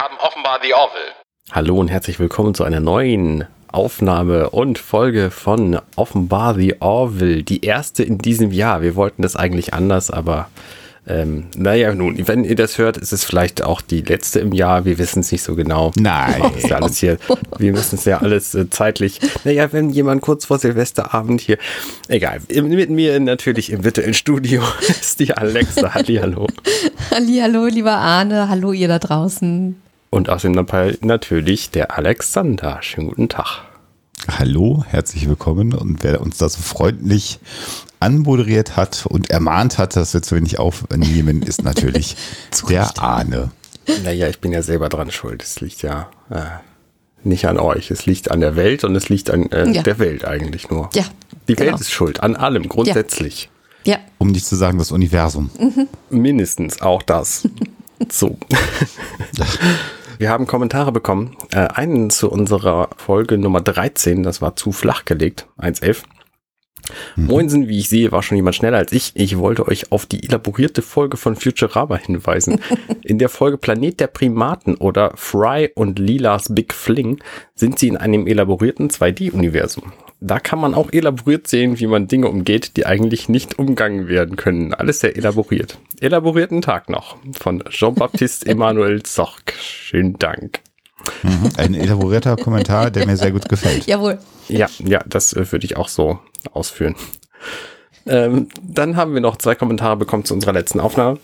haben offenbar The Orville. Hallo und herzlich willkommen zu einer neuen Aufnahme und Folge von Offenbar The Orville. Die erste in diesem Jahr. Wir wollten das eigentlich anders, aber ähm, naja, nun, wenn ihr das hört, ist es vielleicht auch die letzte im Jahr. Wir wissen es nicht so genau. Nein. Das ist ja alles hier. Wir müssen es ja alles äh, zeitlich. Naja, wenn jemand kurz vor Silvesterabend hier. Egal. Mit mir natürlich im virtuellen Studio ist die Alexa. Hallihallo. Hallihallo, lieber Arne. Hallo, ihr da draußen. Und außerdem dabei natürlich der Alexander. Schönen guten Tag. Hallo, herzlich willkommen. Und wer uns da so freundlich anmoderiert hat und ermahnt hat, dass wir zu wenig aufnehmen, ist natürlich der Arne. Naja, ich bin ja selber dran schuld. Es liegt ja äh, nicht an euch. Es liegt an der Welt und es liegt an äh, Ja. der Welt eigentlich nur. Ja, Die genau. Welt ist schuld, an allem, grundsätzlich. Ja, Um nicht zu sagen, das Universum. Mindestens auch das. so. Wir haben Kommentare bekommen. Äh, einen zu unserer Folge Nummer 13, das war zu flach gelegt, 1.11. Moinsen, wie ich sehe, war schon jemand schneller als ich. Ich wollte euch auf die elaborierte Folge von Futurama hinweisen. In der Folge Planet der Primaten oder Fry und Lilas Big Fling sind sie in einem elaborierten 2D-Universum. Da kann man auch elaboriert sehen, wie man Dinge umgeht, die eigentlich nicht umgangen werden können. Alles sehr elaboriert. Elaborierten Tag noch von Jean-Baptiste Emmanuel Zoch. Schönen Dank. Mhm. Ein elaborierter Kommentar, der mir sehr gut gefällt. jawohl. Ja, ja, das äh, würde ich auch so ausführen. Ähm, dann haben wir noch zwei Kommentare bekommen zu unserer letzten Aufnahme.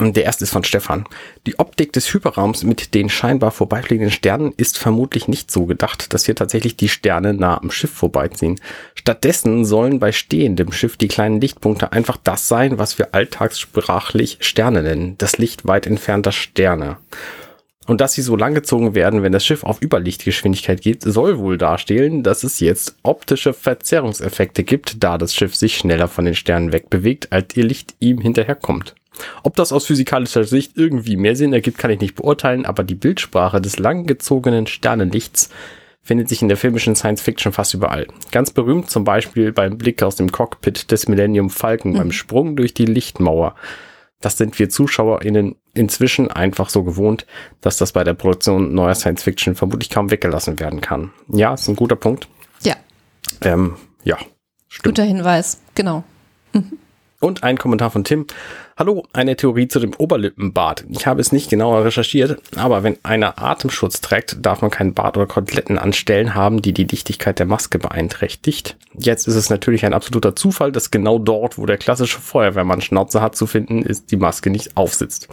Der erste ist von Stefan. Die Optik des Hyperraums mit den scheinbar vorbeifliegenden Sternen ist vermutlich nicht so gedacht, dass hier tatsächlich die Sterne nah am Schiff vorbeiziehen. Stattdessen sollen bei stehendem Schiff die kleinen Lichtpunkte einfach das sein, was wir alltagssprachlich Sterne nennen. Das Licht weit entfernter Sterne. Und dass sie so langgezogen werden, wenn das Schiff auf Überlichtgeschwindigkeit geht, soll wohl darstellen, dass es jetzt optische Verzerrungseffekte gibt, da das Schiff sich schneller von den Sternen wegbewegt, als ihr Licht ihm hinterherkommt. Ob das aus physikalischer Sicht irgendwie mehr Sinn ergibt, kann ich nicht beurteilen, aber die Bildsprache des langgezogenen Sternenlichts findet sich in der filmischen Science Fiction fast überall. Ganz berühmt zum Beispiel beim Blick aus dem Cockpit des Millennium Falcon beim Sprung durch die Lichtmauer. Das sind wir ZuschauerInnen inzwischen einfach so gewohnt, dass das bei der Produktion neuer Science Fiction vermutlich kaum weggelassen werden kann. Ja, ist ein guter Punkt. Ja, Ähm, ja, stimmt. guter Hinweis. Genau. Und ein Kommentar von Tim. Hallo, eine Theorie zu dem Oberlippenbart. Ich habe es nicht genauer recherchiert, aber wenn einer Atemschutz trägt, darf man keinen Bart oder Koteletten an Stellen haben, die die Dichtigkeit der Maske beeinträchtigt. Jetzt ist es natürlich ein absoluter Zufall, dass genau dort, wo der klassische Feuerwehrmann Schnauze hat zu finden ist, die Maske nicht aufsitzt.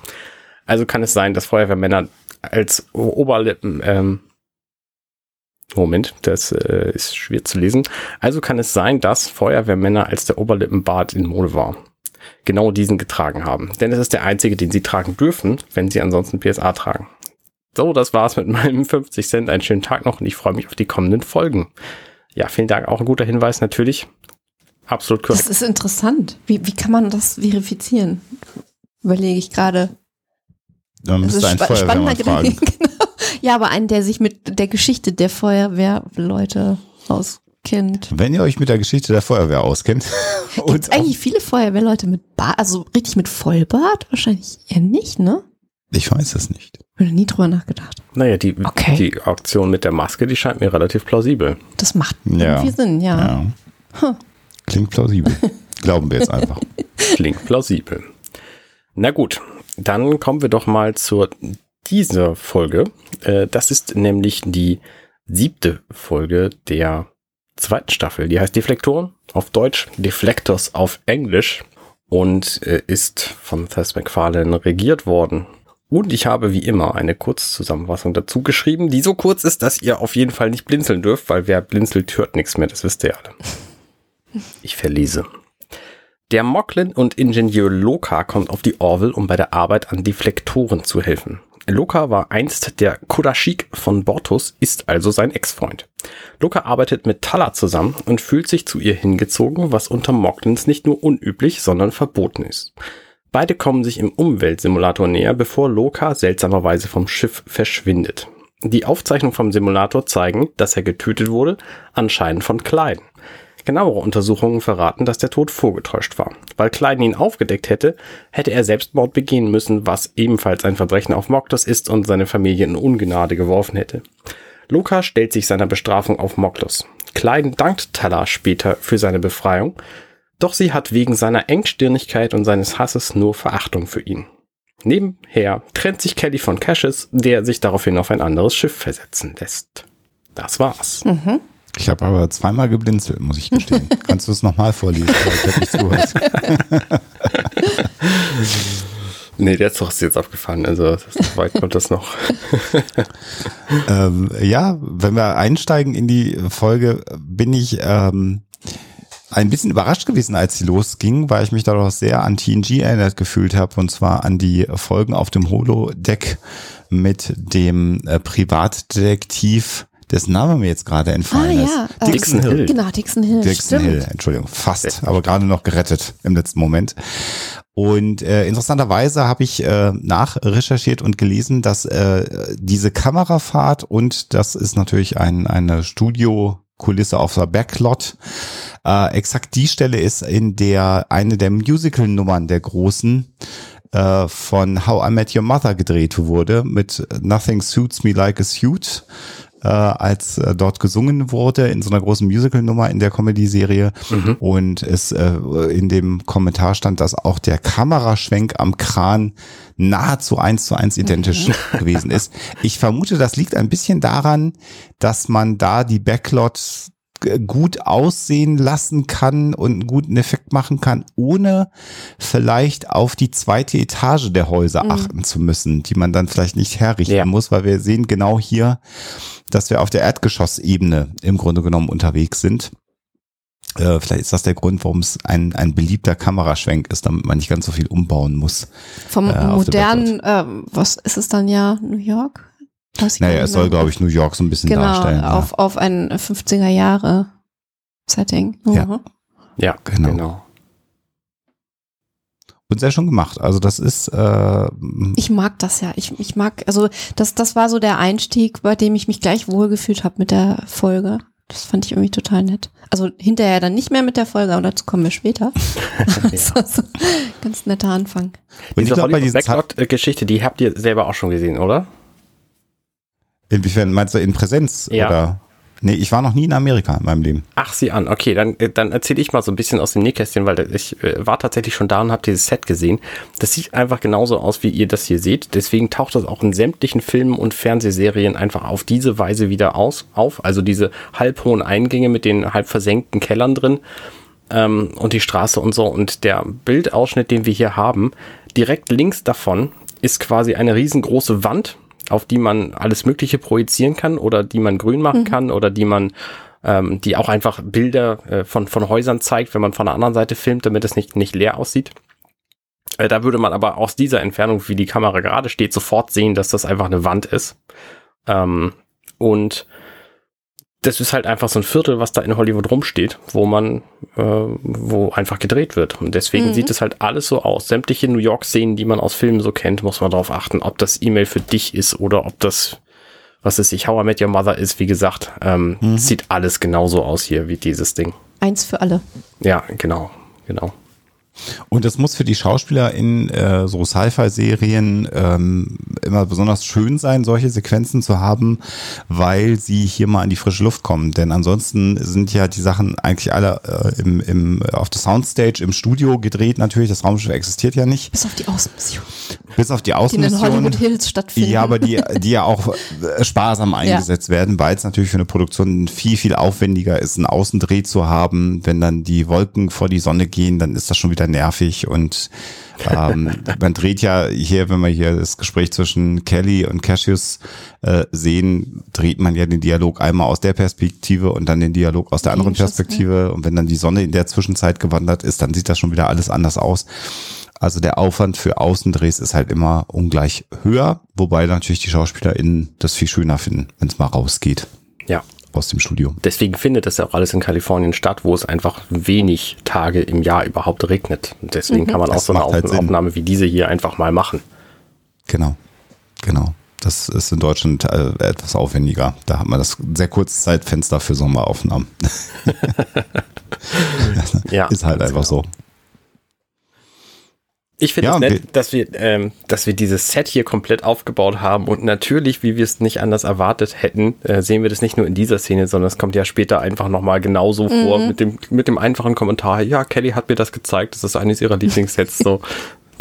Also kann es sein, dass Feuerwehrmänner als Oberlippen, ähm, Moment, das äh, ist schwer zu lesen. Also kann es sein, dass Feuerwehrmänner als der Oberlippenbart in Mode war. Genau diesen getragen haben. Denn es ist der einzige, den sie tragen dürfen, wenn sie ansonsten PSA tragen. So, das war's mit meinem 50 Cent. Einen schönen Tag noch und ich freue mich auf die kommenden Folgen. Ja, vielen Dank. Auch ein guter Hinweis natürlich. Absolut Das korrekt. ist interessant. Wie, wie kann man das verifizieren? Überlege ich gerade. Dann Das müsste ist ein spa Feuerwehrmann spannender fragen. Genau. Ja, aber einen, der sich mit der Geschichte der Feuerwehrleute auskennt. Wenn ihr euch mit der Geschichte der Feuerwehr auskennt Gibt eigentlich viele Feuerwehrleute mit Bart, also richtig mit Vollbart? Wahrscheinlich eher nicht, ne? ich weiß es nicht. Habe nie drüber nachgedacht. Naja, die, Okay. die Auktion mit der Maske, die scheint mir relativ plausibel. Das macht Ja. irgendwie Sinn, ja. Ja. Klingt plausibel. Glauben wir jetzt einfach. Klingt plausibel. Na gut, dann kommen wir doch mal zur dieser Folge. Äh, das ist nämlich die siebte Folge der zweiten Staffel. Die heißt Deflektoren auf Deutsch, Deflectors auf Englisch und äh, ist von Thess MacFarlane regiert worden. Und ich habe wie immer eine Kurzzusammenfassung dazu geschrieben, die so kurz ist, dass ihr auf jeden Fall nicht blinzeln dürft, weil wer blinzelt, hört nichts mehr, das wisst ihr alle. Ich verlese. Der Mocklin und Ingenieur Loka kommt auf die Orville, um bei der Arbeit an Deflektoren zu helfen. Loka war einst der Kodashik von Bortus, ist also sein Ex-Freund. Loka arbeitet mit Tala zusammen und fühlt sich zu ihr hingezogen, was unter Mocklins nicht nur unüblich, sondern verboten ist. Beide kommen sich im Umweltsimulator näher, bevor Loka seltsamerweise vom Schiff verschwindet. Die Aufzeichnungen vom Simulator zeigen, dass er getötet wurde, anscheinend von Klein. Genauere Untersuchungen verraten, dass der Tod vorgetäuscht war. Weil Klein ihn aufgedeckt hätte, hätte er Selbstmord begehen müssen, was ebenfalls ein Verbrechen auf Moklos ist und seine Familie in Ungnade geworfen hätte. Luca stellt sich seiner Bestrafung auf Moklos. Klein dankt Tala später für seine Befreiung, doch sie hat wegen seiner Engstirnigkeit und seines Hasses nur Verachtung für ihn. Nebenher trennt sich Kelly von Cassius, der sich daraufhin auf ein anderes Schiff versetzen lässt. Das war's. Mhm. Ich habe aber zweimal geblinzelt, muss ich gestehen. Kannst du es nochmal vorlesen? Ich nicht zugehört. Nee, der Zug ist jetzt abgefahren, also so weit kommt das noch. ähm, ja, wenn wir einsteigen in die Folge, bin ich ähm, ein bisschen überrascht gewesen, als sie losging, weil ich mich dadurch sehr an TNG erinnert gefühlt habe und zwar an die Folgen auf dem Holodeck mit dem äh, Privatdetektiv, dessen Name mir jetzt gerade Ah entfallen ist. ja, äh, Dixon Hill. Genau, Dixon Hill. Dixon stimmt. Hill, Entschuldigung, fast, aber gerade noch gerettet im letzten Moment. Und äh, interessanterweise habe ich äh, nachrecherchiert und gelesen, dass äh, diese Kamerafahrt und das ist natürlich ein, eine Studiokulisse auf der Backlot, äh, exakt die Stelle ist, in der eine der Musical-Nummern der großen äh, von How I Met Your Mother gedreht wurde mit Nothing Suits Me Like a Suit äh, als äh, dort gesungen wurde in so einer großen Musical-Nummer in der Comedy-Serie. Und es äh, in dem Kommentar stand, dass auch der Kameraschwenk am Kran nahezu eins zu eins identisch gewesen ist. Ich vermute, das liegt ein bisschen daran, dass man da die Backlots g- gut aussehen lassen kann und einen guten Effekt machen kann, ohne vielleicht auf die zweite Etage der Häuser achten zu müssen, die man dann vielleicht nicht herrichten Ja. muss, weil wir sehen genau hier, dass wir auf der Erdgeschossebene im Grunde genommen unterwegs sind. Äh, vielleicht ist das der Grund, warum es ein, ein beliebter Kameraschwenk ist, damit man nicht ganz so viel umbauen muss. Vom Äh, auf der modernen, ähm, was ist es dann ja? New York? Naja, es soll, glaube ich, New York so ein bisschen genau, darstellen. ja. auf, auf ein 50er Jahre Setting. Ja. Mhm. Ja, Genau. genau. Und sehr schon gemacht. Also das ist äh, Ich mag das ja. Ich, ich mag, also das, das war so der Einstieg, bei dem ich mich gleich wohlgefühlt habe mit der Folge. Das fand ich irgendwie total nett. Also hinterher dann nicht mehr mit der Folge, aber dazu kommen wir später. Das war so ein ganz netter Anfang. und ich Diese glaube bei Hollywood diesen Zeit, Backlot-Geschichte, die habt ihr selber auch schon gesehen, oder? inwiefern meinst du in Präsenz Ja. oder? Nee, ich war noch nie in Amerika in meinem Leben. Ach, sie an. Okay, dann, äh, dann erzähle ich mal so ein bisschen aus dem Nähkästchen, weil ich äh, war tatsächlich schon da und habe dieses Set gesehen. Das sieht einfach genauso aus, wie ihr das hier seht. Deswegen taucht das auch in sämtlichen Filmen und Fernsehserien einfach auf diese Weise wieder aus, auf. Also diese halbhohen Eingänge mit den halb versenkten Kellern drin ähm, und die Straße und so. Und der Bildausschnitt, den wir hier haben, direkt links davon ist quasi eine riesengroße Wand, auf die man alles Mögliche projizieren kann oder die man grün machen kann oder die man ähm, die auch einfach Bilder äh, von, von Häusern zeigt, wenn man von der anderen Seite filmt, damit es nicht, nicht leer aussieht. Äh, da würde man aber aus dieser Entfernung, wie die Kamera gerade steht, sofort sehen, dass das einfach eine Wand ist. Ähm, und das ist halt einfach so ein Viertel, was da in Hollywood rumsteht, wo man, äh, wo einfach gedreht wird. Und deswegen Mhm. sieht es halt alles so aus. Sämtliche New York-Szenen, die man aus Filmen so kennt, muss man darauf achten, ob das E-Mail für dich ist oder ob das, was ist ich, How I Met Your Mother ist, wie gesagt, ähm, sieht alles genauso aus hier wie dieses Ding. Eins für alle. Ja, genau, genau. Und es muss für die Schauspieler in äh, so Sci-Fi-Serien ähm, immer besonders schön sein, solche Sequenzen zu haben, weil sie hier mal in die frische Luft kommen. Denn ansonsten sind ja die Sachen eigentlich alle äh, im, im, auf der Soundstage im Studio gedreht natürlich. Das Raumschiff existiert ja nicht. Bis auf die Außenmission, Bis auf die die in den Außenmission. Hollywood Hills stattfinden. Ja, aber die, die ja auch äh, sparsam eingesetzt werden, weil es natürlich für eine Produktion viel, viel aufwendiger ist, einen Außendreh zu haben. Wenn dann die Wolken vor die Sonne gehen, dann ist das schon wieder nervig und ähm, man dreht ja hier, wenn wir hier das Gespräch zwischen Kelly und Cassius äh, sehen, dreht man ja den Dialog einmal aus der Perspektive und dann den Dialog aus der anderen Perspektive. Und wenn dann die Sonne in der Zwischenzeit gewandert ist, dann sieht das schon wieder alles anders aus. Also der Aufwand für Außendrehs ist halt immer ungleich höher, wobei natürlich die SchauspielerInnen das viel schöner finden, wenn es mal rausgeht Ja. Aus dem Studio. Deswegen findet das ja auch alles in Kalifornien statt, wo es einfach wenig Tage im Jahr überhaupt regnet. Und deswegen kann man auch Das so eine halt Auf Sinn. Aufnahme wie diese hier einfach mal machen. Genau, genau. Das ist in Deutschland äh, etwas aufwendiger. Da hat man das sehr kurze Zeitfenster für Sommeraufnahmen. ja, ist halt einfach genau. so. Ich finde ja, es nett, dass wir, ähm, dass wir dieses Set hier komplett aufgebaut haben und natürlich, wie wir es nicht anders erwartet hätten, äh, sehen wir das nicht nur in dieser Szene, sondern es kommt ja später einfach nochmal genauso mhm. vor mit dem, mit dem einfachen Kommentar, ja, Kelly hat mir das gezeigt, das ist eines ihrer Lieblingssets, so.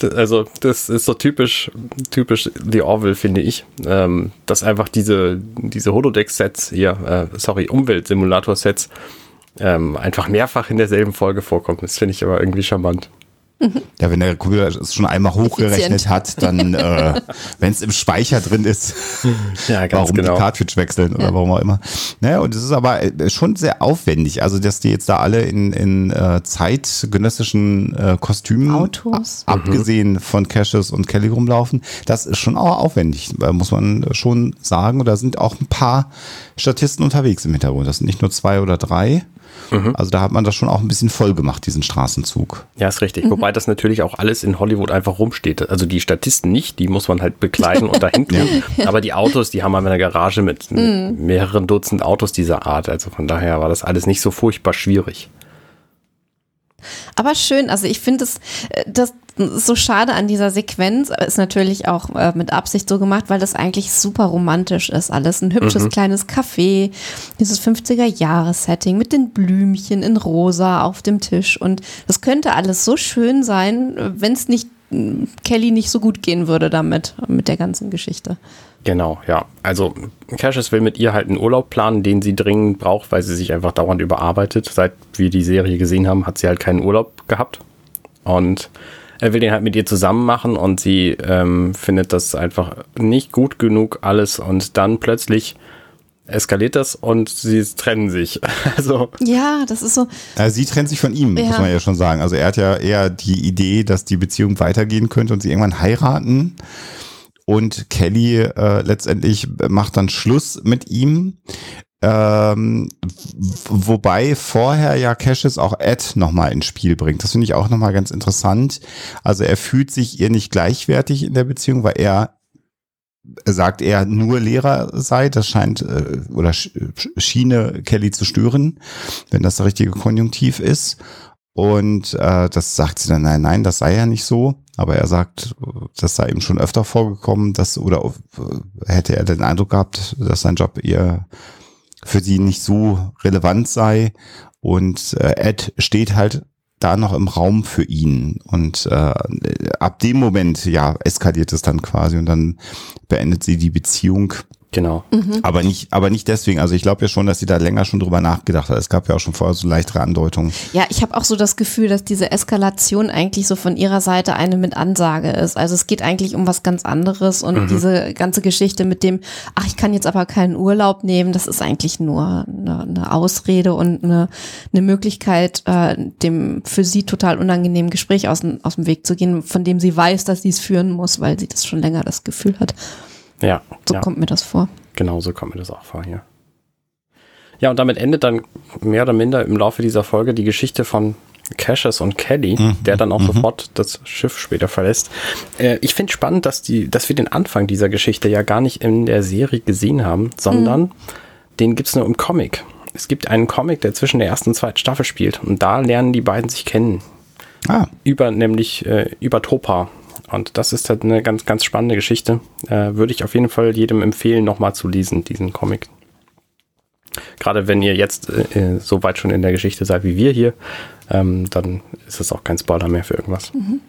Also, das ist so typisch, typisch The Orville, finde ich. Ähm, dass einfach diese, diese Holodeck-Sets hier, äh, sorry, Umweltsimulator-Sets, ähm, einfach mehrfach in derselben Folge vorkommen. Das finde ich aber irgendwie charmant. Ja, wenn der Computer es schon einmal hochgerechnet Effizient. hat, dann, äh, wenn es im Speicher drin ist, ja, warum genau. die Cartridge wechseln oder ja. warum auch immer. Naja, und es ist aber äh, schon sehr aufwendig. Also, dass die jetzt da alle in, in äh, zeitgenössischen äh, Kostümen, Autos. abgesehen mhm. von Caches und Kelly rumlaufen, das ist schon auch aufwendig, muss man schon sagen. Und da sind auch ein paar Statisten unterwegs im Hintergrund. Das sind nicht nur zwei oder drei. Mhm. Also da hat man das schon auch ein bisschen voll gemacht, diesen Straßenzug. Ja, ist richtig. Mhm. Wobei das natürlich auch alles in Hollywood einfach rumsteht. Also die Statisten nicht, die muss man halt bekleiden und dahin tun. ja. Aber die Autos, die haben wir in der Garage mit, mit mhm. mehreren Dutzend Autos dieser Art. Also von daher war das alles nicht so furchtbar schwierig. Aber schön, also ich finde es, äh, das so schade an dieser Sequenz, ist natürlich auch äh, mit Absicht so gemacht, weil das eigentlich super romantisch ist alles. Ein hübsches mhm. kleines Café, dieses 50er-Jahres-Setting mit den Blümchen in rosa auf dem Tisch. Und das könnte alles so schön sein, wenn es nicht Kelly nicht so gut gehen würde damit, mit der ganzen Geschichte. Genau, ja. Also Cassius will mit ihr halt einen Urlaub planen, den sie dringend braucht, weil sie sich einfach dauernd überarbeitet. Seit wir die Serie gesehen haben, hat sie halt keinen Urlaub gehabt. Und er will den halt mit ihr zusammen machen und sie ähm, findet das einfach nicht gut genug alles und dann plötzlich eskaliert das und sie trennen sich. Also ja, das ist so. Also sie trennt sich von ihm, ja. muss man ja schon sagen. Also er hat ja eher die Idee, dass die Beziehung weitergehen könnte und sie irgendwann heiraten. Und Kelly äh, letztendlich macht dann Schluss mit ihm. Ähm, wobei vorher ja Cassius auch Ed nochmal ins Spiel bringt. Das finde ich auch nochmal ganz interessant. Also er fühlt sich ihr nicht gleichwertig in der Beziehung, weil er sagt er nur Lehrer sei. Das scheint äh, oder schiene Kelly zu stören, wenn das der richtige Konjunktiv ist. Und äh, das sagt sie dann, nein, nein, das sei ja nicht so. Aber er sagt, das sei ihm schon öfter vorgekommen, dass, oder hätte er den Eindruck gehabt, dass sein Job eher für sie nicht so relevant sei. Und äh, Ed steht halt da noch im Raum für ihn. Und äh, ab dem Moment, ja, eskaliert es dann quasi und dann beendet sie die Beziehung. Genau. Mhm. Aber nicht, aber nicht deswegen. Also ich glaube ja schon, dass sie da länger schon drüber nachgedacht hat. Es gab ja auch schon vorher so leichtere Andeutungen. Ja, ich habe auch so das Gefühl, dass diese Eskalation eigentlich so von ihrer Seite eine mit Ansage ist. Also es geht eigentlich um was ganz anderes und mhm. diese ganze Geschichte mit dem, ach, ich kann jetzt aber keinen Urlaub nehmen, das ist eigentlich nur eine, eine Ausrede und eine, eine Möglichkeit, äh, dem für sie total unangenehmen Gespräch aus, aus dem Weg zu gehen, von dem sie weiß, dass sie es führen muss, weil sie das schon länger das Gefühl hat. Ja. So ja. kommt mir das vor. Genau, so kommt mir das auch vor hier. Ja, und damit endet dann mehr oder minder im Laufe dieser Folge die Geschichte von Cassius und Kelly, mhm. der dann auch mhm. sofort das Schiff später verlässt. Äh, ich finde spannend, dass die, dass wir den Anfang dieser Geschichte ja gar nicht in der Serie gesehen haben, sondern mhm. den gibt's nur im Comic. Es gibt einen Comic, der zwischen der ersten und zweiten Staffel spielt und da lernen die beiden sich kennen. Ah. Über nämlich äh, über Topa, und das ist halt eine ganz, ganz spannende Geschichte. Äh, würde ich auf jeden Fall jedem empfehlen, nochmal zu lesen, diesen Comic. Gerade wenn ihr jetzt äh, so weit schon in der Geschichte seid wie wir hier, ähm, dann ist es auch kein Spoiler mehr für irgendwas. Mhm.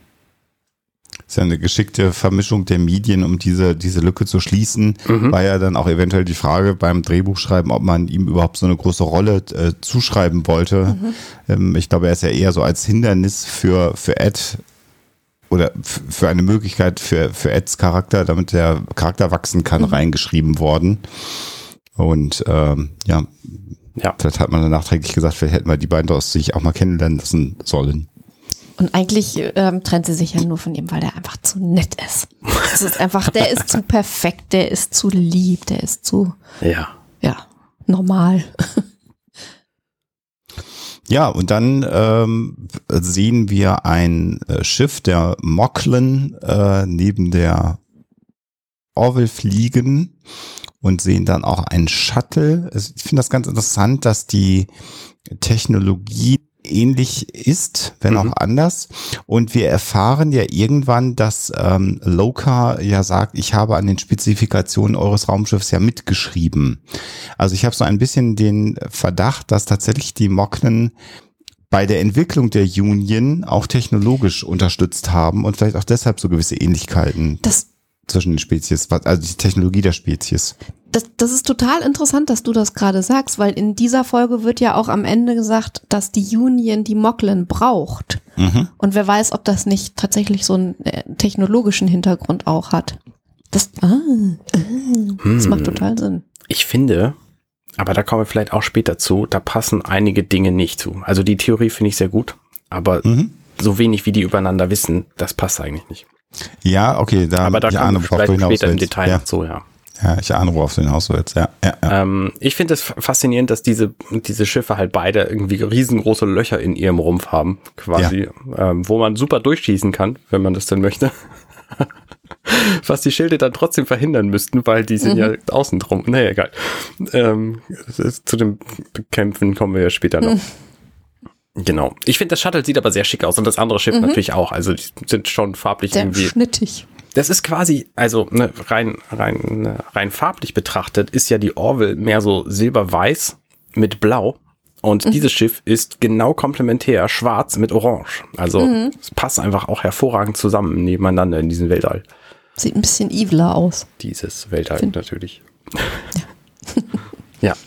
Das ist ja eine geschickte Vermischung der Medien, um diese, diese Lücke zu schließen. Mhm. War ja dann auch eventuell die Frage beim Drehbuchschreiben, ob man ihm überhaupt so eine große Rolle äh, zuschreiben wollte. Mhm. Ähm, ich glaube, er ist ja eher so als Hindernis für, für Ed oder für eine Möglichkeit für, für Eds Charakter, damit der Charakter wachsen kann, mhm. reingeschrieben worden. Und ähm, ja, ja, vielleicht hat man dann nachträglich gesagt, vielleicht hätten wir die beiden aus sich auch mal kennenlernen lassen sollen. Und eigentlich ähm, trennt sie sich ja nur von ihm, weil er einfach zu nett ist. Es ist einfach, der ist zu perfekt, der ist zu lieb, der ist zu ja, ja normal. Ja, und dann ähm, sehen wir ein äh, Schiff der Mocklin äh, neben der Orville fliegen und sehen dann auch einen Shuttle. Ich finde das ganz interessant, dass die Technologie ähnlich ist, wenn mhm. auch anders. Und wir erfahren ja irgendwann, dass ähm, Loka ja sagt, ich habe an den Spezifikationen eures Raumschiffs ja mitgeschrieben. Also ich habe so ein bisschen den Verdacht, dass tatsächlich die Moknen bei der Entwicklung der Union auch technologisch unterstützt haben und vielleicht auch deshalb so gewisse Ähnlichkeiten. Das zwischen den Spezies, also die Technologie der Spezies. Das, das ist total interessant, dass du das gerade sagst, weil in dieser Folge wird ja auch am Ende gesagt, dass die Union die Mocklin braucht. Mhm. Und wer weiß, ob das nicht tatsächlich so einen äh, technologischen Hintergrund auch hat. Das, ah, ah, das hm. macht total Sinn. Ich finde, aber da kommen wir vielleicht auch später zu, da passen einige Dinge nicht zu. Also die Theorie finde ich sehr gut, aber mhm. so wenig wie die übereinander wissen, das passt eigentlich nicht. Ja, okay, da, aber da kommen wir vielleicht später im Detail ja. zu, ja. Ja, ich ahne, worauf du hinaus willst, ja. ja, ja. Ähm, ich finde es faszinierend, dass diese, diese Schiffe halt beide irgendwie riesengroße Löcher in ihrem Rumpf haben, quasi, ja. ähm, wo man super durchschießen kann, wenn man das denn möchte. Was die Schilde dann trotzdem verhindern müssten, weil die sind mhm. ja außen drum. Naja, egal. Ähm, zu den Kämpfen kommen wir ja später noch. Mhm. Genau. Ich finde, das Shuttle sieht aber sehr schick aus und das andere Schiff mhm. natürlich auch. Also die sind schon farblich sehr irgendwie. Schnittig. Das ist quasi, also ne, rein, rein, ne, rein farblich betrachtet, ist ja die Orville mehr so silberweiß mit blau. Und mhm. dieses Schiff ist genau komplementär, schwarz mit orange. Also mhm. es passt einfach auch hervorragend zusammen nebeneinander in diesem Weltall. Sieht ein bisschen eviler aus. Dieses Weltall Find. natürlich. Ja. ja.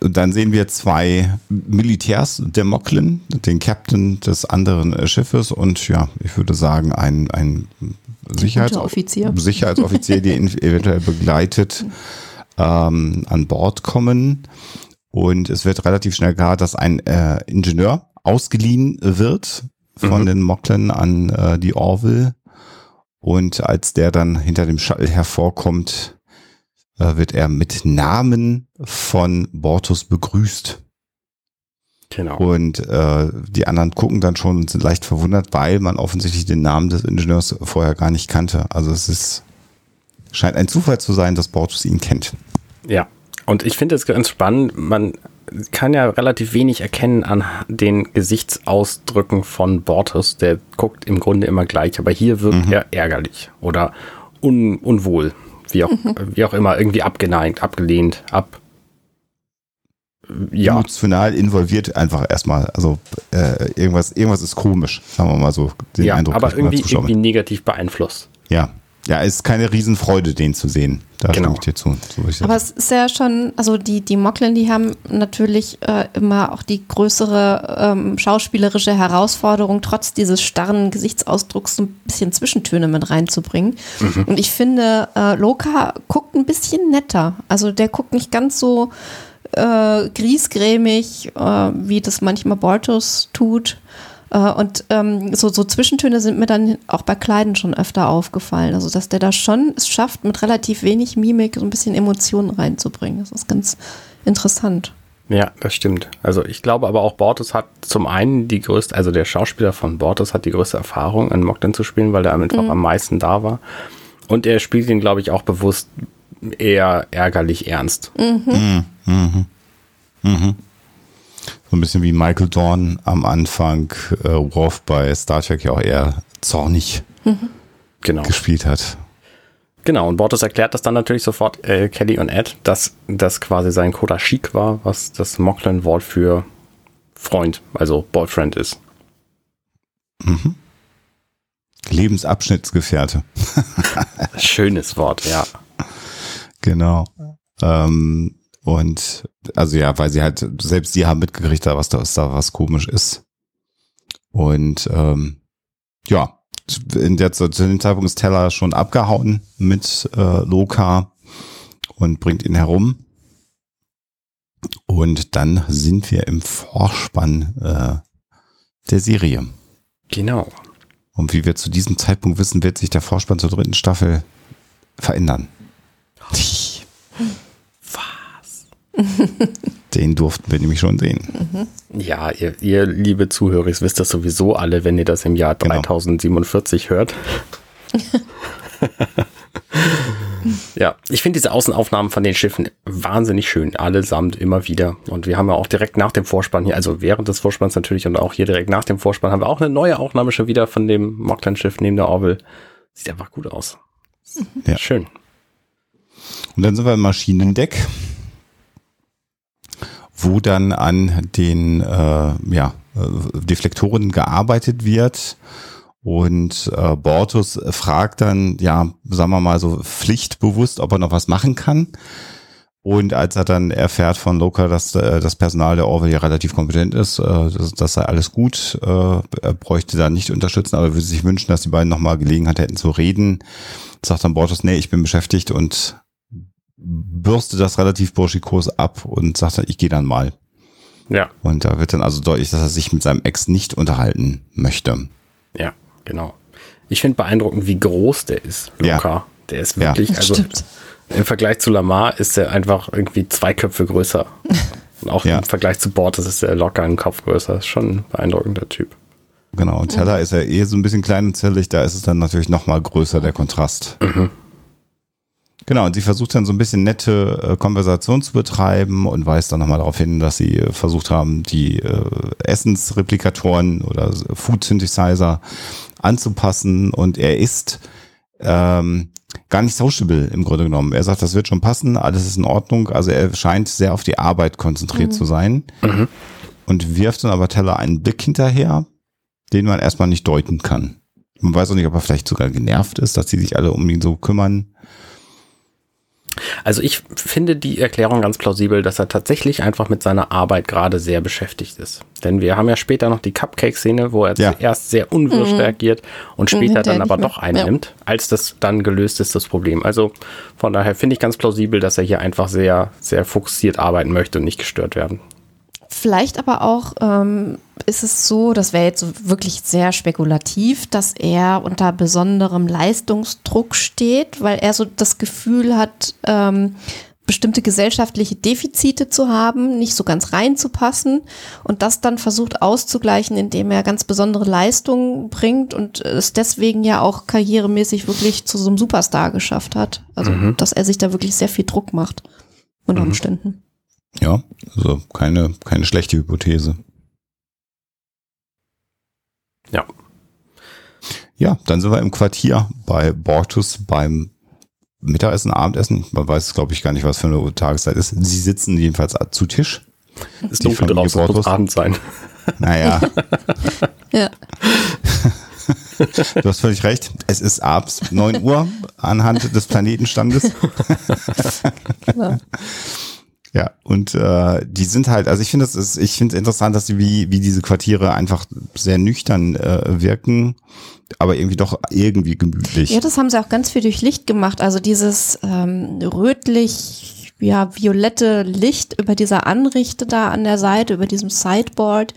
Und dann sehen wir zwei Militärs der Mocklin, den Captain des anderen Schiffes und ja, ich würde sagen, ein, ein Sicherheitsoffizier, Sicherheitsoffizier, die ihn eventuell begleitet, ähm, an Bord kommen. Und es wird relativ schnell klar, dass ein äh, Ingenieur ausgeliehen wird von mhm. den Moklen an äh, die Orville. Und als der dann hinter dem Shuttle hervorkommt, äh, wird er mit Namen von Bortus begrüßt. Genau. Und äh, die anderen gucken dann schon und sind leicht verwundert, weil man offensichtlich den Namen des Ingenieurs vorher gar nicht kannte. Also es ist scheint ein Zufall zu sein, dass Bortus ihn kennt. Ja, und ich finde es ganz spannend. Man kann ja relativ wenig erkennen an den Gesichtsausdrücken von Bortus. Der guckt im Grunde immer gleich, aber hier wirkt mhm. er ärgerlich oder un unwohl, wie auch, mhm. wie auch immer, irgendwie abgeneigt, abgelehnt, ab ja. emotional involviert einfach erstmal. Also äh, irgendwas, irgendwas ist komisch, sagen wir mal so. Den ja, Eindruck, aber irgendwie, irgendwie negativ beeinflusst. Ja. Ja, es ist keine Riesenfreude, den zu sehen. Da genau. stimme ich dir zu. So aber es ist ja schon, also die, die Mocklin, die haben natürlich äh, immer auch die größere ähm, schauspielerische Herausforderung, trotz dieses starren Gesichtsausdrucks so ein bisschen Zwischentöne mit reinzubringen. Mhm. Und ich finde, äh, Loka guckt ein bisschen netter. Also der guckt nicht ganz so äh, griesgrämig, äh, wie das manchmal Bortus tut. Äh, und ähm, so, so Zwischentöne sind mir dann auch bei Kleiden schon öfter aufgefallen. Also, dass der da schon es schafft, mit relativ wenig Mimik so ein bisschen Emotionen reinzubringen. Das ist ganz interessant. Ja, das stimmt. Also ich glaube aber auch Bortus hat zum einen die größte, also der Schauspieler von Bortus hat die größte Erfahrung, an Mogden zu spielen, weil er einfach mhm. am meisten da war. Und er spielt ihn, glaube ich, auch bewusst eher ärgerlich ernst. Mhm. Mhm. Mhm. So ein bisschen wie Michael Dorn am Anfang äh, Worf bei Star Trek ja auch eher zornig mhm. genau. gespielt hat. Genau, und Bortus erklärt das dann natürlich sofort äh, Kelly und Ed, dass das quasi sein Koda Chic war, was das Mocklin-Wort für Freund, also Boyfriend ist. Mhm. Lebensabschnittsgefährte. Schönes Wort, ja. Genau. Ähm, und also ja, weil sie halt, selbst die haben mitgekriegt, was da, was da was komisch ist. Und ähm, ja, in der, zu dem Zeitpunkt ist Teller schon abgehauen mit äh, Loka und bringt ihn herum. Und dann sind wir im Vorspann äh, der Serie. Genau. Und wie wir zu diesem Zeitpunkt wissen, wird sich der Vorspann zur dritten Staffel verändern. Den durften wir nämlich schon sehen. Ja, ihr, ihr liebe Zuhörer, wisst das sowieso alle, wenn ihr das im Jahr genau. 3047 hört. Ja, ich finde diese Außenaufnahmen von den Schiffen wahnsinnig schön, allesamt immer wieder. Und wir haben ja auch direkt nach dem Vorspann hier, also während des Vorspanns natürlich und auch hier direkt nach dem Vorspann haben wir auch eine neue Aufnahme schon wieder von dem Mockland-Schiff neben der Orville. Sieht einfach gut aus. Ja. Schön. Und dann sind wir im Maschinendeck, wo dann an den äh, ja, äh, Deflektoren gearbeitet wird. Und äh, Bortus fragt dann, ja, sagen wir mal so pflichtbewusst, ob er noch was machen kann. Und als er dann erfährt von Loka, dass äh, das Personal der Orwell ja relativ kompetent ist, äh, das, das sei alles gut, äh, er bräuchte da nicht unterstützen, aber würde sich wünschen, dass die beiden nochmal Gelegenheit hätten zu reden. Sagt dann Bortus, nee, ich bin beschäftigt und bürste das relativ burschikos ab und sagt dann, ich gehe dann mal. Ja, Und da wird dann also deutlich, dass er sich mit seinem Ex nicht unterhalten möchte. ja, genau. Ich finde beeindruckend, wie groß der ist, Ja. Luca. Der ist Ja. wirklich, Das also stimmt. im Vergleich zu Lamar ist er einfach irgendwie zwei Köpfe größer. Und auch Ja. im Vergleich zu Bord, das ist er locker einen Kopf größer. Ist schon ein beeindruckender Typ. Genau, und Teller ist ja eh so ein bisschen klein und zierlich, da ist es dann natürlich noch mal größer, der Kontrast. Genau, und sie versucht dann so ein bisschen nette äh, Konversation zu betreiben und weist dann nochmal darauf hin, dass sie äh, versucht haben, die äh, Essensreplikatoren oder Food Synthesizer anzupassen und er ist ähm, gar nicht sociable im Grunde genommen. Er sagt, das wird schon passen, alles ist in Ordnung. Also er scheint sehr auf die Arbeit konzentriert zu sein und wirft dann aber Teller einen Blick hinterher, den man erstmal nicht deuten kann. Man weiß auch nicht, ob er vielleicht sogar genervt ist, dass sie sich alle um ihn so kümmern. Also ich finde die Erklärung ganz plausibel, dass er tatsächlich einfach mit seiner Arbeit gerade sehr beschäftigt ist. Denn wir haben ja später noch die Cupcake-Szene, wo er Ja. zuerst sehr unwirsch reagiert und Mhm, später dann aber doch einnimmt, als das dann gelöst ist, das Problem. Also von daher finde ich ganz plausibel, dass er hier einfach sehr, sehr fokussiert arbeiten möchte und nicht gestört werden. Vielleicht aber auch ähm, ist es so, das wäre jetzt so wirklich sehr spekulativ, dass er unter besonderem Leistungsdruck steht, weil er so das Gefühl hat, ähm, bestimmte gesellschaftliche Defizite zu haben, nicht so ganz reinzupassen und das dann versucht auszugleichen, indem er ganz besondere Leistungen bringt und es deswegen ja auch karrieremäßig wirklich zu so einem Superstar geschafft hat. Also, dass er sich da wirklich sehr viel Druck macht unter Umständen. Ja, also keine, keine schlechte Hypothese. Ja. Ja, dann sind wir im Quartier bei Bortus beim Mittagessen, Abendessen. Man weiß, glaube ich, gar nicht, was für eine Tageszeit ist. Sie sitzen jedenfalls zu Tisch. Ist Die dunkel draußen, muss Bortus. Abend sein. Naja, Ja. du hast völlig recht. Es ist abends 9 Uhr anhand des Planetenstandes. Genau. Ja, und äh, die sind halt, also ich finde es ich finde es interessant, dass sie wie, wie diese Quartiere einfach sehr nüchtern äh, wirken, aber irgendwie doch irgendwie gemütlich. Ja, das haben sie auch ganz viel durch Licht gemacht. Also dieses ähm, rötlich, ja, violette Licht über dieser Anrichte da an der Seite, über diesem Sideboard.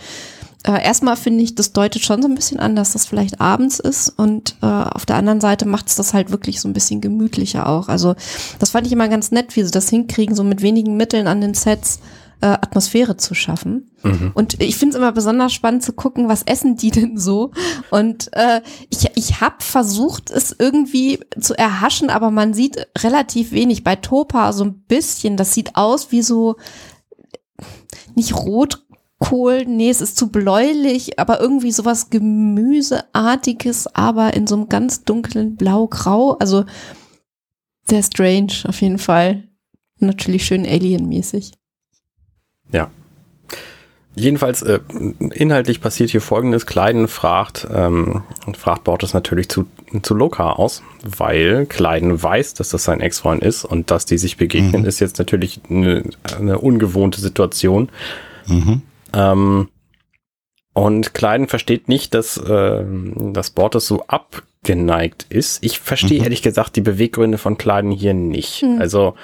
Äh, erstmal finde ich, das deutet schon so ein bisschen an, dass das vielleicht abends ist. Und äh, auf der anderen Seite macht es das halt wirklich so ein bisschen gemütlicher auch. Also das fand ich immer ganz nett, wie sie das hinkriegen, so mit wenigen Mitteln an den Sets äh, Atmosphäre zu schaffen. Und ich finde es immer besonders spannend zu gucken, was essen die denn so. Und äh, ich, ich habe versucht, es irgendwie zu erhaschen, aber man sieht relativ wenig. Bei Topa so ein bisschen, das sieht aus wie so, nicht Rotkohl, nee, es ist zu bläulich, aber irgendwie sowas Gemüseartiges, aber in so einem ganz dunklen Blau-Grau. Also sehr strange auf jeden Fall. Natürlich schön alienmäßig. Ja. Jedenfalls, äh, inhaltlich passiert hier folgendes. Kleiden fragt, ähm, fragt Borges natürlich zu, zu Loka aus, weil Kleiden weiß, dass das sein Ex-Freund ist und dass die sich begegnen, ist jetzt natürlich eine, eine ungewohnte Situation. Mhm. Ähm, und Kleiden versteht nicht, dass, äh, dass Borges so abgeneigt ist. Ich verstehe ehrlich gesagt die Beweggründe von Kleiden hier nicht. Also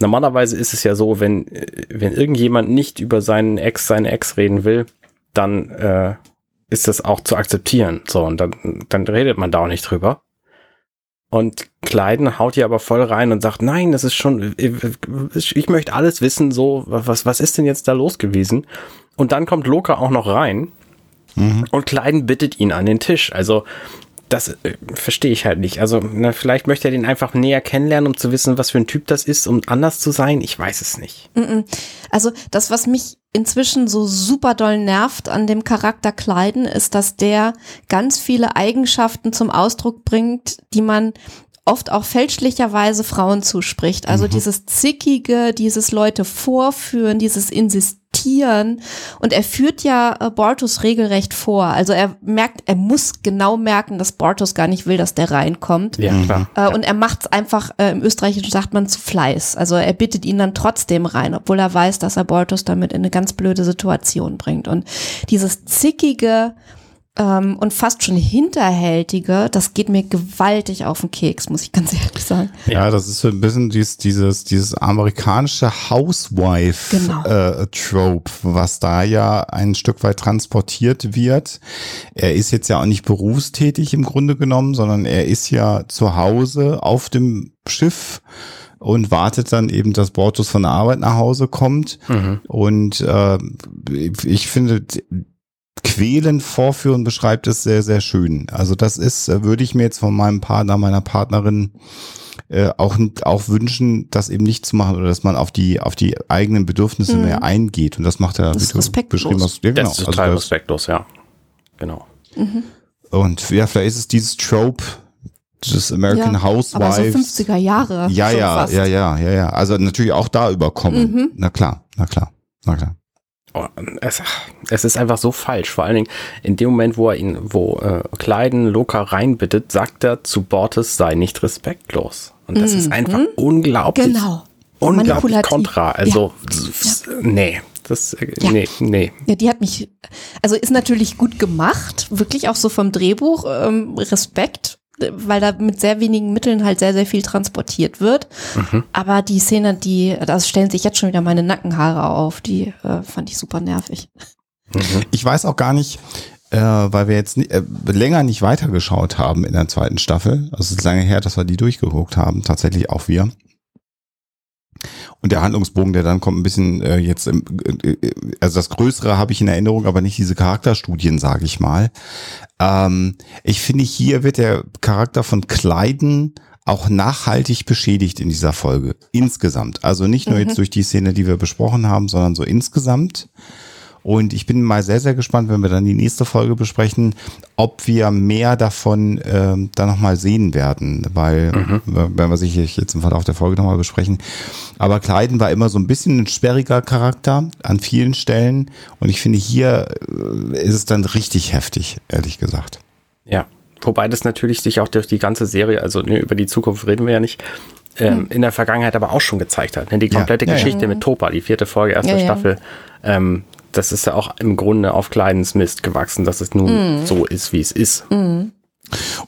normalerweise ist es ja so, wenn, äh, wenn irgendjemand nicht über seinen Ex, seine Ex reden will, dann äh, ist das auch zu akzeptieren. So, und dann, dann redet man da auch nicht drüber. Und Kleiden haut hier aber voll rein und sagt, nein, das ist schon, ich möchte alles wissen, so, was, was ist denn jetzt da los gewesen? Und dann kommt Loka auch noch rein und Kleiden bittet ihn an den Tisch. Also das äh, verstehe ich halt nicht. Also, na, vielleicht möchte er den einfach näher kennenlernen, um zu wissen, was für ein Typ das ist, um anders zu sein. Ich weiß es nicht. Also das, was mich inzwischen so super doll nervt an dem Charakter Kleiden, ist, dass der ganz viele Eigenschaften zum Ausdruck bringt, die man oft auch fälschlicherweise Frauen zuspricht. Also dieses Zickige, dieses Leute vorführen, dieses Insistieren. Und er führt ja äh, Bortus regelrecht vor. Also er merkt, er muss genau merken, dass Bortus gar nicht will, dass der reinkommt. Ja, klar. Äh, Und er macht es einfach, äh, im Österreichischen sagt man zu Fleiß. Also er bittet ihn dann trotzdem rein, obwohl er weiß, dass er Bortus damit in eine ganz blöde Situation bringt. Und dieses zickige ähm, und fast schon hinterhältige, das geht mir gewaltig auf den Keks, muss ich ganz ehrlich sagen. Ja, das ist so ein bisschen dieses, dieses, dieses amerikanische Housewife-Trope, Genau. was da ja ein Stück weit transportiert wird. Er ist jetzt ja auch nicht berufstätig im Grunde genommen, sondern er ist ja zu Hause auf dem Schiff und wartet dann eben, dass Bortus von der Arbeit nach Hause kommt. Und äh, ich finde, Quälen vorführen beschreibt es sehr, sehr schön. Also das ist, äh, würde ich mir jetzt von meinem Partner, meiner Partnerin äh, auch, auch wünschen, das eben nicht zu machen oder dass man auf die, auf die eigenen Bedürfnisse mehr eingeht. Und das macht er, Das ist wie du respektlos. beschrieben hast. Ja, genau. Das ist Also total das- respektlos, ja. Genau. und ja, vielleicht ist es dieses Trope des American Ja, Aber so Housewives. 50er Jahre. ja, ja, fast. ja, ja, ja, ja. Also natürlich auch da überkommen. Mhm. Na klar, na klar, na klar. Oh, es, es ist einfach so falsch. Vor allen Dingen in dem Moment, wo er ihn, wo äh, Kleiden Loka reinbittet, sagt er zu Bortes, sei nicht respektlos. Und das ist einfach unglaublich. Genau. Unglaublich kontra. Also, nee. Das, äh, Ja. nee, nee. Ja, die hat mich, also ist natürlich gut gemacht, wirklich auch so vom Drehbuch, ähm, Respekt, weil da mit sehr wenigen Mitteln halt sehr, sehr viel transportiert wird. Aber die Szene, die, das stellen sich jetzt schon wieder meine Nackenhaare auf, die äh, fand ich super nervig. Ich weiß auch gar nicht, äh, weil wir jetzt äh, länger nicht weitergeschaut haben in der zweiten Staffel. Also es ist lange her, dass wir die durchgeguckt haben, tatsächlich auch wir. Und der Handlungsbogen, der dann kommt, ein bisschen äh, jetzt, im, äh, äh, also das Größere habe ich in Erinnerung, aber nicht diese Charakterstudien, sage ich mal. Ähm, ich finde, hier wird der Charakter von Kleiden auch nachhaltig beschädigt in dieser Folge. Insgesamt. Also nicht nur jetzt durch die Szene, die wir besprochen haben, sondern so insgesamt. Und ich bin mal sehr, sehr gespannt, wenn wir dann die nächste Folge besprechen, ob wir mehr davon ähm, dann nochmal sehen werden, weil, äh, wenn wir sicherlich jetzt im Verlauf der Folge nochmal besprechen. Aber Kleiden war immer so ein bisschen ein sperriger Charakter an vielen Stellen. Und ich finde, hier äh, ist es dann richtig heftig, ehrlich gesagt. Ja. Wobei das natürlich sich auch durch die ganze Serie, also ne, über die Zukunft reden wir ja nicht, ähm, in der Vergangenheit aber auch schon gezeigt hat. Ne? Die Ja, komplette ja, ja. Geschichte mit Topa, die vierte Folge, erste Ja, ja. Staffel, ähm, das ist ja auch im Grunde auf Kleidens Mist gewachsen, dass es nun so ist, wie es ist.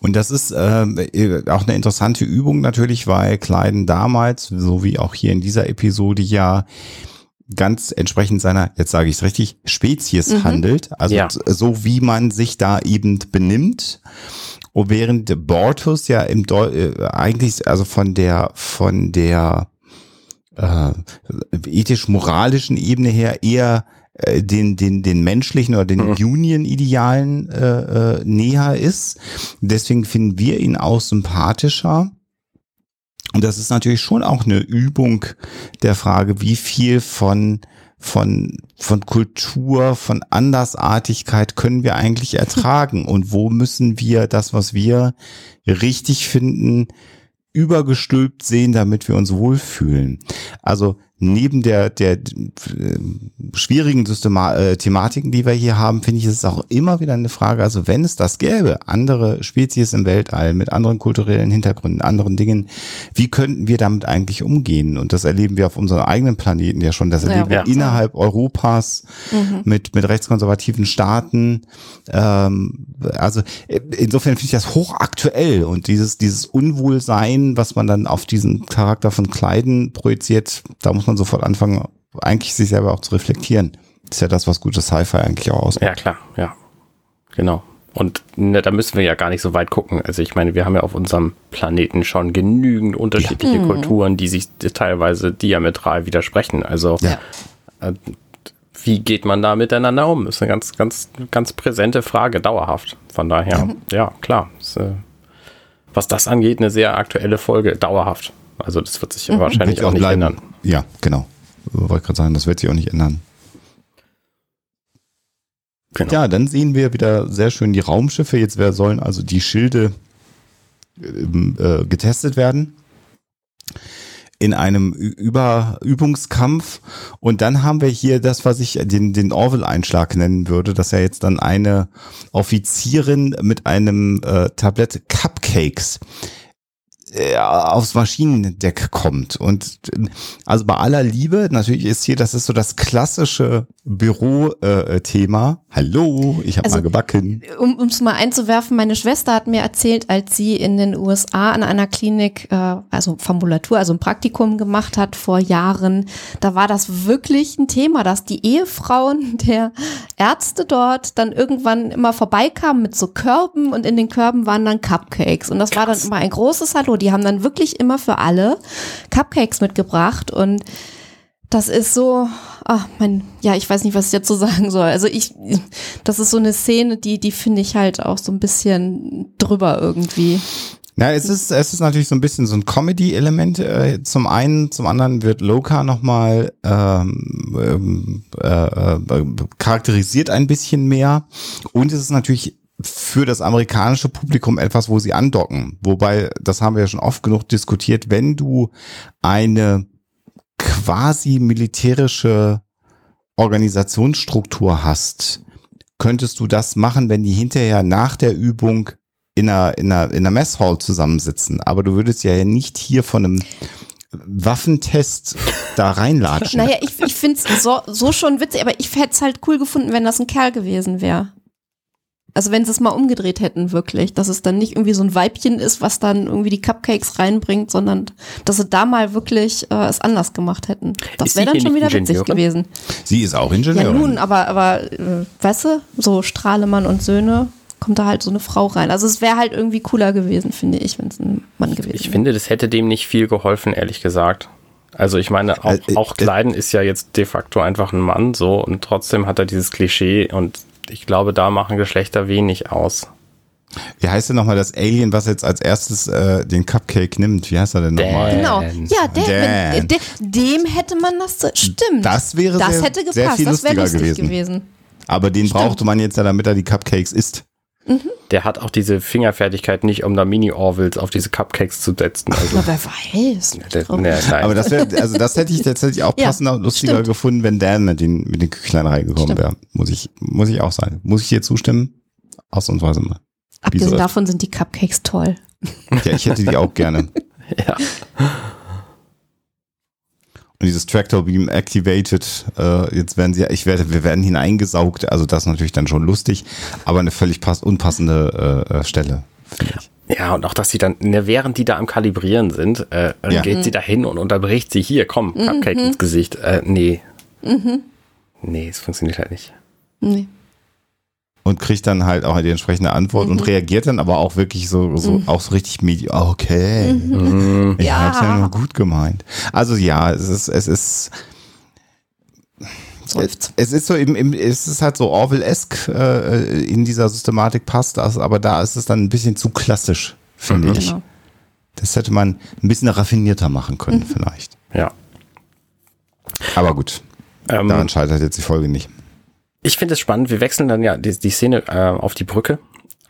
Und das ist äh, auch eine interessante Übung natürlich, weil Kleiden damals, so wie auch hier in dieser Episode ja ganz entsprechend seiner, jetzt sage ich es richtig, Spezies handelt. Also Ja. so wie man sich da eben benimmt. Und während Bortus ja im Deu äh, eigentlich, also von der, von der äh, ethisch-moralischen Ebene her eher äh, den, den, den menschlichen oder den Union-Idealen äh, äh, näher ist. Deswegen finden wir ihn auch sympathischer. Und das ist natürlich schon auch eine Übung der Frage, wie viel von, von, von Kultur, von Andersartigkeit können wir eigentlich ertragen und wo müssen wir das, was wir richtig finden, übergestülpt sehen, damit wir uns wohlfühlen. Also neben der, der äh, schwierigen Systema äh, Thematiken, die wir hier haben, finde ich, ist es auch immer wieder eine Frage, also wenn es das gäbe, andere Spezies im Weltall mit anderen kulturellen Hintergründen, anderen Dingen, wie könnten wir damit eigentlich umgehen? Und das erleben wir auf unserem eigenen Planeten ja schon, das Ja. erleben wir Ja. innerhalb Europas mit, mit rechtskonservativen Staaten. Ähm, also äh, insofern finde ich das hochaktuell und dieses, dieses Unwohlsein, was man dann auf diesen Charakter von Kleiden projiziert, da muss man sofort anfangen, eigentlich sich selber auch zu reflektieren. Das ist ja das, was gutes Sci-Fi eigentlich auch ausmacht. Ja, klar, ja. Genau. Und ne, da müssen wir ja gar nicht so weit gucken. Also ich meine, wir haben ja auf unserem Planeten schon genügend unterschiedliche Mhm. Kulturen, die sich teilweise diametral widersprechen. Also Ja. äh, wie geht man da miteinander um? Das ist eine ganz, ganz, ganz präsente Frage, dauerhaft. Von daher, mhm. ja, klar. Ist, äh, was das angeht, eine sehr aktuelle Folge, dauerhaft. Also das wird sich mhm. wahrscheinlich auch, auch, nicht bleiben. ändern. Ja, genau. Wollte gerade sagen, das wird sich auch nicht ändern. Genau. Ja, dann sehen wir wieder sehr schön die Raumschiffe. Jetzt sollen also die Schilde ähm, äh, getestet werden in einem Über Übungskampf. Und dann haben wir hier das, was ich den, den Orwell-Einschlag nennen würde, dass er jetzt dann eine Offizierin mit einem äh, Tablett Cupcakes aufs Maschinendeck kommt. Und also bei aller Liebe, natürlich ist hier, das ist so das klassische Büro-Thema. Äh, Hallo, ich habe also, mal gebacken. Um es mal einzuwerfen, meine Schwester hat mir erzählt, als sie in den USA an einer Klinik, äh, also Formulatur, also ein Praktikum gemacht hat vor Jahren, da war das wirklich ein Thema, dass die Ehefrauen der Ärzte dort dann irgendwann immer vorbeikamen mit so Körben und in den Körben waren dann Cupcakes. Und das Krass. war dann immer ein großes Hallo. Die haben dann wirklich immer für alle Cupcakes mitgebracht und das ist so, ach mein, ja, ich weiß nicht, was ich dazu sagen soll. Also ich, das ist so eine Szene, die, die finde ich halt auch so ein bisschen drüber irgendwie. Ja, es ist, es ist natürlich so ein bisschen so ein Comedy-Element. Äh, zum einen, zum anderen wird Loka nochmal ähm, ähm, äh, äh, charakterisiert ein bisschen mehr. Und es ist natürlich für das amerikanische Publikum etwas, wo sie andocken. Wobei, das haben wir ja schon oft genug diskutiert, wenn du eine quasi militärische Organisationsstruktur hast, könntest du das machen, wenn die hinterher nach der Übung in einer, in einer, in einer Messhall zusammensitzen. Aber du würdest ja nicht hier von einem Waffentest da reinlatschen. Naja, ich, ich finde es so, so schon witzig, aber ich hätte es halt cool gefunden, wenn das ein Kerl gewesen wäre. Also wenn sie es mal umgedreht hätten, wirklich, dass es dann nicht irgendwie so ein Weibchen ist, was dann irgendwie die Cupcakes reinbringt, sondern dass sie da mal wirklich äh, es anders gemacht hätten. Das wäre dann schon wieder witzig gewesen. Sie ist auch Ingenieurin. Ja nun, aber, aber äh, weißt du, so Strahlemann und Söhne, kommt da halt so eine Frau rein. Also es wäre halt irgendwie cooler gewesen, finde ich, wenn es ein Mann gewesen wäre. Ich finde, das hätte dem nicht viel geholfen, ehrlich gesagt. Also ich meine, auch, äh, auch Kleiden ist ja jetzt de facto einfach ein Mann so und trotzdem hat er dieses Klischee und ich glaube, da machen Geschlechter wenig aus. Wie heißt denn nochmal das Alien, was jetzt als erstes äh, den Cupcake nimmt? Wie heißt er denn nochmal? Genau. Ja, der, wenn, de, dem hätte man das. Stimmt. Das wäre das sehr, hätte gepasst. sehr viel lustiger das lustig gewesen. gewesen. Aber den Stimmt. brauchte man jetzt ja, damit er die Cupcakes isst. Mhm. Der hat auch diese Fingerfertigkeit nicht, um da Mini-Orvils auf diese Cupcakes zu setzen. Also, Aber wer weiß. Der, ne, Aber das wäre, also das hätte ich tatsächlich auch passender und lustiger stimmt. gefunden, wenn Dan mit den, mit den Küchlein reingekommen wäre. Muss ich, muss ich auch sagen. Muss ich dir zustimmen? Ausnahmsweise mal. Abgesehen davon sind die Cupcakes toll. Ja, ich hätte die auch gerne. ja. Und dieses Tractor Beam activated, äh, jetzt werden sie, ich werde, wir werden hineingesaugt, also das ist natürlich dann schon lustig, aber eine völlig pass unpassende äh, äh Stelle, finde ich. Ja, und auch, dass sie dann, ne, während die da am Kalibrieren sind, äh, ja. geht mhm. sie da hin und unterbricht sie hier, komm, Cupcake mhm. ins Gesicht. Äh, nee. Mhm. Nee, es funktioniert halt nicht. Nee und kriegt dann halt auch die entsprechende Antwort mhm. und reagiert dann aber auch wirklich so, so mhm. auch so richtig medi okay. Mhm. Ich ja. hab's ja nur gut gemeint. Also ja, es ist, es ist, Seufzt. Es ist so eben, es ist halt so Orwell-esque äh, in dieser Systematik passt das, aber da ist es dann ein bisschen zu klassisch, finde mhm. ich. Genau. Das hätte man ein bisschen raffinierter machen können, mhm. vielleicht. Ja. Aber gut. Ähm, daran scheitert jetzt die Folge nicht. Ich finde es spannend, wir wechseln dann ja die, die Szene äh, auf die Brücke.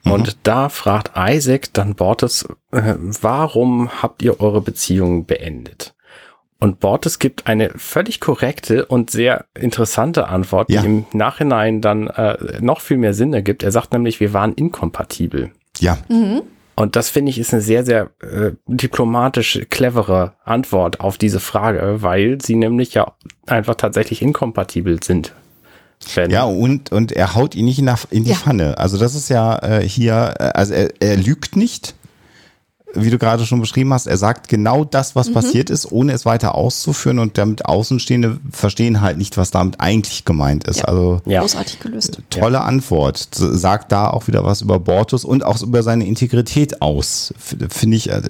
Mhm. Und da fragt Isaac dann Bortes, äh, warum habt ihr eure Beziehung beendet? Und Bortes gibt eine völlig korrekte und sehr interessante Antwort, ja. die im Nachhinein dann äh, noch viel mehr Sinn ergibt. Er sagt nämlich, wir waren inkompatibel. Ja. Mhm. Und das finde ich ist eine sehr, sehr äh, diplomatisch clevere Antwort auf diese Frage, weil sie nämlich ja einfach tatsächlich inkompatibel sind. Fan. Ja, und, und er haut ihn nicht in, in die ja. Pfanne. Also das ist ja äh, hier, äh, also er, er lügt nicht. Wie du gerade schon beschrieben hast, er sagt genau das, was passiert ist, ohne es weiter auszuführen und damit Außenstehende verstehen halt nicht, was damit eigentlich gemeint ist. Ja. Also Ja. Großartig gelöst. tolle Antwort. S- Sagt da auch wieder was über Bortus und auch über seine Integrität aus. Finde ich äh,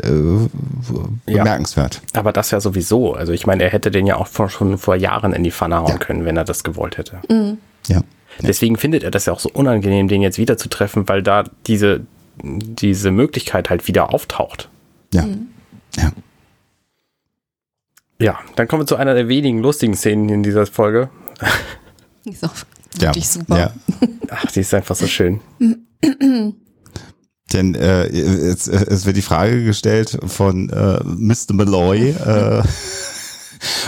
Ja. bemerkenswert. Aber das ja sowieso. Also ich meine, er hätte den ja auch vor, schon vor Jahren in die Pfanne hauen Ja. können, wenn er das gewollt hätte. Ja. Deswegen findet er das ja auch so unangenehm, den jetzt wieder zu treffen, weil da diese, diese Möglichkeit halt wieder auftaucht. Ja. Ja. Ja, dann kommen wir zu einer der wenigen lustigen Szenen in dieser Folge. Ist auch Ja. wirklich super. Ja. Ach, die ist einfach so schön. Denn äh, es, es wird die Frage gestellt von äh, Mr. Malloy, äh,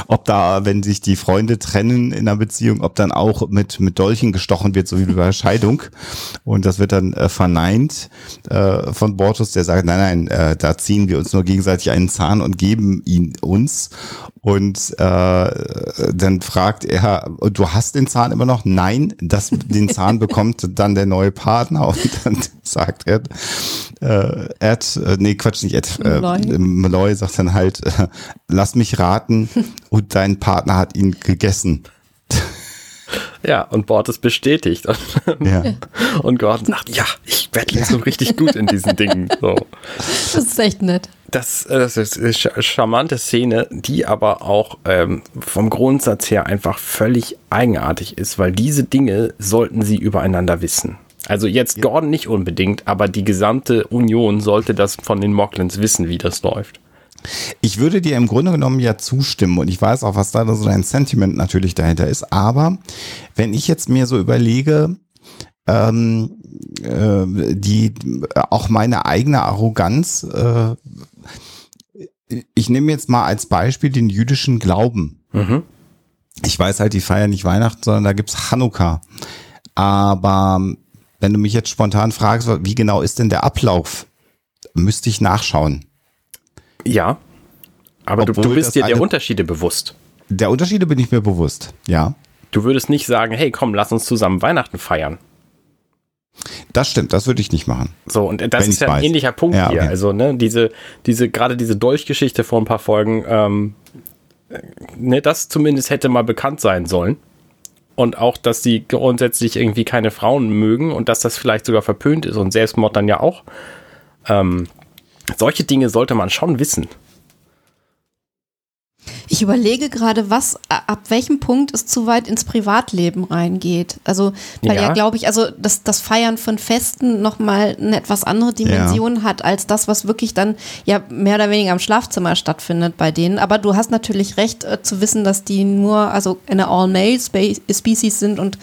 ob da, wenn sich die Freunde trennen in einer Beziehung, ob dann auch mit, mit Dolchen gestochen wird, so wie bei Scheidung. Und das wird dann äh, verneint äh, von Bortus, der sagt, nein, nein, äh, da ziehen wir uns nur gegenseitig einen Zahn und geben ihn uns. Und äh, dann fragt er, du hast den Zahn immer noch? Nein, das, den Zahn bekommt dann der neue Partner. Und dann sagt er, äh, Ed, äh, nee, Quatsch, nicht Ed, äh, Malloy. Sagt dann halt, äh, lass mich raten, und dein Partner hat ihn gegessen. Ja, und Bord ist bestätigt. Ja. Und Gordon sagt, ja, ich werde jetzt so richtig gut in diesen Dingen. So. Das ist echt nett. Das, äh, das ist eine charmante Szene, die aber auch ähm, vom Grundsatz her einfach völlig eigenartig ist, weil diese Dinge sollten sie übereinander wissen. Also jetzt Gordon nicht unbedingt, aber die gesamte Union sollte das von den Mocklins wissen, wie das läuft. Ich würde dir im Grunde genommen ja zustimmen und ich weiß auch, was da so dein Sentiment natürlich dahinter ist. Aber wenn ich jetzt mir so überlege, ähm, äh, die auch meine eigene Arroganz, äh, ich nehme jetzt mal als Beispiel den jüdischen Glauben. Mhm. Ich weiß halt, die feiern nicht Weihnachten, sondern da gibt's Hanukkah. Aber wenn du mich jetzt spontan fragst, wie genau ist denn der Ablauf, müsste ich nachschauen. Ja, aber du, du bist dir der Unterschiede bewusst. Der Unterschiede bin ich mir bewusst, ja. Du würdest nicht sagen, hey, komm, lass uns zusammen Weihnachten feiern. Das stimmt, das würde ich nicht machen. So, und das ist ja ein weiß. ähnlicher Punkt Ja, hier. okay. Also, ne, diese, diese, gerade diese Dolchgeschichte vor ein paar Folgen, ähm, äh, ne, das zumindest hätte mal bekannt sein sollen. Und auch, dass sie grundsätzlich irgendwie keine Frauen mögen und dass das vielleicht sogar verpönt ist und Selbstmord dann ja auch. Ähm, solche Dinge sollte man schon wissen. Ich überlege gerade, was, ab welchem Punkt es zu weit ins Privatleben reingeht. Also, weil ja, Ja. glaube ich, also das, das Feiern von Festen nochmal eine etwas andere Dimension hat, als das, was wirklich dann ja mehr oder weniger im Schlafzimmer stattfindet bei denen. Aber du hast natürlich recht äh, zu wissen, dass die nur, also eine All-Male-Species sind und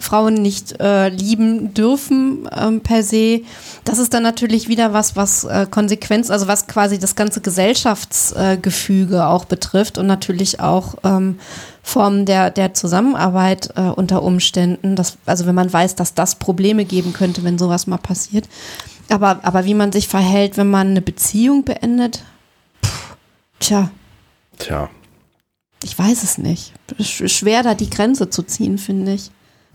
Frauen nicht äh, lieben dürfen ähm, per se. Das ist dann natürlich wieder was, was äh, Konsequenz, also was quasi das ganze Gesellschaftsgefüge äh, auch betrifft und natürlich auch ähm, Formen der, der Zusammenarbeit äh, unter Umständen. Das, also wenn man weiß, dass das Probleme geben könnte, wenn sowas mal passiert. Aber, aber wie man sich verhält, wenn man eine Beziehung beendet, Puh, tja, Tja. ich weiß es nicht. Sch- Schwer da die Grenze zu ziehen, finde ich.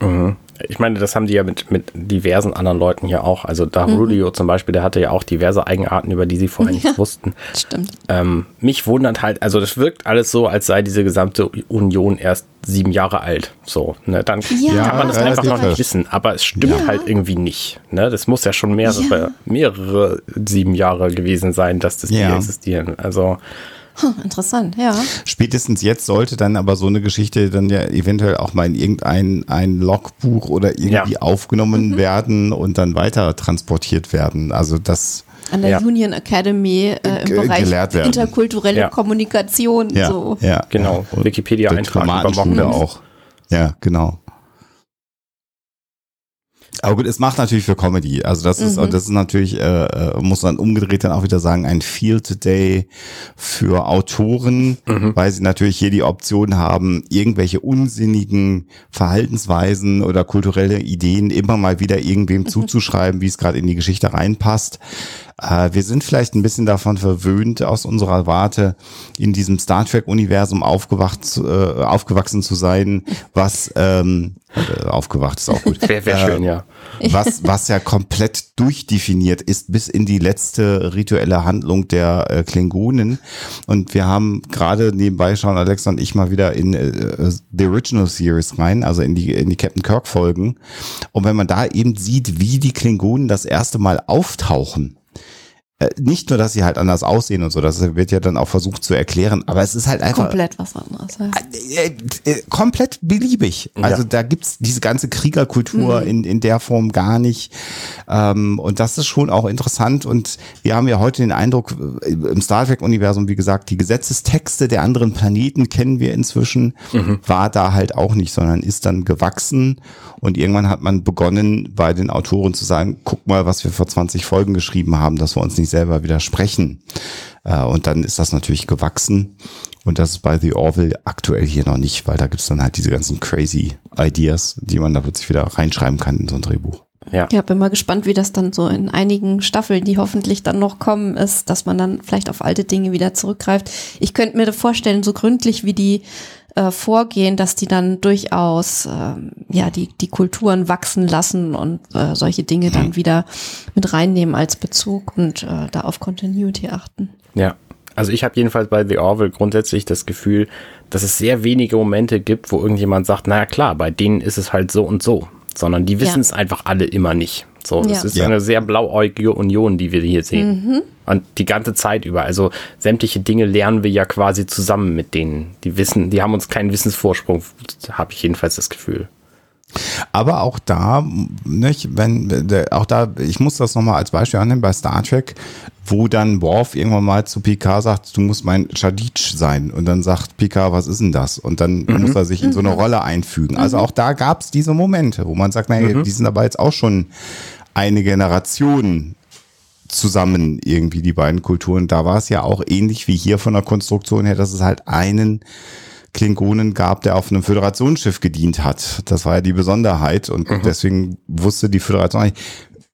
Mhm. Ich meine, das haben die ja mit, mit diversen anderen Leuten hier auch. Also da Rulio zum Beispiel, der hatte ja auch diverse Eigenarten, über die sie vorher nichts wussten. Stimmt. Ähm, mich wundert halt, also das wirkt alles so, als sei diese gesamte Union erst sieben Jahre alt. So, ne? Dann Ja, kann man das relativ einfach noch nicht frisch. wissen, aber es stimmt Ja. halt irgendwie nicht. Ne? Das muss ja schon mehrere, Ja. mehrere sieben Jahre gewesen sein, dass das die Ja. existieren. Also Hm, interessant, ja. Spätestens jetzt sollte dann aber so eine Geschichte dann ja eventuell auch mal in irgendein ein Logbuch oder irgendwie Ja. aufgenommen werden und dann weiter transportiert werden. Also das, An der Ja. Union Academy äh, im Ge- Bereich interkulturelle Ja. Kommunikation. ja, So. ja. genau, Wikipedia-Eintrag über auch. Ja, genau. Aber gut, es macht natürlich für Comedy. Also das ist, Mhm. das ist natürlich, äh, äh, muss man umgedreht dann auch wieder sagen, ein Field Day für Autoren, weil sie natürlich hier die Option haben, irgendwelche unsinnigen Verhaltensweisen oder kulturelle Ideen immer mal wieder irgendwem zuzuschreiben, wie es gerade in die Geschichte reinpasst. Äh, wir sind vielleicht ein bisschen davon verwöhnt, aus unserer Warte in diesem Star Trek-Universum aufgewacht, äh, aufgewachsen zu sein, was ähm, äh, aufgewacht ist auch gut. Wäre wär schön, ja. was, was ja komplett durchdefiniert ist bis in die letzte rituelle Handlung der äh, Klingonen. Und wir haben gerade nebenbei schauen Alexa und ich mal wieder in äh, The Original Series rein, also in die, in die Captain Kirk Folgen. Und wenn man da eben sieht, wie die Klingonen das erste Mal auftauchen, äh, nicht nur, dass sie halt anders aussehen und so, das wird ja dann auch versucht zu erklären, aber es ist halt einfach Komplett was anderes. Ja. äh, äh, komplett beliebig. Also Ja. da gibt's diese ganze Kriegerkultur in, in der Form gar nicht. Ähm, und das ist schon auch interessant. Und wir haben ja heute den Eindruck, äh, im Star Trek-Universum, wie gesagt, die Gesetzestexte der anderen Planeten kennen wir inzwischen. War da halt auch nicht, sondern ist dann gewachsen. Und irgendwann hat man begonnen, bei den Autoren zu sagen, guck mal, was wir vor 20 Folgen geschrieben haben, dass wir uns nicht selber widersprechen. Äh, und dann ist das natürlich gewachsen. Und das ist bei The Orville aktuell hier noch nicht, weil da gibt's dann halt diese ganzen crazy Ideas, die man da plötzlich wieder reinschreiben kann in so ein Drehbuch. Ja. Ja, bin mal gespannt, wie das dann so in einigen Staffeln, die hoffentlich dann noch kommen, ist, dass man dann vielleicht auf alte Dinge wieder zurückgreift. Ich könnte mir vorstellen, so gründlich wie die äh, vorgehen, dass die dann durchaus ähm, ja die die Kulturen wachsen lassen und äh, solche Dinge dann wieder mit reinnehmen als Bezug und äh, da auf Continuity achten. Ja. Also ich habe jedenfalls bei The Orville grundsätzlich das Gefühl, dass es sehr wenige Momente gibt, wo irgendjemand sagt, naja klar, bei denen ist es halt so und so. Sondern die wissen Ja. es einfach alle immer nicht. So, es Ja. ist Ja. eine sehr blauäugige Union, die wir hier sehen. Und die ganze Zeit über. Also sämtliche Dinge lernen wir ja quasi zusammen mit denen. Die wissen, die haben uns keinen Wissensvorsprung, habe ich jedenfalls das Gefühl. Aber auch da, nicht, wenn, auch da, ich muss das nochmal als Beispiel annehmen bei Star Trek, wo dann Worf irgendwann mal zu Picard sagt, du musst mein Chadich sein. Und dann sagt Picard, was ist denn das? Und dann muss er sich in so eine Rolle einfügen. Also auch da gab's diese Momente, wo man sagt, naja, die sind aber jetzt auch schon eine Generation zusammen irgendwie die beiden Kulturen. Da war es ja auch ähnlich wie hier von der Konstruktion her, dass es halt einen Klingonen gab, der auf einem Föderationsschiff gedient hat. Das war ja die Besonderheit und deswegen wusste die Föderation nicht.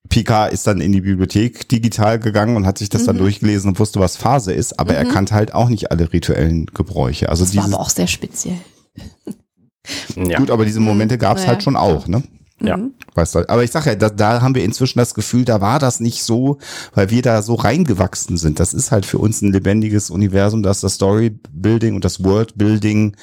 Picard ist dann in die Bibliothek digital gegangen und hat sich das dann durchgelesen und wusste, was Phase ist, aber er kannte halt auch nicht alle rituellen Gebräuche. Also Das war dieses, aber auch sehr speziell. Ja. gut, aber diese Momente gab es Naja, halt schon auch, ne? Ja. Weißt du, aber ich sag ja, da, da haben wir inzwischen das Gefühl, da war das nicht so, weil wir da so reingewachsen sind. Das ist halt für uns ein lebendiges Universum, da ist das Storybuilding und das Worldbuilding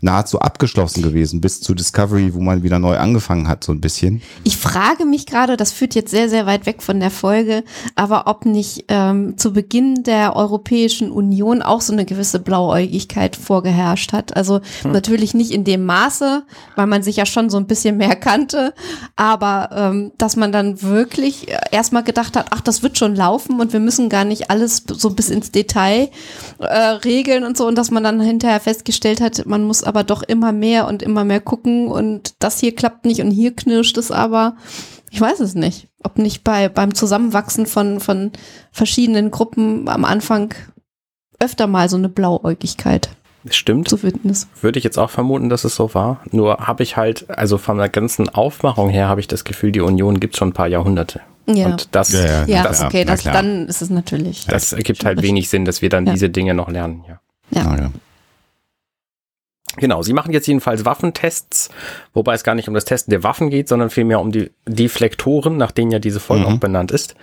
nahezu abgeschlossen gewesen, bis zu Discovery, wo man wieder neu angefangen hat, so ein bisschen. Ich frage mich gerade, das führt jetzt sehr, sehr weit weg von der Folge, aber ob nicht ähm, zu Beginn der Europäischen Union auch so eine gewisse Blauäugigkeit vorgeherrscht hat. Also natürlich nicht in dem Maße, weil man sich ja schon so ein bisschen mehr kannte, aber ähm, dass man dann wirklich äh, erstmal gedacht hat, ach, das wird schon laufen und wir müssen gar nicht alles so bis ins Detail äh, regeln und so und dass man dann hinterher festgestellt hat, man muss aber doch immer mehr und immer mehr gucken und das hier klappt nicht und hier knirscht es aber. Ich weiß es nicht, ob nicht bei beim Zusammenwachsen von von verschiedenen Gruppen am Anfang öfter mal so eine Blauäugigkeit Stimmt. zu finden ist. Würde ich jetzt auch vermuten, dass es so war. Nur habe ich halt, also von der ganzen Aufmachung her, habe ich das Gefühl, die Union gibt schon ein paar Jahrhunderte. Ja. Und das, Ja, ja, Ja, das- okay, das, dann ist es natürlich. das ergibt halt wenig Sinn, dass wir dann Ja. diese Dinge noch lernen. Ja. Ja. Ah, ja. Genau, sie machen jetzt jedenfalls Waffentests, wobei es gar nicht um das Testen der Waffen geht, sondern vielmehr um die Deflektoren, nach denen ja diese Folge Mhm. auch benannt ist.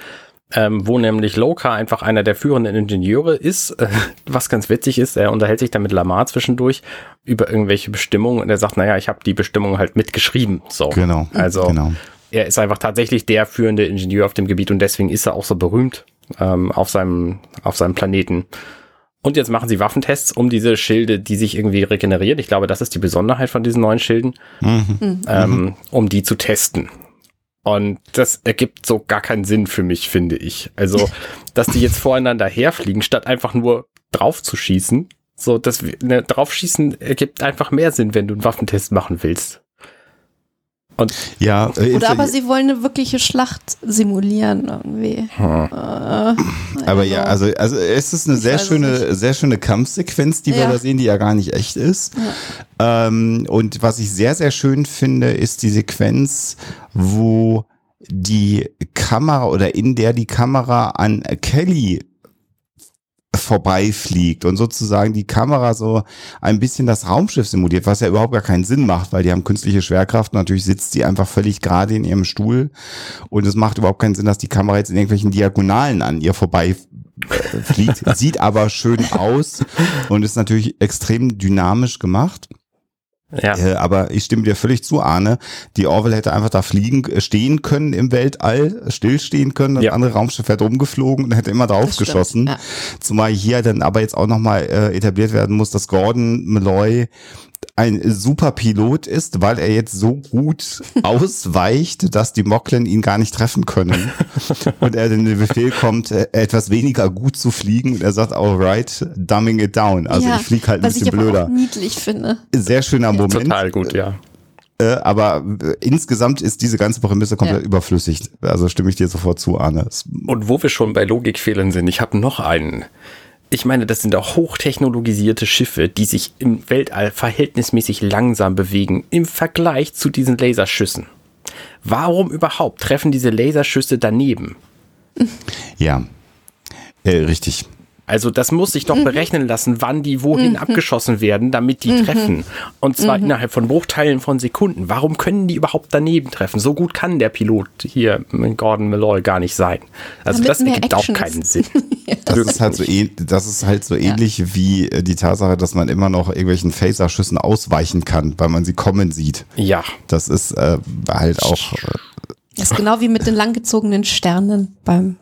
Ähm, wo nämlich Loka einfach einer der führenden Ingenieure ist, äh, was ganz witzig ist, er unterhält sich dann mit Lamar zwischendurch über irgendwelche Bestimmungen und er sagt, naja, ich habe die Bestimmungen halt mitgeschrieben. So. Genau. Also genau. er ist einfach tatsächlich der führende Ingenieur auf dem Gebiet und deswegen ist er auch so berühmt ähm, auf, seinem, auf seinem Planeten. Und jetzt machen sie Waffentests, um diese Schilde, die sich irgendwie regenerieren. Ich glaube, das ist die Besonderheit von diesen neuen Schilden, Mhm. ähm, um die zu testen. Und das ergibt so gar keinen Sinn für mich, finde ich. Also, dass die jetzt voreinander herfliegen, statt einfach nur drauf zu schießen. So, das ne, draufschießen ergibt einfach mehr Sinn, wenn du einen Waffentest machen willst. Und Ja, äh, Oder aber sie wollen eine wirkliche Schlacht simulieren irgendwie. hm, Äh, Aber ja, also, also es ist eine sehr schöne, sehr schöne Kampfsequenz, die wir Ja. da sehen, die ja gar nicht echt ist. Ähm, und was ich sehr, sehr schön finde, ist die Sequenz, wo die Kamera oder in der die Kamera an Kelly vorbeifliegt und sozusagen die Kamera so ein bisschen das Raumschiff simuliert, was ja überhaupt gar keinen Sinn macht, weil die haben künstliche Schwerkraft. Natürlich sitzt sie einfach völlig gerade in ihrem Stuhl und es macht überhaupt keinen Sinn, dass die Kamera jetzt in irgendwelchen Diagonalen an ihr vorbei äh, fliegt. Sieht aber schön aus und ist natürlich extrem dynamisch gemacht. Ja. Äh, aber ich stimme dir völlig zu, Arne. Die Orwell hätte einfach da fliegen, äh, stehen können im Weltall, stillstehen können. Das ja. andere Raumschiff hätte rumgeflogen und hätte immer drauf geschossen. Ja. Zumal hier dann aber jetzt auch nochmal äh, etabliert werden muss, dass Gordon Malloy ein super Pilot ist, weil er jetzt so gut ausweicht, dass die Moklen ihn gar nicht treffen können. Und er den Befehl kommt, äh, etwas weniger gut zu fliegen. Und er sagt, alright, dumbing it down. Also ja, ich fliege halt ein bisschen blöder. Niedlich finde. Sehr schöner ja. Moment. Total gut, ja. Äh, aber äh, insgesamt ist diese ganze Prämisse komplett ja. überflüssig. Also stimme ich dir sofort zu, Arne. Und wo wir schon bei Logikfehlern sind, ich habe noch einen ich meine, das sind auch hochtechnologisierte Schiffe, die sich im Weltall verhältnismäßig langsam bewegen im Vergleich zu diesen Laserschüssen. Warum überhaupt treffen diese Laserschüsse daneben? Ja, äh, richtig. Also das muss sich doch mhm. berechnen lassen, wann die wohin mhm. abgeschossen werden, damit die mhm. treffen. Und zwar mhm. innerhalb von Bruchteilen von Sekunden. Warum können die überhaupt daneben treffen? So gut kann der Pilot hier, Gordon Malloy, gar nicht sein. Also damit das ergibt auch keinen Sinn. das, ist halt so, das ist halt so ähnlich ja. wie äh, die Tatsache, dass man immer noch irgendwelchen Phaserschüssen ausweichen kann, weil man sie kommen sieht. Ja. Das ist äh, halt auch... Äh, das ist genau wie mit den langgezogenen Sternen beim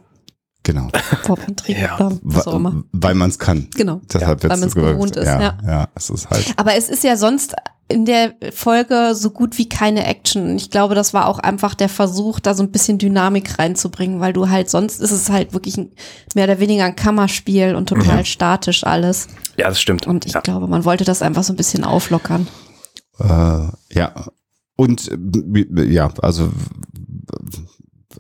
Genau. Vorpantrie. ja. Was auch immer. Weil man es kann. Genau. Deshalb ja, weil man es gewohnt ist. Ja, ja. ja, es ist halt. Aber es ist ja sonst in der Folge so gut wie keine Action. Ich glaube, das war auch einfach der Versuch, da so ein bisschen Dynamik reinzubringen, weil du halt sonst ist es halt wirklich ein, mehr oder weniger ein Kammerspiel und total ja. statisch alles. Ja, das stimmt. Und ich ja. glaube, man wollte das einfach so ein bisschen auflockern. Äh, ja. Und äh, ja, also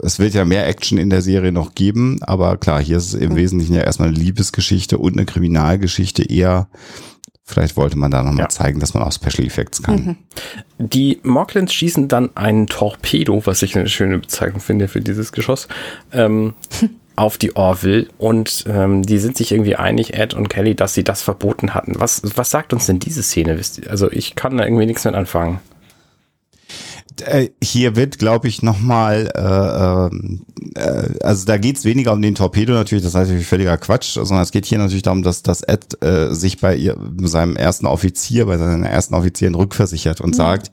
es wird ja mehr Action in der Serie noch geben, aber klar, hier ist es im Wesentlichen ja erstmal eine Liebesgeschichte und eine Kriminalgeschichte eher. Vielleicht wollte man da nochmal ja. zeigen, dass man auch Special Effects kann. Mhm. Die Moklins schießen dann einen Torpedo, was ich eine schöne Bezeichnung finde für dieses Geschoss, ähm, auf die Orville und ähm, die sind sich irgendwie einig, Ed und Kelly, dass sie das verboten hatten. Was, was sagt uns denn diese Szene? Also ich kann da irgendwie nichts mit anfangen. Äh, hier wird, glaube ich, nochmal, äh, äh, also da geht es weniger um den Torpedo natürlich, das ist natürlich völliger Quatsch, sondern es geht hier natürlich darum, dass, dass Ed äh, sich bei ihr, seinem ersten Offizier, bei seinen ersten Offizierin rückversichert und mhm. sagt,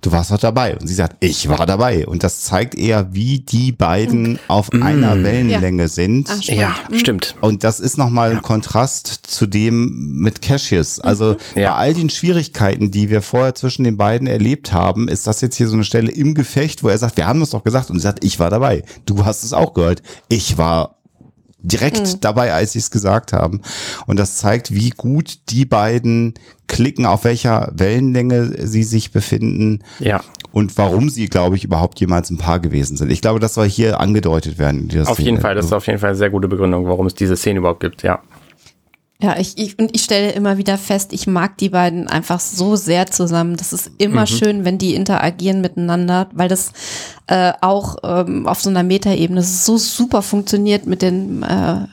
du warst doch dabei. Und sie sagt, ich war dabei. Und das zeigt eher, wie die beiden mhm. auf mhm. einer Wellenlänge ja. sind. Ach, ja, mhm. stimmt. Und das ist nochmal ja. ein Kontrast zu dem mit Cassius. Also mhm. ja. bei all den Schwierigkeiten, die wir vorher zwischen den beiden erlebt haben, ist das jetzt hier so eine Stelle im Gefecht, wo er sagt, wir haben es doch gesagt. Und sie sagt, ich war dabei. Du hast es auch gehört. Ich war direkt mhm. dabei, als sie es gesagt haben. Und das zeigt, wie gut die beiden klicken, auf welcher Wellenlänge sie sich befinden. Ja. Und warum sie, glaube ich, überhaupt jemals ein Paar gewesen sind. Ich glaube, das soll hier angedeutet werden. Auf Szene. jeden Fall, das ist auf jeden Fall eine sehr gute Begründung, warum es diese Szene überhaupt gibt, ja. Ja, ich, ich, und ich stelle immer wieder fest, ich mag die beiden einfach so sehr zusammen. Das ist immer mhm. schön, wenn die interagieren miteinander, weil das äh, auch ähm, auf so einer Metaebene so super funktioniert mit den äh,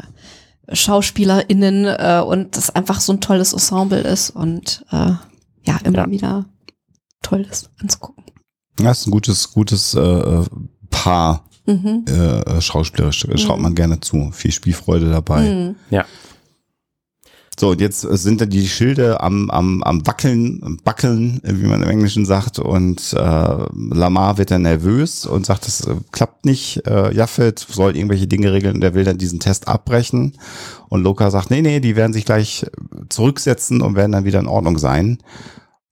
SchauspielerInnen äh, und das einfach so ein tolles Ensemble ist und äh, ja, immer ja. wieder toll ist anzugucken. Ja, ist ein gutes, gutes äh, Paar. Mhm. Äh, schauspielerisch schaut mhm. man gerne zu. Viel Spielfreude dabei. Mhm. Ja. So, und jetzt sind da die Schilde am, am, am Wackeln, Backeln, wie man im Englischen sagt, und äh, Lamar wird dann nervös und sagt, das äh, klappt nicht, äh, Jaffet soll irgendwelche Dinge regeln und er will dann diesen Test abbrechen. Und Loka sagt, nee, nee, die werden sich gleich zurücksetzen und werden dann wieder in Ordnung sein.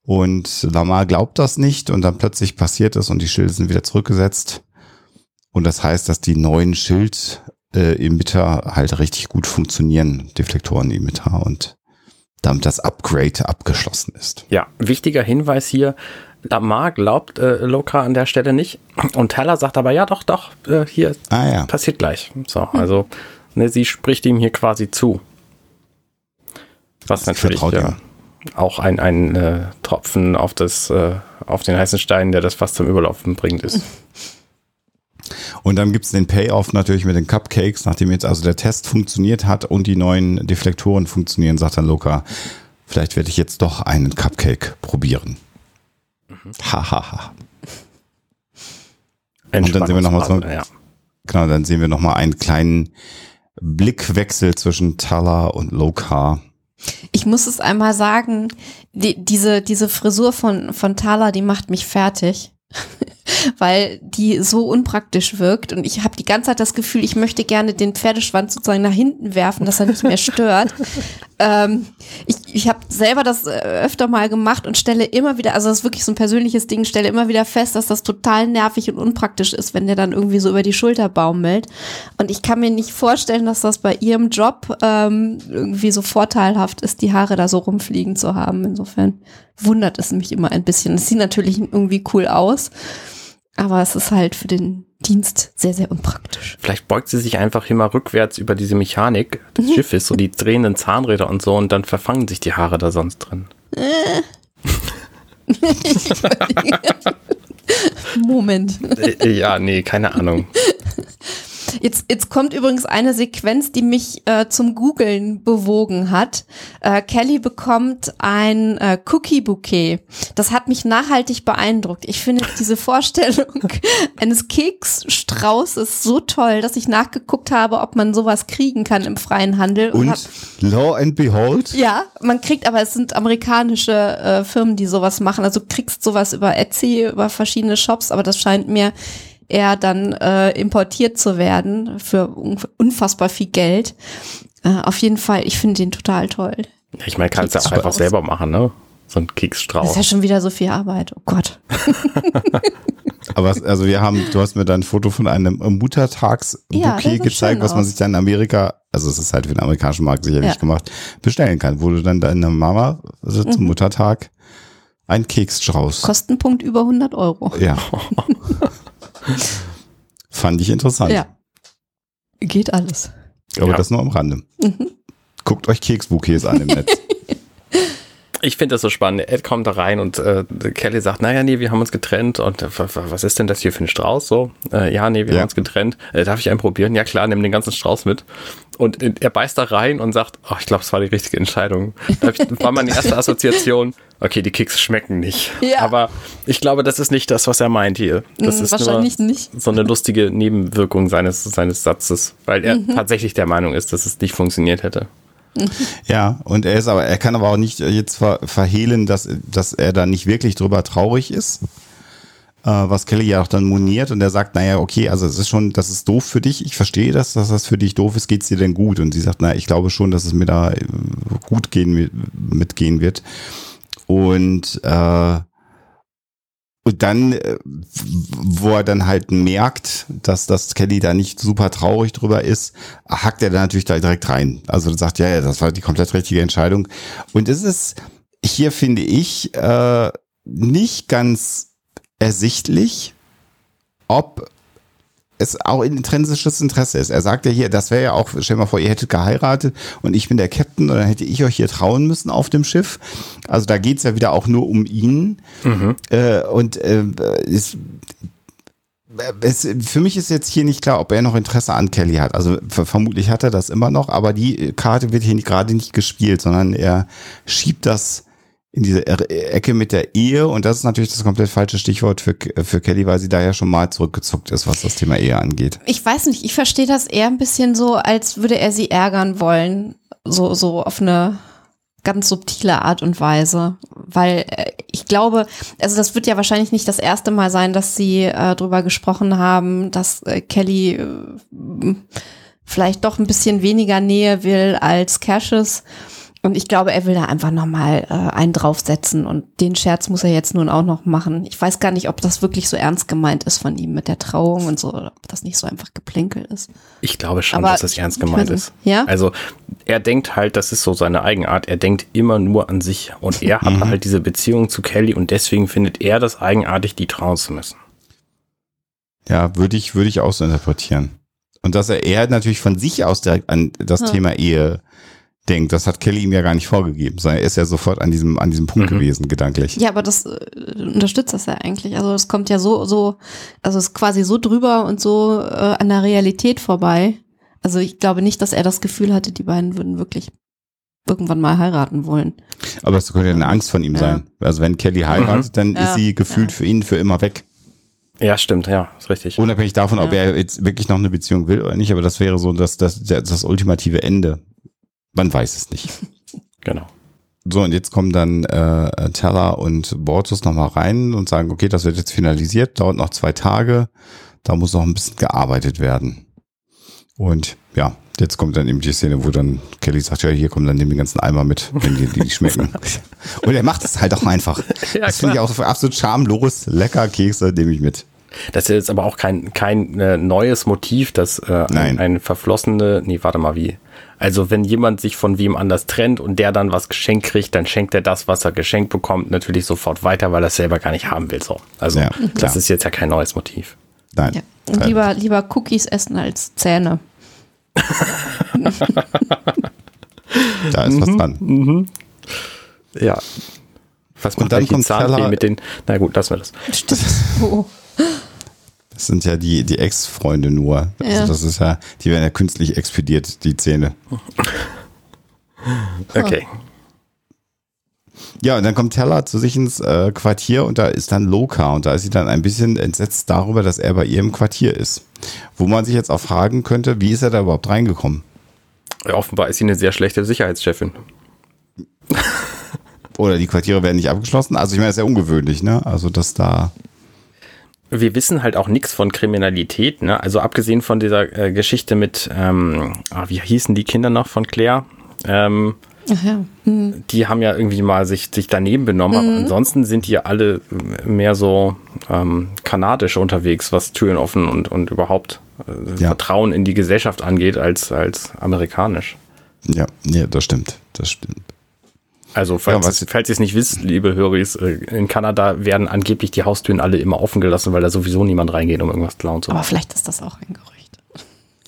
Und Lamar glaubt das nicht und dann plötzlich passiert es und die Schilde sind wieder zurückgesetzt. Und das heißt, dass die neuen Schild äh, Emitter halt richtig gut funktionieren, Deflektoren-Emitter und damit das Upgrade abgeschlossen ist. Ja, wichtiger Hinweis hier. Lamar glaubt äh, Loka an der Stelle nicht und Teller sagt aber ja doch, doch, äh, hier ah, ja. passiert gleich. So, hm. also ne, sie spricht ihm hier quasi zu. Was natürlich äh, auch ein, ein äh, Tropfen auf, das, äh, auf den heißen Stein, der das fast zum Überlaufen bringt, ist. Und dann gibt's den Payoff natürlich mit den Cupcakes, nachdem jetzt also der Test funktioniert hat und die neuen Deflektoren funktionieren, sagt dann Luca, vielleicht werde ich jetzt doch einen Cupcake probieren. Hahaha. Ha, ha. Und dann sehen wir nochmal so, ja. genau, dann sehen wir nochmal einen kleinen Blickwechsel zwischen Tala und Lokar. Ich muss es einmal sagen, die, diese, diese Frisur von, von Tala, die macht mich fertig. weil die so unpraktisch wirkt und ich habe die ganze Zeit das Gefühl, ich möchte gerne den Pferdeschwanz sozusagen nach hinten werfen, dass er nicht mehr stört. ähm, ich ich habe selber das äh, öfter mal gemacht und stelle immer wieder, also das ist wirklich so ein persönliches Ding, stelle immer wieder fest, dass das total nervig und unpraktisch ist, wenn der dann irgendwie so über die Schulter baumelt. Und ich kann mir nicht vorstellen, dass das bei ihrem Job ähm, irgendwie so vorteilhaft ist, die Haare da so rumfliegen zu haben. Insofern wundert es mich immer ein bisschen. Es sieht natürlich irgendwie cool aus. Aber es ist halt für den Dienst sehr, sehr unpraktisch. Vielleicht beugt sie sich einfach immer rückwärts über diese Mechanik des mhm. Schiffes, so die drehenden Zahnräder und so, und dann verfangen sich die Haare da sonst drin. Äh. Moment. Äh, ja, nee, keine Ahnung. Jetzt, jetzt kommt übrigens eine Sequenz, die mich äh, zum Googlen bewogen hat. Äh, Kelly bekommt ein äh, Cookie-Bouquet. Das hat mich nachhaltig beeindruckt. Ich finde diese Vorstellung eines Keksstraußes so toll, dass ich nachgeguckt habe, ob man sowas kriegen kann im freien Handel. Und, und hab, Law and Behold? Ja, man kriegt, aber es sind amerikanische äh, Firmen, die sowas machen. Also kriegst sowas über Etsy, über verschiedene Shops, aber das scheint mir eher dann äh, importiert zu werden für unfassbar viel Geld. Äh, auf jeden Fall, ich finde den total toll. Ich meine, kannst du auch einfach selber machen, ne? So ein Keksstrauß. Das ist ja schon wieder so viel Arbeit. Oh Gott. Aber also wir haben, du hast mir dann ein Foto von einem Muttertagsbouquet ja, gezeigt, was man aus. sich dann in Amerika, also es ist halt für den amerikanischen Markt sicherlich ja. gemacht, bestellen kann, wo du dann deine Mama also zum mhm. Muttertag ein Keksstrauß. Kostenpunkt über 100 Euro. Ja. Fand ich interessant. Ja. Geht alles. Aber ja. das nur am Rande. Mhm. Guckt euch Keksbouquets an im Netz. ich finde das so spannend. Ed kommt da rein und äh, Kelly sagt, naja, nee, wir haben uns getrennt. Und äh, was ist denn das hier für ein Strauß? So, äh, ja, nee, wir ja. haben uns getrennt. Äh, darf ich einen probieren? Ja, klar, nimm den ganzen Strauß mit. Und er beißt da rein und sagt, oh, ich glaube, es war die richtige Entscheidung. Das war meine erste Assoziation. Okay, die Kekse schmecken nicht. Ja. Aber ich glaube, das ist nicht das, was er meint hier. Das mhm, ist wahrscheinlich nur nicht. so eine lustige Nebenwirkung seines, seines Satzes, weil er mhm. tatsächlich der Meinung ist, dass es nicht funktioniert hätte. Ja, und er ist aber, er kann aber auch nicht jetzt ver verhehlen, dass, dass er da nicht wirklich drüber traurig ist. Äh, was Kelly ja auch dann moniert und er sagt, naja, okay, also es ist schon, das ist doof für dich. Ich verstehe das, dass das für dich doof ist. Geht's dir denn gut? Und sie sagt, naja, ich glaube schon, dass es mir da äh, gut gehen, mitgehen wird. Und äh, und dann, äh, wo er dann halt merkt, dass das Kelly da nicht super traurig drüber ist, hackt er da natürlich da direkt rein. Also sagt, ja, ja, das war die komplett richtige Entscheidung. Und es ist hier, finde ich, äh, nicht ganz ersichtlich, ob es auch intrinsisches Interesse ist. Er sagt ja hier, das wäre ja auch, stell mal vor, ihr hättet geheiratet und ich bin der Captain und dann hätte ich euch hier trauen müssen auf dem Schiff. Also da geht's ja wieder auch nur um ihn. Mhm. Äh, und äh, ist, es, für mich ist jetzt hier nicht klar, ob er noch Interesse an Kelly hat. Also vermutlich hat er das immer noch, aber die Karte wird hier gerade nicht gespielt, sondern er schiebt das in diese Ecke mit der Ehe und das ist natürlich das komplett falsche Stichwort für, für Kelly, weil sie da ja schon mal zurückgezuckt ist, was das Thema Ehe angeht. Ich weiß nicht, ich verstehe das eher ein bisschen so, als würde er sie ärgern wollen, so, so auf eine ganz subtile Art und Weise, weil äh, ich glaube, also das wird ja wahrscheinlich nicht das erste Mal sein, dass sie äh, drüber gesprochen haben, dass äh, Kelly äh, vielleicht doch ein bisschen weniger Nähe will als Cassius. Und ich glaube, er will da einfach nochmal äh, einen draufsetzen und den Scherz muss er jetzt nun auch noch machen. Ich weiß gar nicht, ob das wirklich so ernst gemeint ist von ihm mit der Trauung und so, oder ob das nicht so einfach geplänkel ist. Ich glaube schon, Aber dass das ernst gemeint ist. Ja? Also er denkt halt, das ist so seine Eigenart, er denkt immer nur an sich und er hat mhm. halt diese Beziehung zu Kelly und deswegen findet er das eigenartig, die trauen zu müssen. Ja, würde ich, würde ich auch so interpretieren. Und dass er eher natürlich von sich aus der, an das hm. Thema Ehe denkt. Das hat Kelly ihm ja gar nicht vorgegeben, sondern er ist ja sofort an diesem, an diesem Punkt Mhm. gewesen, gedanklich. Ja, aber das äh, unterstützt das ja eigentlich. Also es kommt ja so, so, also es ist quasi so drüber und so äh, an der Realität vorbei. Also ich glaube nicht, dass er das Gefühl hatte, die beiden würden wirklich irgendwann mal heiraten wollen. Aber es könnte ja eine Angst von ihm Ja. sein. Also wenn Kelly heiratet, dann Ja. ist sie gefühlt Ja. für ihn für immer weg. Ja, stimmt, ja, ist richtig. Unabhängig davon, ob er jetzt wirklich noch eine Beziehung will oder nicht, aber das wäre so das, das, das, das ultimative Ende. Man weiß es nicht. Genau. So, und jetzt kommen dann äh, Teller und Bortus nochmal rein und sagen, okay, das wird jetzt finalisiert, dauert noch zwei Tage, da muss noch ein bisschen gearbeitet werden. Und ja, jetzt kommt dann eben die Szene, wo dann Kelly sagt, ja, hier kommen dann nimm den ganzen Eimer mit, wenn dir die nicht schmecken. und er macht es halt auch einfach. Ja, das finde ich auch so absolut schamlos, lecker Kekse, nehme ich mit. Das ist jetzt aber auch kein, kein äh, neues Motiv, dass äh, ein, ein verflossene, nee, warte mal, wie? Also wenn jemand sich von wem anders trennt und der dann was geschenkt kriegt, dann schenkt er das, was er geschenkt bekommt, natürlich sofort weiter, weil er es selber gar nicht haben will. So. Also Ja, klar. das ist jetzt ja kein neues Motiv. Nein. Ja. Und lieber, lieber Cookies essen als Zähne. Da ist was dran. Ja. Was macht dann eigentlich die kommt Teller- mit den, na gut, lassen wir das. Stimmt. Oh. Das sind ja die, die Ex-Freunde nur. Also Ja. das ist ja, die werden ja künstlich expediert, die Zähne. Okay. Ja, und dann kommt Teller zu sich ins äh, Quartier und da ist dann Loka und da ist sie dann ein bisschen entsetzt darüber, dass er bei ihr im Quartier ist. Wo man sich jetzt auch fragen könnte, wie ist er da überhaupt reingekommen? Ja, offenbar ist sie eine sehr schlechte Sicherheitschefin. Oder die Quartiere werden nicht abgeschlossen? Also ich meine, das ist ja ungewöhnlich, ne? Also dass da, Wir wissen halt auch nichts von Kriminalität, ne? Also abgesehen von dieser äh, Geschichte mit, ähm, ah, wie hießen die Kinder noch von Claire? Ähm, Ach ja. Hm. die haben ja irgendwie mal sich, sich daneben benommen, aber ansonsten sind die alle mehr so ähm, kanadisch unterwegs, was Türen offen und, und überhaupt äh, Ja. Vertrauen in die Gesellschaft angeht, als, als amerikanisch. ja, ja, das stimmt, das stimmt. Also, falls, Ja, falls ihr es nicht wisst, liebe Höris, äh, in Kanada werden angeblich die Haustüren alle immer offen gelassen, weil da sowieso niemand reingeht, um irgendwas klauen zu Aber machen. vielleicht ist das auch ein Gerücht.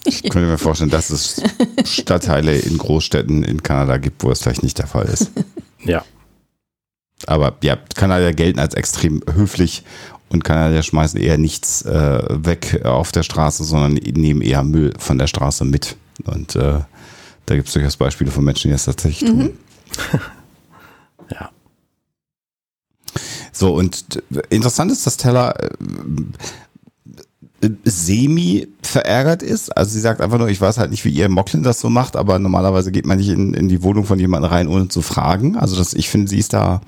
Ich könnte mir vorstellen, dass es Stadtteile in Großstädten in Kanada gibt, wo es vielleicht nicht der Fall ist. Ja. Aber ja, Kanadier gelten als extrem höflich und Kanadier schmeißen eher nichts äh, weg auf der Straße, sondern nehmen eher Müll von der Straße mit. Und äh, da gibt es durchaus Beispiele von Menschen, die das tatsächlich tun. Ja. So, und interessant ist, dass Teller äh, äh, semi verärgert ist. Also sie sagt einfach nur, ich weiß halt nicht, wie ihr Mocklin das so macht, aber normalerweise geht man nicht in, in die Wohnung von jemandem rein, ohne zu fragen. Also das, ich finde, sie ist da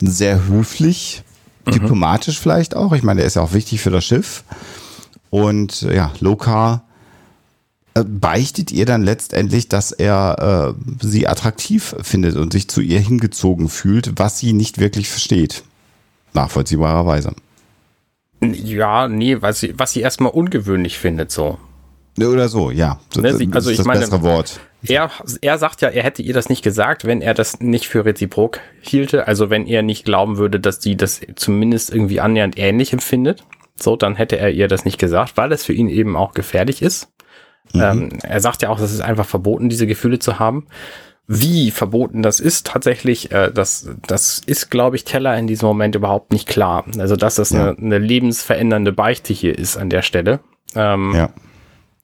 sehr höflich, diplomatisch vielleicht auch. Ich meine, der ist ja auch wichtig für das Schiff. Und ja, Loka äh, beichtet ihr dann letztendlich, dass er äh, sie attraktiv findet und sich zu ihr hingezogen fühlt, was sie nicht wirklich versteht. Nachvollziehbarerweise. Ja, nee, was sie, was sie erstmal ungewöhnlich findet, so. Oder so, ja. Das, Ne, sie- also ist ich das meine- bessere Wort. Er, er sagt ja, er hätte ihr das nicht gesagt, wenn er das nicht für reziprok hielte. Also wenn er nicht glauben würde, dass sie das zumindest irgendwie annähernd ähnlich empfindet. So, dann hätte er ihr das nicht gesagt, weil es für ihn eben auch gefährlich ist. Ähm, er sagt ja auch, es ist einfach verboten, diese Gefühle zu haben. Wie verboten das ist tatsächlich, äh, das, das ist, glaube ich, Teller in diesem Moment überhaupt nicht klar. Also, dass das Ja. eine, eine lebensverändernde Beichte hier ist an der Stelle. Ähm, Ja.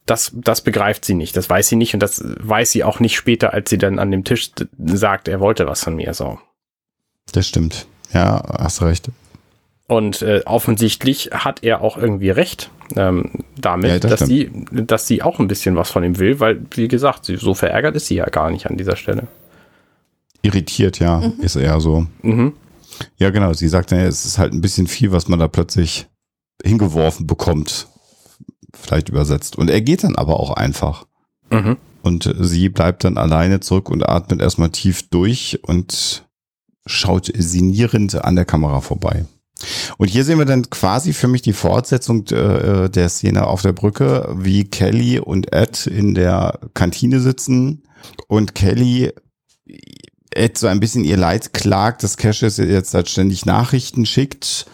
das, das begreift sie nicht, das weiß sie nicht und das weiß sie auch nicht später, als sie dann an dem Tisch sagt, er wollte was von mir, so. Das stimmt. Ja, hast recht. Und äh, offensichtlich hat er auch irgendwie recht ähm, damit, Ja, das dass sie, dass sie auch ein bisschen was von ihm will, weil, wie gesagt, sie, so verärgert ist sie ja gar nicht an dieser Stelle. Irritiert, ja, ist eher so. Mhm. Ja, genau. Sie sagt, ja, es ist halt ein bisschen viel, was man da plötzlich hingeworfen bekommt. Vielleicht übersetzt. Und er geht dann aber auch einfach. Mhm. Und sie bleibt dann alleine zurück und atmet erstmal tief durch und schaut sinnierend an der Kamera vorbei. Und hier sehen wir dann quasi für mich die Fortsetzung äh, der Szene auf der Brücke, wie Kelly und Ed in der Kantine sitzen und Kelly Ed so ein bisschen ihr Leid klagt, dass Cassius jetzt halt ständig Nachrichten schickt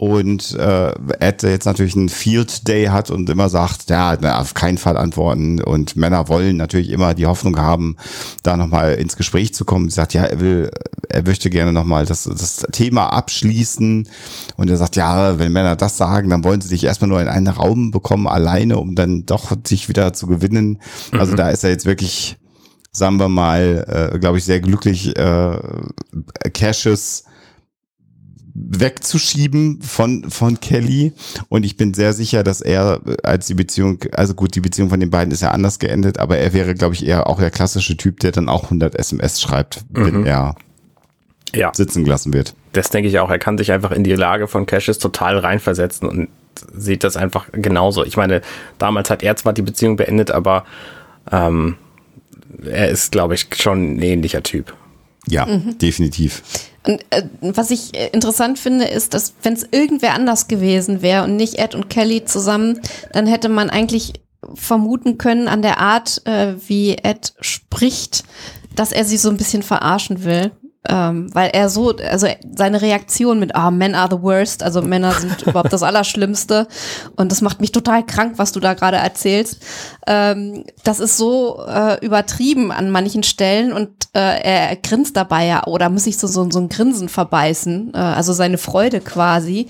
und äh, Ed jetzt natürlich einen Field Day hat und immer sagt, ja, na, auf keinen Fall antworten und Männer wollen natürlich immer die Hoffnung haben, da nochmal ins Gespräch zu kommen. Sie sagt, ja, er will, er möchte gerne nochmal das, das Thema abschließen und er sagt, ja, wenn Männer das sagen, dann wollen sie sich erstmal nur in einen Raum bekommen, alleine, um dann doch sich wieder zu gewinnen. Also mhm. da ist er jetzt wirklich, sagen wir mal, äh, glaube ich, sehr glücklich, äh, Cashes wegzuschieben von, von Kelly. Und ich bin sehr sicher, dass er als die Beziehung, also gut, die Beziehung von den beiden ist ja anders geendet, aber er wäre, glaube ich, eher auch der klassische Typ, der dann auch 100 SMS schreibt, wenn mhm. er ja. sitzen gelassen wird. Das denke ich auch. Er kann sich einfach in die Lage von Cassius total reinversetzen und sieht das einfach genauso. Ich meine, damals hat er zwar die Beziehung beendet, aber ähm, er ist, glaube ich, schon ein ähnlicher Typ. Ja, mhm. definitiv. Und äh, was ich äh, interessant finde, ist, dass wenn es irgendwer anders gewesen wäre und nicht Ed und Kelly zusammen, dann hätte man eigentlich vermuten können an der Art, äh, wie Ed spricht, dass er sie so ein bisschen verarschen will ähm, weil er so, also seine Reaktion mit, ah, men are the worst, also Männer sind überhaupt das Allerschlimmste und das macht mich total krank, was du da gerade erzählst. Ähm, das ist so äh, übertrieben an manchen Stellen und äh, er grinst dabei ja oder muss sich so, so, so ein Grinsen verbeißen, äh, also seine Freude quasi.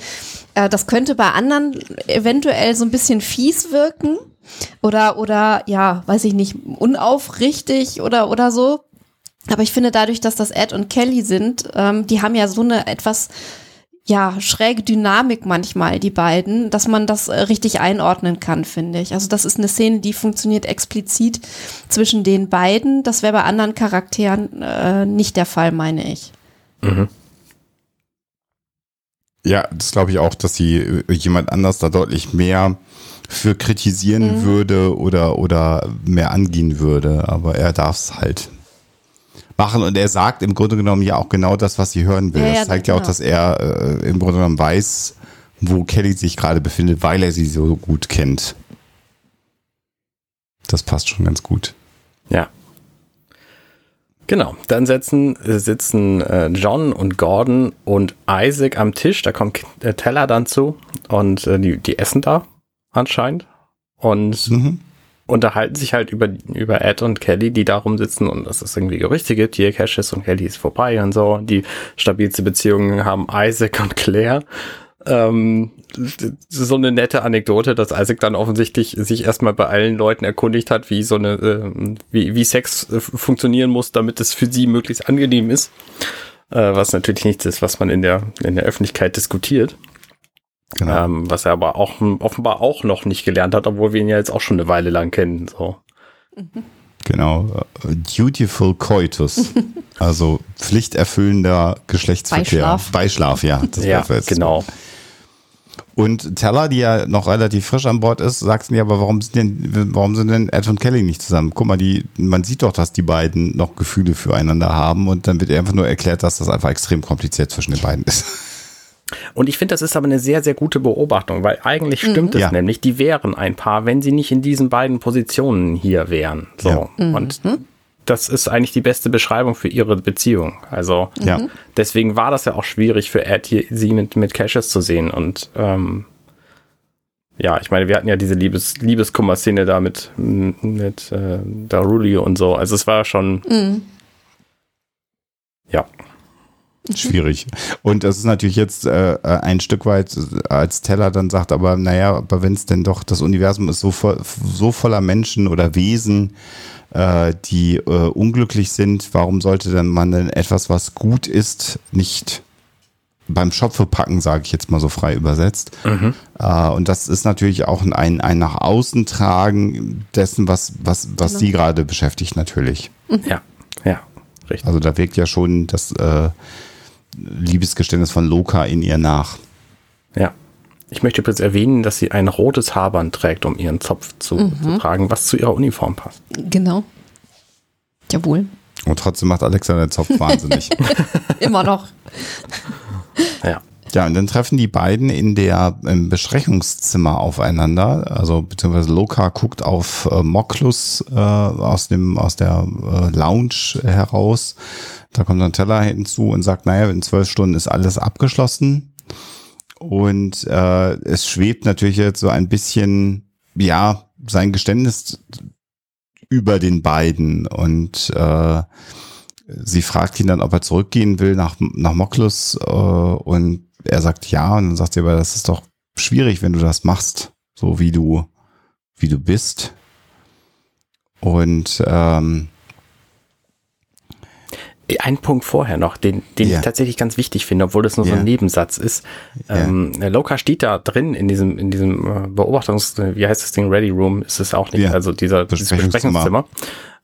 Äh, das könnte bei anderen eventuell so ein bisschen fies wirken oder oder ja, weiß ich nicht, unaufrichtig oder oder so. Aber ich finde dadurch, dass das Ed und Kelly sind, ähm, die haben ja so eine etwas ja, schräge Dynamik manchmal, die beiden, dass man das äh, richtig einordnen kann, finde ich. Also das ist eine Szene, die funktioniert explizit zwischen den beiden. Das wäre bei anderen Charakteren äh, nicht der Fall, meine ich. Mhm. Ja, das glaube ich auch, dass sie äh, jemand anders da deutlich mehr für kritisieren mhm. würde oder, oder mehr angehen würde. Aber er darf es halt machen und er sagt im Grunde genommen ja auch genau das, was sie hören will. Ja, das zeigt ja, ja auch, dass er äh, im Grunde genommen weiß, wo Kelly sich gerade befindet, weil er sie so gut kennt. Das passt schon ganz gut. Ja. Genau, dann setzen, sitzen äh, John und Gordon und Isaac am Tisch, da kommt der Teller dann zu und äh, die, die essen da anscheinend. Und mhm unterhalten sich halt über, über Ed und Kelly, die da rumsitzen und dass es irgendwie Gerüchte gibt, hier Cassius und Kelly ist vorbei und so. Die stabilste Beziehungen haben Isaac und Claire. Ähm, so eine nette Anekdote, dass Isaac dann offensichtlich sich erstmal bei allen Leuten erkundigt hat, wie so eine, äh, wie, wie Sex äh, funktionieren muss, damit es für sie möglichst angenehm ist. Äh, was natürlich nichts ist, was man in der, in der Öffentlichkeit diskutiert. Genau. Ähm, was er aber auch offenbar auch noch nicht gelernt hat, obwohl wir ihn ja jetzt auch schon eine Weile lang kennen. So. Genau. Dutiful Coitus. also pflichterfüllender Geschlechtsverkehr. Beischlaf. Beischlaf, ja. Das ja, genau. Und Teller, die ja noch relativ frisch an Bord ist, sagt mir aber, warum sind denn, warum sind denn Ed und Kelly nicht zusammen? Guck mal, die, man sieht doch, dass die beiden noch Gefühle füreinander haben und dann wird einfach nur erklärt, dass das einfach extrem kompliziert zwischen den beiden ist. Und ich finde, das ist aber eine sehr, sehr gute Beobachtung, weil eigentlich stimmt mhm. es ja. nämlich, die wären ein Paar, wenn sie nicht in diesen beiden Positionen hier wären. So. Ja. Mhm. Und das ist eigentlich die beste Beschreibung für ihre Beziehung. Also ja. deswegen war das ja auch schwierig für Ed, hier, sie mit, mit Cassius zu sehen. Und ähm, ja, ich meine, wir hatten ja diese Liebes, Liebeskummer-Szene da mit, mit äh, Daruli und so. Also es war schon. Mhm. Ja. Schwierig. Und das ist natürlich jetzt äh, ein Stück weit, als Teller dann sagt, aber naja, aber wenn es denn doch, das Universum ist so, voll, so voller Menschen oder Wesen, äh, die äh, unglücklich sind, warum sollte dann man denn etwas, was gut ist, nicht beim Schopfe packen, sage ich jetzt mal so frei übersetzt. Mhm. Äh, und das ist natürlich auch ein, ein nach außen tragen dessen, was, was, was genau. sie gerade beschäftigt, natürlich. Ja, ja, richtig. Also da wirkt ja schon das äh, Liebesgeständnis von Loka in ihr nach. Ja. Ich möchte übrigens erwähnen, dass sie ein rotes Haarband trägt, um ihren Zopf zu, mhm. zu tragen, was zu ihrer Uniform passt. Genau. Jawohl. Und trotzdem macht Alexander den Zopf wahnsinnig. Immer noch. Ja. Ja, und dann treffen die beiden in der im Besprechungszimmer aufeinander. Also beziehungsweise Loka guckt auf äh, Moklus äh, aus dem aus der äh, Lounge heraus da kommt dann Teller hinzu und sagt, naja, in zwölf Stunden ist alles abgeschlossen. Und äh, es schwebt natürlich jetzt so ein bisschen, ja, sein Geständnis über den beiden. Und äh, sie fragt ihn dann, ob er zurückgehen will nach, nach Moklus. Äh, und er sagt ja. Und dann sagt sie aber, das ist doch schwierig, wenn du das machst, so wie du, wie du bist. Und ähm, ein Punkt vorher noch, den, den ja. ich tatsächlich ganz wichtig finde, obwohl das nur ja. so ein Nebensatz ist. Ja. Ähm, Loka steht da drin in diesem, in diesem äh, Beobachtungs, wie heißt das Ding, Ready Room ist es auch nicht, also dieser Besprechungszimmer. Besprechungszimmer.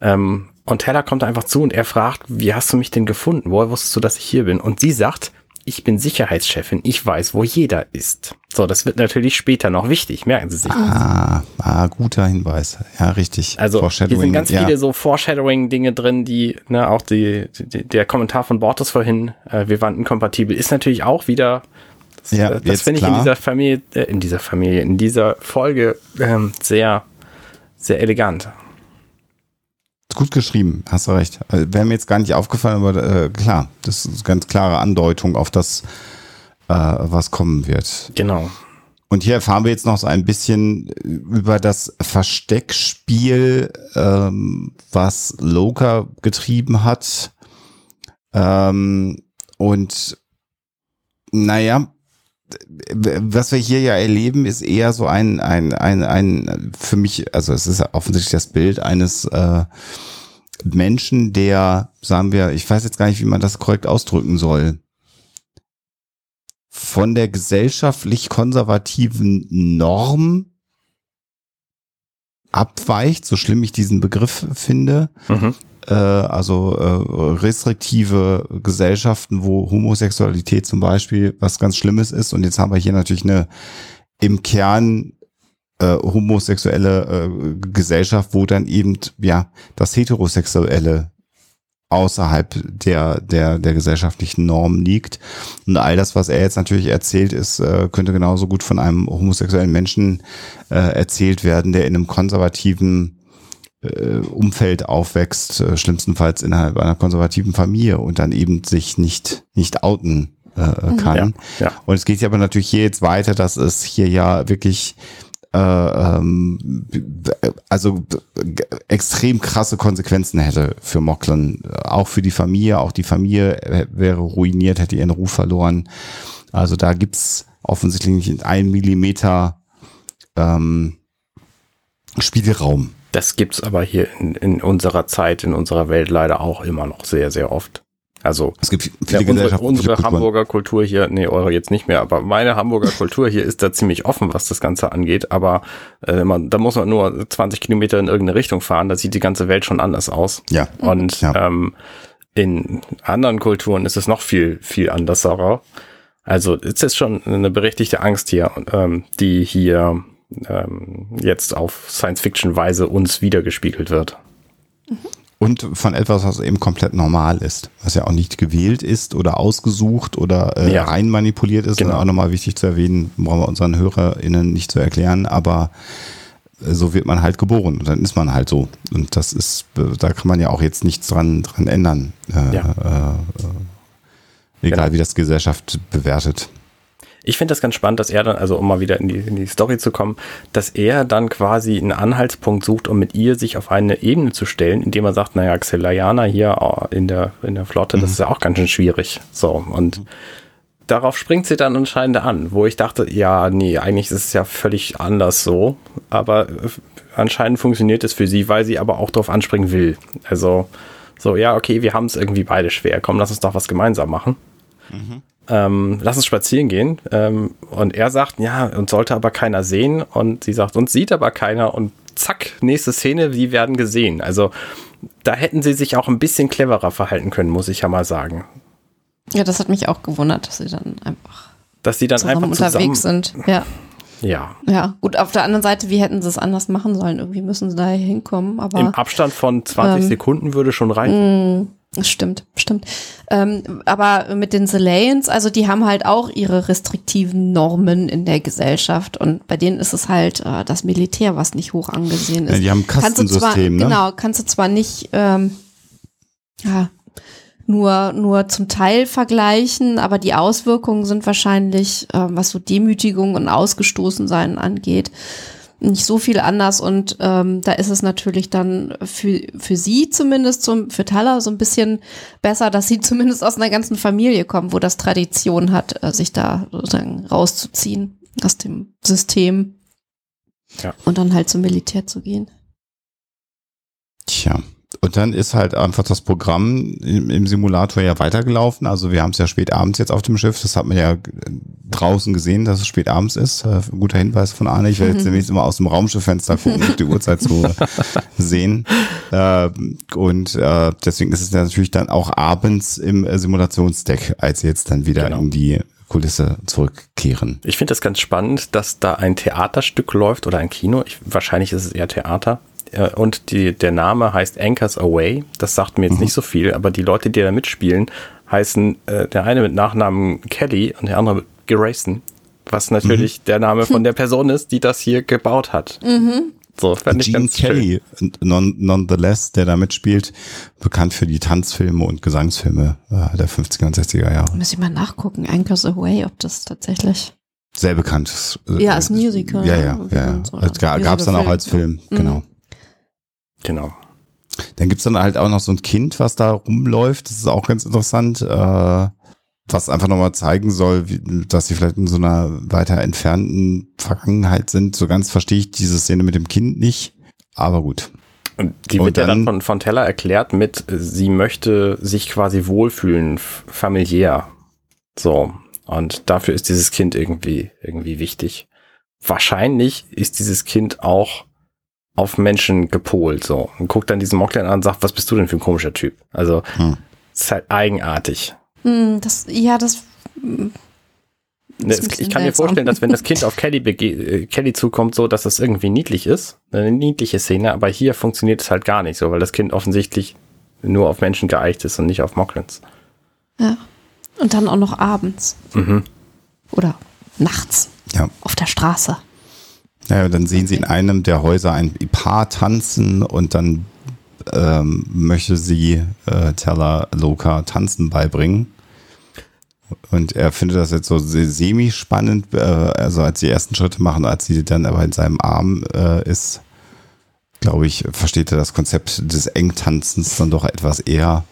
Ähm, und Taylor kommt einfach zu und er fragt, wie hast du mich denn gefunden? Woher wusstest du, dass ich hier bin? Und sie sagt, ich bin Sicherheitschefin, ich weiß, wo jeder ist. So, das wird natürlich später noch wichtig, merken Sie sich. Ah, ah guter Hinweis. Ja, richtig. Also hier sind ganz ja. viele so Foreshadowing-Dinge drin, die, ne, auch die, die, der Kommentar von Bortus vorhin, äh, wir waren inkompatibel, ist natürlich auch wieder, das, ja, äh, das finde ich in dieser Familie, äh, in dieser Familie, in dieser Folge ähm, sehr, sehr elegant gut geschrieben, hast du recht. Also, Wäre mir jetzt gar nicht aufgefallen, aber äh, klar, das ist eine ganz klare Andeutung auf das, äh, was kommen wird. Genau. Und hier erfahren wir jetzt noch so ein bisschen über das Versteckspiel, ähm, was Loka getrieben hat. Ähm, und naja, was wir hier ja erleben, ist eher so ein, ein, ein, ein, für mich, also es ist offensichtlich das Bild eines äh, Menschen, der, sagen wir, ich weiß jetzt gar nicht, wie man das korrekt ausdrücken soll, von der gesellschaftlich konservativen Norm abweicht, so schlimm ich diesen Begriff finde. Mhm. Äh, also äh, restriktive Gesellschaften, wo Homosexualität zum Beispiel was ganz Schlimmes ist. Und jetzt haben wir hier natürlich eine im Kern äh, homosexuelle äh, Gesellschaft, wo dann eben ja das heterosexuelle außerhalb der der der gesellschaftlichen Norm liegt und all das was er jetzt natürlich erzählt ist äh, könnte genauso gut von einem homosexuellen Menschen äh, erzählt werden der in einem konservativen äh, Umfeld aufwächst äh, schlimmstenfalls innerhalb einer konservativen Familie und dann eben sich nicht nicht outen äh, mhm. kann ja, ja. und es geht ja aber natürlich hier jetzt weiter dass es hier ja wirklich äh, ähm, also extrem krasse Konsequenzen hätte für Mocklin. Auch für die Familie, auch die Familie wäre ruiniert, hätte ihren Ruf verloren. Also da gibt's offensichtlich nicht einen Millimeter ähm, Spielraum. Das gibt's aber hier in, in unserer Zeit, in unserer Welt leider auch immer noch sehr, sehr oft. Also es gibt viele ja, unsere, unsere Hamburger Kultur hier, nee, eure jetzt nicht mehr, aber meine Hamburger Kultur hier ist da ziemlich offen, was das Ganze angeht. Aber äh, man, da muss man nur 20 Kilometer in irgendeine Richtung fahren, da sieht die ganze Welt schon anders aus. Ja. Und ja. Ähm, in anderen Kulturen ist es noch viel, viel anderser. Also es ist schon eine berechtigte Angst hier, ähm, die hier ähm, jetzt auf Science-Fiction-Weise uns wiedergespiegelt wird. Mhm und von etwas, was eben komplett normal ist, was ja auch nicht gewählt ist oder ausgesucht oder äh, ja. rein manipuliert ist. Genau. auch nochmal wichtig zu erwähnen, brauchen wir unseren HörerInnen nicht zu erklären, aber äh, so wird man halt geboren und dann ist man halt so. Und das ist, äh, da kann man ja auch jetzt nichts dran, dran ändern. Äh, ja. äh, egal genau. wie das Gesellschaft bewertet ich finde das ganz spannend, dass er dann, also um mal wieder in die, in die Story zu kommen, dass er dann quasi einen Anhaltspunkt sucht, um mit ihr sich auf eine Ebene zu stellen, indem er sagt, naja, Xelayana hier oh, in der, in der Flotte, mhm. das ist ja auch ganz schön schwierig. So, und mhm. darauf springt sie dann anscheinend an, wo ich dachte, ja, nee, eigentlich ist es ja völlig anders so, aber anscheinend funktioniert es für sie, weil sie aber auch darauf anspringen will. Also, so, ja, okay, wir haben es irgendwie beide schwer, komm, lass uns doch was gemeinsam machen. Mhm ähm, lass uns spazieren gehen. Ähm, und er sagt, ja, und sollte aber keiner sehen. Und sie sagt, uns sieht aber keiner. Und zack, nächste Szene, die werden gesehen. Also da hätten sie sich auch ein bisschen cleverer verhalten können, muss ich ja mal sagen. Ja, das hat mich auch gewundert, dass sie dann einfach, dass sie dann zusammen einfach unterwegs zusammen sind. Ja. Ja. Ja, gut, auf der anderen Seite, wie hätten sie es anders machen sollen? Irgendwie müssen sie da hinkommen, aber. Im Abstand von 20 ähm, Sekunden würde schon reichen. Mm, Stimmt, stimmt. Ähm, aber mit den Selaens, also die haben halt auch ihre restriktiven Normen in der Gesellschaft und bei denen ist es halt äh, das Militär, was nicht hoch angesehen ist. Ja, die haben ein Kastensystem, zwar, ne? Genau, kannst du zwar nicht, ähm, ja, nur, nur zum Teil vergleichen, aber die Auswirkungen sind wahrscheinlich, äh, was so Demütigung und Ausgestoßensein angeht, nicht so viel anders und ähm, da ist es natürlich dann für, für sie zumindest, zum, für Thaler so ein bisschen besser, dass sie zumindest aus einer ganzen Familie kommt, wo das Tradition hat, äh, sich da sozusagen rauszuziehen aus dem System ja. und dann halt zum Militär zu gehen. Tja. Und dann ist halt einfach das Programm im, im Simulator ja weitergelaufen. Also wir haben es ja spät abends jetzt auf dem Schiff. Das hat man ja draußen gesehen, dass es spät abends ist. Äh, guter Hinweis von Arne. Ich werde jetzt nämlich immer aus dem Raumschifffenster gucken, um die Uhrzeit zu sehen. Äh, und äh, deswegen ist es natürlich dann auch abends im äh, Simulationsdeck, als sie jetzt dann wieder genau. in die Kulisse zurückkehren. Ich finde das ganz spannend, dass da ein Theaterstück läuft oder ein Kino. Ich, wahrscheinlich ist es eher Theater äh, und die, der Name heißt Anchors Away. Das sagt mir jetzt mhm. nicht so viel, aber die Leute, die da mitspielen, heißen äh, der eine mit Nachnamen Kelly und der andere Grayson, was natürlich mhm. der Name von der Person ist, die das hier gebaut hat. Mhm. So, fand ich Gene ganz Kelly, non, nonetheless, der da mitspielt, bekannt für die Tanzfilme und Gesangsfilme äh, der 50er und 60er Jahre. Muss ich mal nachgucken, Anchors Away, ob das tatsächlich sehr bekannt ist. Ja, als Musical. Ja, ja, ja. ja. Gab es dann auch als Film, mhm. genau. Genau. Dann gibt's dann halt auch noch so ein Kind, was da rumläuft. Das ist auch ganz interessant, äh, was einfach nochmal zeigen soll, wie, dass sie vielleicht in so einer weiter entfernten Vergangenheit sind. So ganz verstehe ich diese Szene mit dem Kind nicht. Aber gut. Und die wird Und dann, ja dann von, von Teller erklärt mit, sie möchte sich quasi wohlfühlen, familiär. So. Und dafür ist dieses Kind irgendwie, irgendwie wichtig. Wahrscheinlich ist dieses Kind auch auf Menschen gepolt, so. Und guckt dann diesen Mockland an und sagt, was bist du denn für ein komischer Typ? Also, hm. ist halt eigenartig. Hm, das, ja, das, hm, das ich kann mir vorstellen, dass wenn das Kind auf Kelly, äh, Kelly zukommt, so, dass das irgendwie niedlich ist, eine niedliche Szene, aber hier funktioniert es halt gar nicht so, weil das Kind offensichtlich nur auf Menschen geeicht ist und nicht auf Mocklands. Ja. Und dann auch noch abends. Mhm. Oder nachts. Ja. Auf der Straße. Ja, dann sehen sie in einem der Häuser ein Paar tanzen und dann ähm, möchte sie äh, Teller Loka tanzen beibringen. Und er findet das jetzt so semi-spannend, äh, also als die ersten Schritte machen, als sie dann aber in seinem Arm äh, ist, glaube ich, versteht er das Konzept des Engtanzens dann doch etwas eher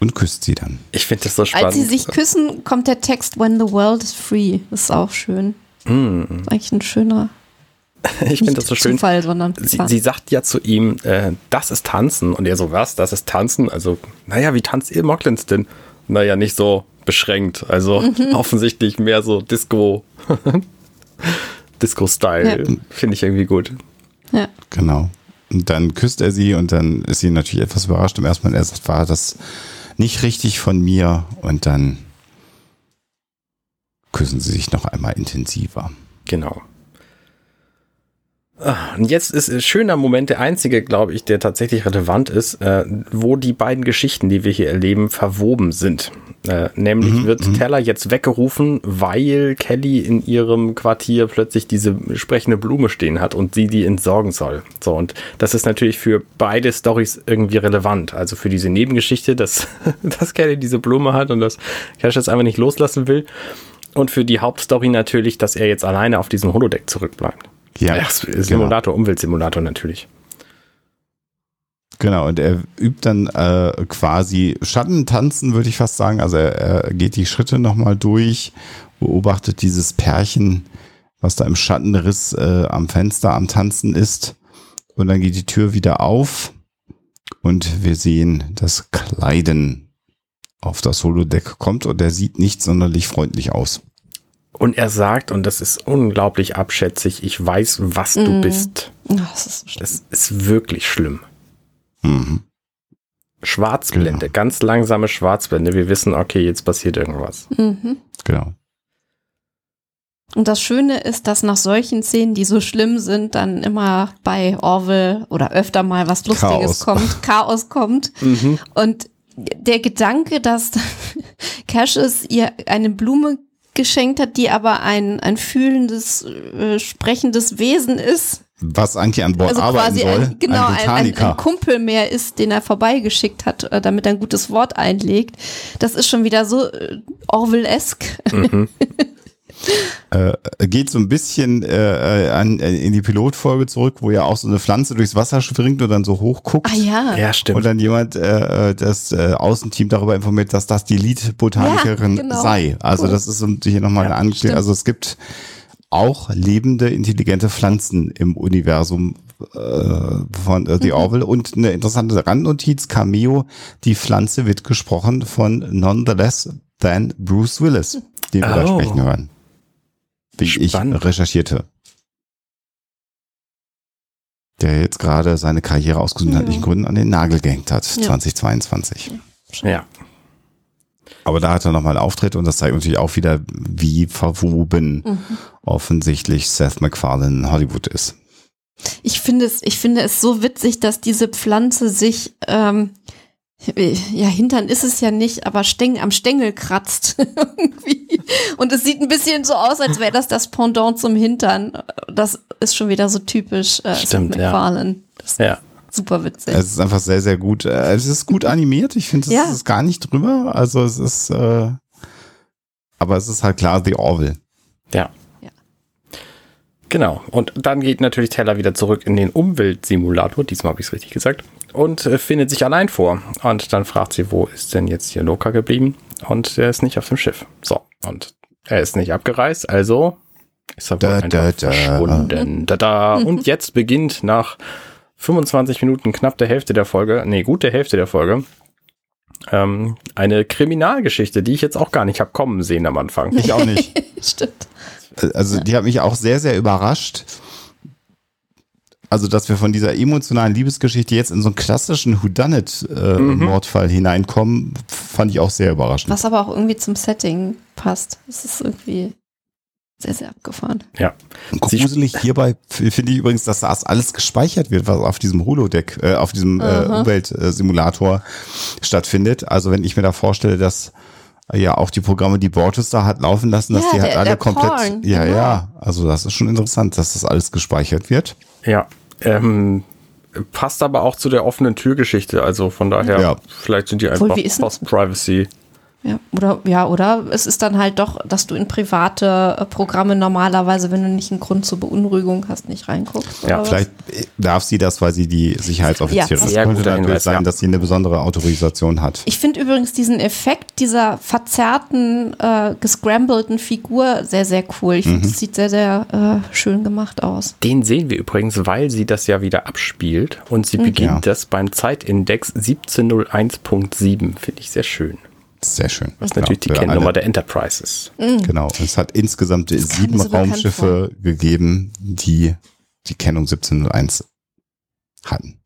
und küsst sie dann. Ich finde das so spannend. Als sie sich küssen, kommt der Text When the world is free. Das ist auch schön. Mm. Das ist eigentlich ein schöner. ich finde das so schön. Zufall, sondern sie, sie, sagt ja zu ihm, äh, das ist Tanzen. Und er so, was? Das ist Tanzen? Also, naja, wie tanzt ihr Mocklins denn? Naja, nicht so beschränkt. Also mhm. offensichtlich mehr so Disco. Disco-Style. Ja. Finde ich irgendwie gut. Ja. Genau. Und dann küsst er sie und dann ist sie natürlich etwas überrascht. Im ersten Mal erst war das nicht richtig von mir und dann küssen sie sich noch einmal intensiver. Genau. Ah, und jetzt ist ein schöner Moment, der einzige, glaube ich, der tatsächlich relevant ist, äh, wo die beiden Geschichten, die wir hier erleben, verwoben sind. Äh, nämlich mhm, wird mhm. Teller jetzt weggerufen, weil Kelly in ihrem Quartier plötzlich diese sprechende Blume stehen hat und sie die entsorgen soll. So, und das ist natürlich für beide Stories irgendwie relevant. Also für diese Nebengeschichte, dass, dass Kelly diese Blume hat und dass Cash jetzt einfach nicht loslassen will. Und für die Hauptstory natürlich, dass er jetzt alleine auf diesem Holodeck zurückbleibt. Ja. ja Simulator, genau. Umweltsimulator natürlich. Genau, und er übt dann äh, quasi Schattentanzen, würde ich fast sagen. Also er, er geht die Schritte nochmal durch, beobachtet dieses Pärchen, was da im Schattenriss äh, am Fenster am Tanzen ist. Und dann geht die Tür wieder auf und wir sehen das Kleiden auf das Holodeck kommt und er sieht nicht sonderlich freundlich aus. Und er sagt, und das ist unglaublich abschätzig, ich weiß, was mm. du bist. das, ist so das ist wirklich schlimm. Mhm. Schwarzblende, genau. ganz langsame Schwarzblende. Wir wissen, okay, jetzt passiert irgendwas. Mhm. Genau. Und das Schöne ist, dass nach solchen Szenen, die so schlimm sind, dann immer bei Orwell oder öfter mal was Lustiges Chaos. kommt, Chaos kommt. Mhm. Und der Gedanke, dass Cassius ihr eine Blume geschenkt hat, die aber ein, ein fühlendes, äh, sprechendes Wesen ist, Was eigentlich an Bord Also arbeiten quasi soll. ein, genau, ein ein, ein, Kumpel mehr ist, den er vorbeigeschickt hat, äh, damit er ein gutes Wort einlegt. Das ist schon wieder so äh, Orwell-esk. äh, geht so ein bisschen äh, äh, an, äh, in die Pilotfolge zurück, wo ja auch so eine Pflanze durchs Wasser springt und dann so hochguckt. Ah ja. Ja, stimmt. Und dann jemand äh, äh, das äh, Außenteam darüber informiert, dass das die Lead-Botanikerin Ja, genau. sei. Also Cool. das ist so hier nochmal eine Anklärung. Also es gibt auch lebende, intelligente Pflanzen im Universum äh, von äh, Mhm. The Orville. Und eine interessante Randnotiz, Cameo, die Pflanze wird gesprochen von none the less than Bruce Willis, den wir da Oh. sprechen hören. Wie Spannend. ich recherchierte. Der jetzt gerade seine Karriere aus gesundheitlichen Ja. Gründen an den Nagel gehängt hat, Ja. 2022. Ja. Aber da hat er nochmal einen Auftritt und das zeigt natürlich auch wieder, wie verwoben Mhm. offensichtlich Seth MacFarlane in Hollywood ist. Ich finde es, ich finde es so witzig, dass diese Pflanze sich, ähm, ja, Hintern ist es ja nicht, aber Stäng, am Stängel kratzt irgendwie. Und es sieht ein bisschen so aus, als wäre das das Pendant zum Hintern. Das ist schon wieder so typisch äh, Stimmt, Seth ja. MacFarlane. Das ist Ja. super witzig. Es ist einfach sehr, sehr gut. Äh, Es ist gut animiert. Ich finde, es Ja. ist gar nicht drüber. Also es ist, äh, aber es ist halt klar The Orville. Ja. Genau. Und dann geht natürlich Teller wieder zurück in den Umweltsimulator. Diesmal habe ich es richtig gesagt. Und äh, findet sich allein vor. Und dann fragt sie, wo ist denn jetzt hier Loka geblieben? Und er ist nicht auf dem Schiff. So. Und er ist nicht abgereist, also ist er wohl Da, einfach da, da. verschwunden. Da, da. Und jetzt beginnt nach 25 Minuten knapp der Hälfte der Folge, nee, gut der Hälfte der Folge, ähm, eine Kriminalgeschichte, die ich jetzt auch gar nicht hab kommen sehen am Anfang. Ich auch nicht. Stimmt. Also die hat mich auch sehr, sehr überrascht. Also, dass wir von dieser emotionalen Liebesgeschichte jetzt in so einen klassischen Whodunit-Mordfall hineinkommen, fand ich auch sehr überraschend. Was aber auch irgendwie zum Setting passt. Es ist irgendwie sehr, sehr abgefahren. Ja. Gruselig hierbei finde ich übrigens, dass das alles gespeichert wird, was auf diesem Holodeck, äh, auf diesem äh. Umweltsimulator stattfindet. Also wenn ich mir da vorstelle, dass äh, ja auch die Programme, die Borges da hat laufen lassen, dass Ja, die halt der- alle der komplett, Porn, ja, genau. ja, also das ist schon interessant, dass das alles gespeichert wird. Ja, ähm, passt aber auch zu der offenen Türgeschichte. Also von daher, Ja. vielleicht sind die Obwohl, einfach denn- Post-Privacy. Ja, oder, ja, oder es ist dann halt doch, dass du in private äh, Programme normalerweise, wenn du nicht einen Grund zur Beunruhigung hast, nicht reinguckst. Ja, oder was? Vielleicht äh, darf sie das, weil sie die Sicherheitsoffizierin Ja, ist. sehr könnte natürlich Hinweis, sein, ja. dass sie eine besondere Autorisation hat. Ich finde übrigens diesen Effekt dieser verzerrten, äh, gescrambelten Figur sehr, sehr cool. Ich finde, Mhm. das sieht sehr, sehr äh, schön gemacht aus. Den sehen wir übrigens, weil sie das ja wieder abspielt und sie beginnt Ja. das beim Zeitindex 1701.7. Finde ich sehr schön. Sehr schön. Das ist natürlich die für Kennnummer der Enterprises. Genau. Und es hat insgesamt kam sieben Raumschiffe gegeben, die die Kennung 1701 hatten.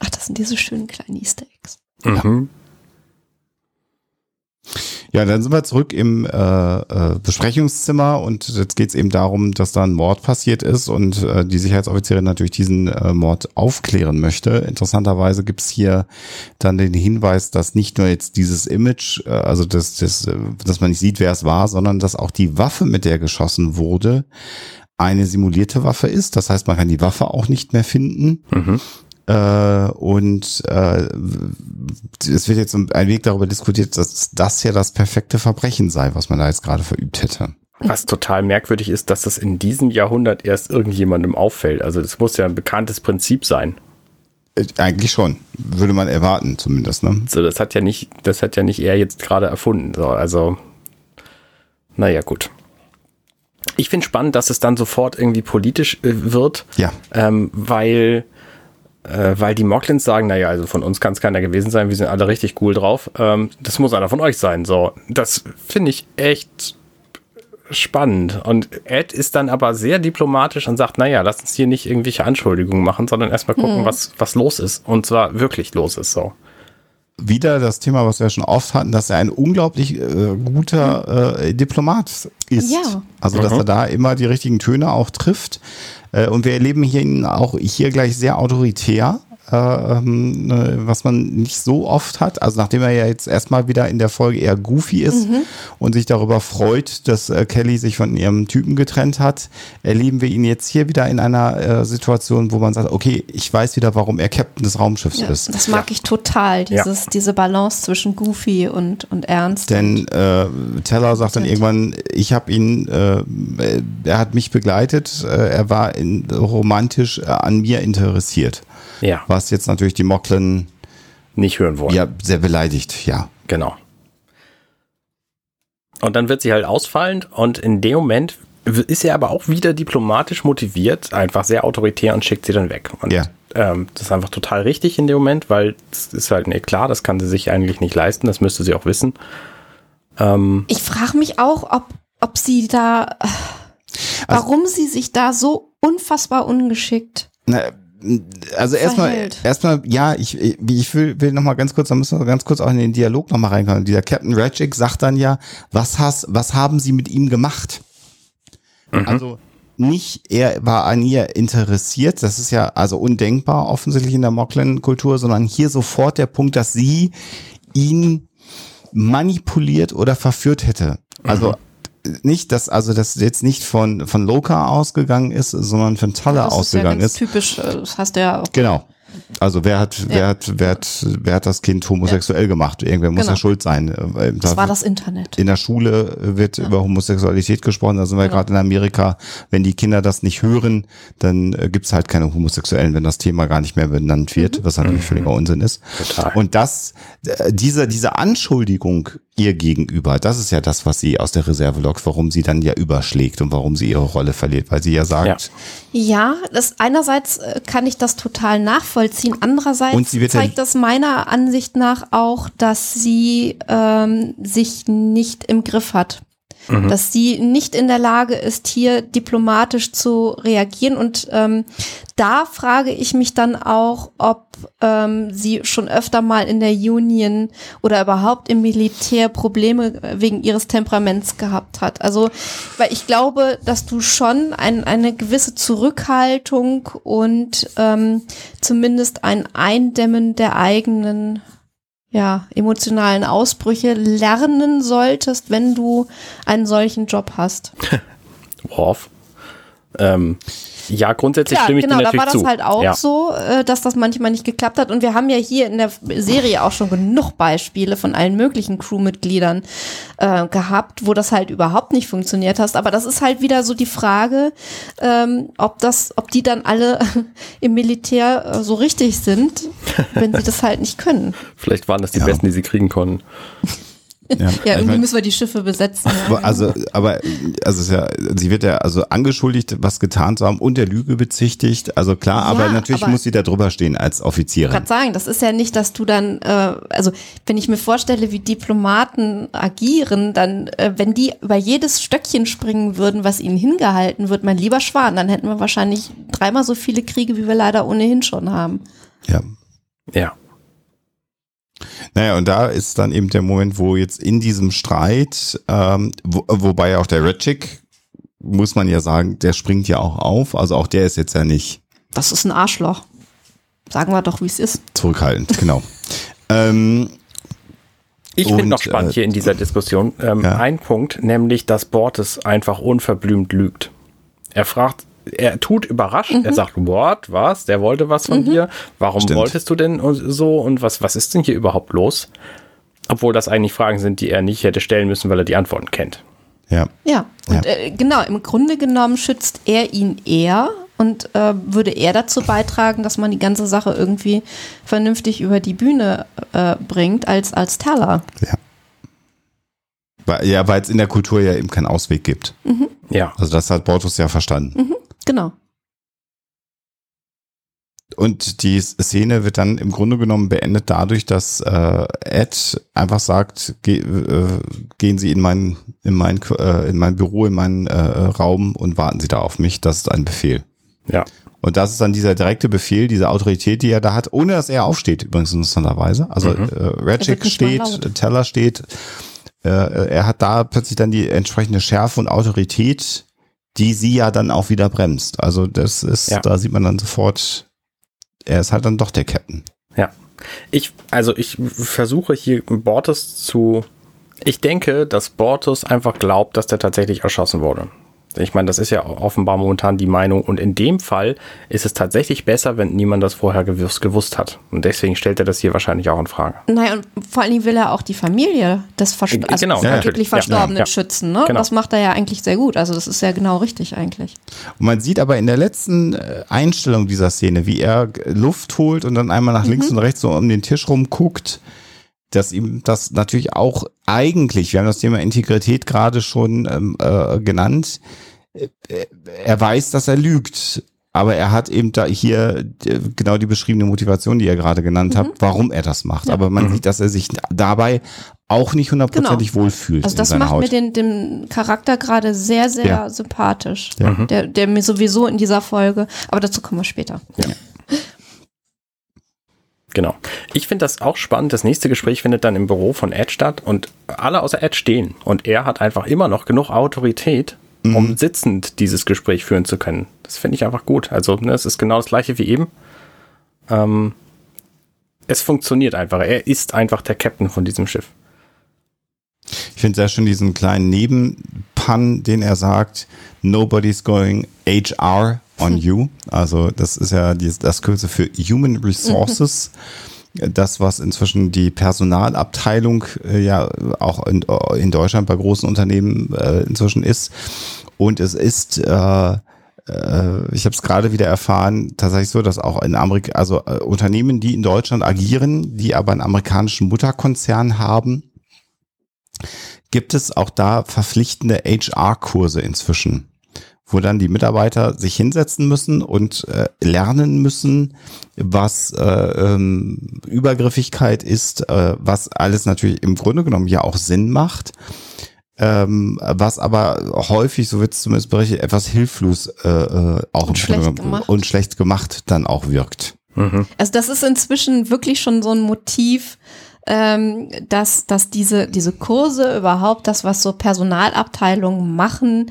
Ach, das sind diese schönen kleinen Easter Eggs. Mhm. Ja, dann sind wir zurück im äh, äh, Besprechungszimmer und jetzt geht es eben darum, dass da ein Mord passiert ist und äh, die Sicherheitsoffizierin natürlich diesen äh, Mord aufklären möchte. Interessanterweise gibt's hier dann den Hinweis, dass nicht nur jetzt dieses Image, äh, also das, das, äh, dass man nicht sieht, wer es war, sondern dass auch die Waffe, mit der geschossen wurde, eine simulierte Waffe ist. Das heißt, man kann die Waffe auch nicht mehr finden. Mhm. Äh, und äh, es wird jetzt ein Weg darüber diskutiert, dass das ja das perfekte Verbrechen sei, was man da jetzt gerade verübt hätte. Was total merkwürdig ist, dass das in diesem Jahrhundert erst irgendjemandem auffällt. Also das muss ja ein bekanntes Prinzip sein. Äh, Eigentlich schon, würde man erwarten zumindest. Ne? So, das hat ja nicht, das hat ja nicht er jetzt gerade erfunden. So, also, naja, gut. Ich finde spannend, dass es dann sofort irgendwie politisch äh, wird, Ja, ähm, weil, äh, weil die Moglins sagen, naja, also von uns kann es keiner gewesen sein, wir sind alle richtig cool drauf. Ähm, das muss einer von euch sein. So, das finde ich echt spannend. Und Ed ist dann aber sehr diplomatisch und sagt, naja, lass uns hier nicht irgendwelche Anschuldigungen machen, sondern erstmal gucken, was, was los ist. Und zwar wirklich los ist so. Wieder das Thema, was wir schon oft hatten, dass er ein unglaublich äh, guter äh, Diplomat ist. Ja. Also, dass Mhm. er da immer die richtigen Töne auch trifft. Äh, und wir erleben hier ihn auch hier gleich sehr autoritär. Äh, ähm, ne, was man nicht so oft hat. Also nachdem er ja jetzt erstmal wieder in der Folge eher goofy ist Mhm. und sich darüber freut, dass äh, Kelly sich von ihrem Typen getrennt hat, erleben wir ihn jetzt hier wieder in einer äh, Situation, wo man sagt, okay, ich weiß wieder, warum er Captain des Raumschiffs Ja, ist. das mag ich total, dieses, diese Balance zwischen Goofy und, und Ernst. Denn äh, Teller sagt dann irgendwann, ich habe ihn, äh, er hat mich begleitet, äh, er war in, romantisch äh, an mir interessiert. Ja, Was jetzt natürlich die Mocklin nicht hören wollen. ja sehr beleidigt, ja. Genau. Und dann wird sie halt ausfallend und in dem Moment ist er aber auch wieder diplomatisch motiviert, einfach sehr autoritär und schickt sie dann weg. Und Ja. ähm, das ist einfach total richtig in dem Moment, weil es ist halt nee, klar, das kann sie sich eigentlich nicht leisten, das müsste sie auch wissen. Ähm, Ich frage mich auch, ob, ob sie da, Also warum sie sich da so unfassbar ungeschickt. Na, also erstmal, erstmal, ja, ich, ich will, will noch mal ganz kurz, da müssen wir ganz kurz auch in den Dialog noch mal reinkommen. Dieser Captain Ratchik sagt dann ja, was hast, was haben Sie mit ihm gemacht? Also nicht, er war an ihr interessiert, das ist ja also undenkbar offensichtlich in der Mocklin-Kultur, sondern hier sofort der Punkt, dass sie ihn manipuliert oder verführt hätte. Also nicht, dass also das jetzt nicht von von Loka ausgegangen ist, sondern von Taller Das ist ja ausgegangen ganz ist. typisch, äh, das hast du ja auch. Genau. Also wer hat, wer Ja. hat, wer hat, wer hat das Kind homosexuell gemacht? Irgendwer muss Genau. ja schuld sein. äh, Das da- war das Internet. in der Schule wird über Homosexualität gesprochen. Da sind wir Genau. gerade in Amerika. Wenn die Kinder das nicht hören, dann äh, gibt's halt keine Homosexuellen, wenn das Thema gar nicht mehr benannt wird, Mhm. was natürlich völliger Unsinn ist. Total. Und das, äh, diese, diese Anschuldigung ihr gegenüber, das ist ja das, was sie aus der Reserve lockt, warum sie dann ja überschlägt und warum sie ihre Rolle verliert, weil sie ja sagt, Ja, das einerseits kann ich das total nachvollziehen. Andererseits Und sie wird ja- zeigt das meiner Ansicht nach auch, dass sie ähm, sich nicht im Griff hat. Dass sie nicht in der Lage ist, hier diplomatisch zu reagieren. Und ähm, da frage ich mich dann auch, ob ähm, sie schon öfter mal in der Union oder überhaupt im Militär Probleme wegen ihres Temperaments gehabt hat. Also, weil ich glaube, dass du schon ein, eine gewisse Zurückhaltung und ähm, zumindest ein Eindämmen der eigenen ja, emotionalen Ausbrüche lernen solltest, wenn du einen solchen Job hast. Worf. Ähm, ja, grundsätzlich Klar, stimme ich genau, dir da natürlich war das zu. halt auch ja. so, äh, dass das manchmal nicht geklappt hat. Und wir haben ja hier in der Serie auch schon genug Beispiele von allen möglichen Crewmitgliedern äh, gehabt, wo das halt überhaupt nicht funktioniert hast. Aber das ist halt wieder so die Frage, ähm, ob das, ob die dann alle im Militär äh, so richtig sind, wenn sie das halt nicht können. Vielleicht waren das die Ja. besten, die sie kriegen konnten. Ja, Ja, ich irgendwie mein- müssen wir die Schiffe besetzen. Ja. Aber Also, aber also es ist ja, sie wird ja also angeschuldigt, was getan zu haben und der Lüge bezichtigt. Also klar, Ja, aber natürlich aber- muss sie da drüber stehen als Offizierin. gerade sagen, das ist ja nicht, dass du dann, äh, also wenn ich mir vorstelle, wie Diplomaten agieren, dann, äh, wenn die über jedes Stöckchen springen würden, was ihnen hingehalten wird, mein lieber Schwan, dann hätten wir wahrscheinlich dreimal so viele Kriege, wie wir leider ohnehin schon haben. Ja. Ja. Naja, und da ist dann eben der Moment, wo jetzt in diesem Streit, ähm, wo, wobei auch der Redchick, muss man ja sagen, der springt ja auch auf. Also auch der ist jetzt ja nicht Das ist ein Arschloch. Sagen wir doch, wie es ist. zurückhaltend, genau. ähm, Ich finde noch spannend äh, hier in dieser Diskussion ähm, ja. ein Punkt, nämlich, dass Bortes einfach unverblümt lügt. Er fragt, er tut überrascht, er sagt, what, was, der wollte was von dir, warum Stimmt. wolltest du denn und so und was, was ist denn hier überhaupt los? Obwohl das eigentlich Fragen sind, die er nicht hätte stellen müssen, weil er die Antworten kennt. ja. Ja, und Ja. Äh, genau, im Grunde genommen schützt er ihn eher und äh, würde er dazu beitragen, dass man die ganze Sache irgendwie vernünftig über die Bühne äh, bringt, als als Teller. Ja. Weil, ja, weil es in der Kultur ja eben keinen Ausweg gibt. Ja. Also das hat Bortus ja verstanden. Genau. Und die Szene wird dann im Grunde genommen beendet dadurch, dass äh, Ed einfach sagt, geh, äh, gehen Sie in mein, in, mein, äh, in mein Büro, in meinen äh, Raum und warten Sie da auf mich. Das ist ein Befehl. Ja. Und das ist dann dieser direkte Befehl, diese Autorität, die er da hat, ohne dass er aufsteht, übrigens interessanterweise. Also Mhm. äh, Ratchik mal steht. Teller steht. Äh, er hat da plötzlich dann die entsprechende Schärfe und Autorität, die sie ja dann auch wieder bremst. Also das ist, Ja. da sieht man dann sofort, er ist halt dann doch der Captain. Ja. Ich, also ich versuche hier Bortus zu. Ich denke, dass Bortus einfach glaubt, dass der tatsächlich erschossen wurde. Ich meine, das ist ja offenbar momentan die Meinung. Und in dem Fall ist es tatsächlich besser, wenn niemand das vorher gewusst, gewusst hat. Und deswegen stellt er das hier wahrscheinlich auch in Frage. Nein, und vor allen Dingen will er auch die Familie des Versto Äh, also genau, ja, Verstorbenen ja. schützen. Ne? Genau. Das macht er ja eigentlich sehr gut. Also das ist ja genau richtig eigentlich. Und man sieht aber in der letzten äh, Einstellung dieser Szene, wie er Luft holt und dann einmal nach links und rechts so um den Tisch rumguckt, dass ihm das natürlich auch eigentlich, wir haben das Thema Integrität gerade schon ähm, äh, genannt, äh, er weiß, dass er lügt. Aber er hat eben da hier äh, genau die beschriebene Motivation, die er gerade genannt hat, warum er das macht. Aber man sieht, dass er sich dabei auch nicht hundertprozentig wohlfühlt. Also das macht Haut. mir den, den Charakter gerade sehr, sehr Ja. sympathisch. Ja. Der, der mir sowieso in dieser Folge, aber dazu kommen wir später. Genau. Ich finde das auch spannend. Das nächste Gespräch findet dann im Büro von Ed statt und alle außer Ed stehen. Und er hat einfach immer noch genug Autorität, um sitzend dieses Gespräch führen zu können. Das finde ich einfach gut. Also, ne, es ist genau das gleiche wie eben. Ähm, es funktioniert einfach. Er ist einfach der Captain von diesem Schiff. Ich finde sehr schön diesen kleinen Nebenpun, den er sagt, nobody's going HR on you. Also das ist ja die, das Kürze für Human Resources. Das, was inzwischen die Personalabteilung äh, ja auch in, in Deutschland bei großen Unternehmen äh, inzwischen ist. Und es ist äh, äh, ich habe es gerade wieder erfahren, tatsächlich so, dass auch in Amerika, also äh, Unternehmen, die in Deutschland agieren, die aber einen amerikanischen Mutterkonzern haben, gibt es auch da verpflichtende HR-Kurse inzwischen, wo dann die Mitarbeiter sich hinsetzen müssen und äh, lernen müssen, was äh, ähm, Übergriffigkeit ist, äh, was alles natürlich im Grunde genommen ja auch Sinn macht. Ähm, was aber häufig, so wird es zumindest berichtet, etwas hilflos äh, äh, auch im schlecht gemacht. und schlecht gemacht dann auch wirkt. Also das ist inzwischen wirklich schon so ein Motiv, ähm, dass, dass diese, diese Kurse überhaupt, das, was so Personalabteilungen machen,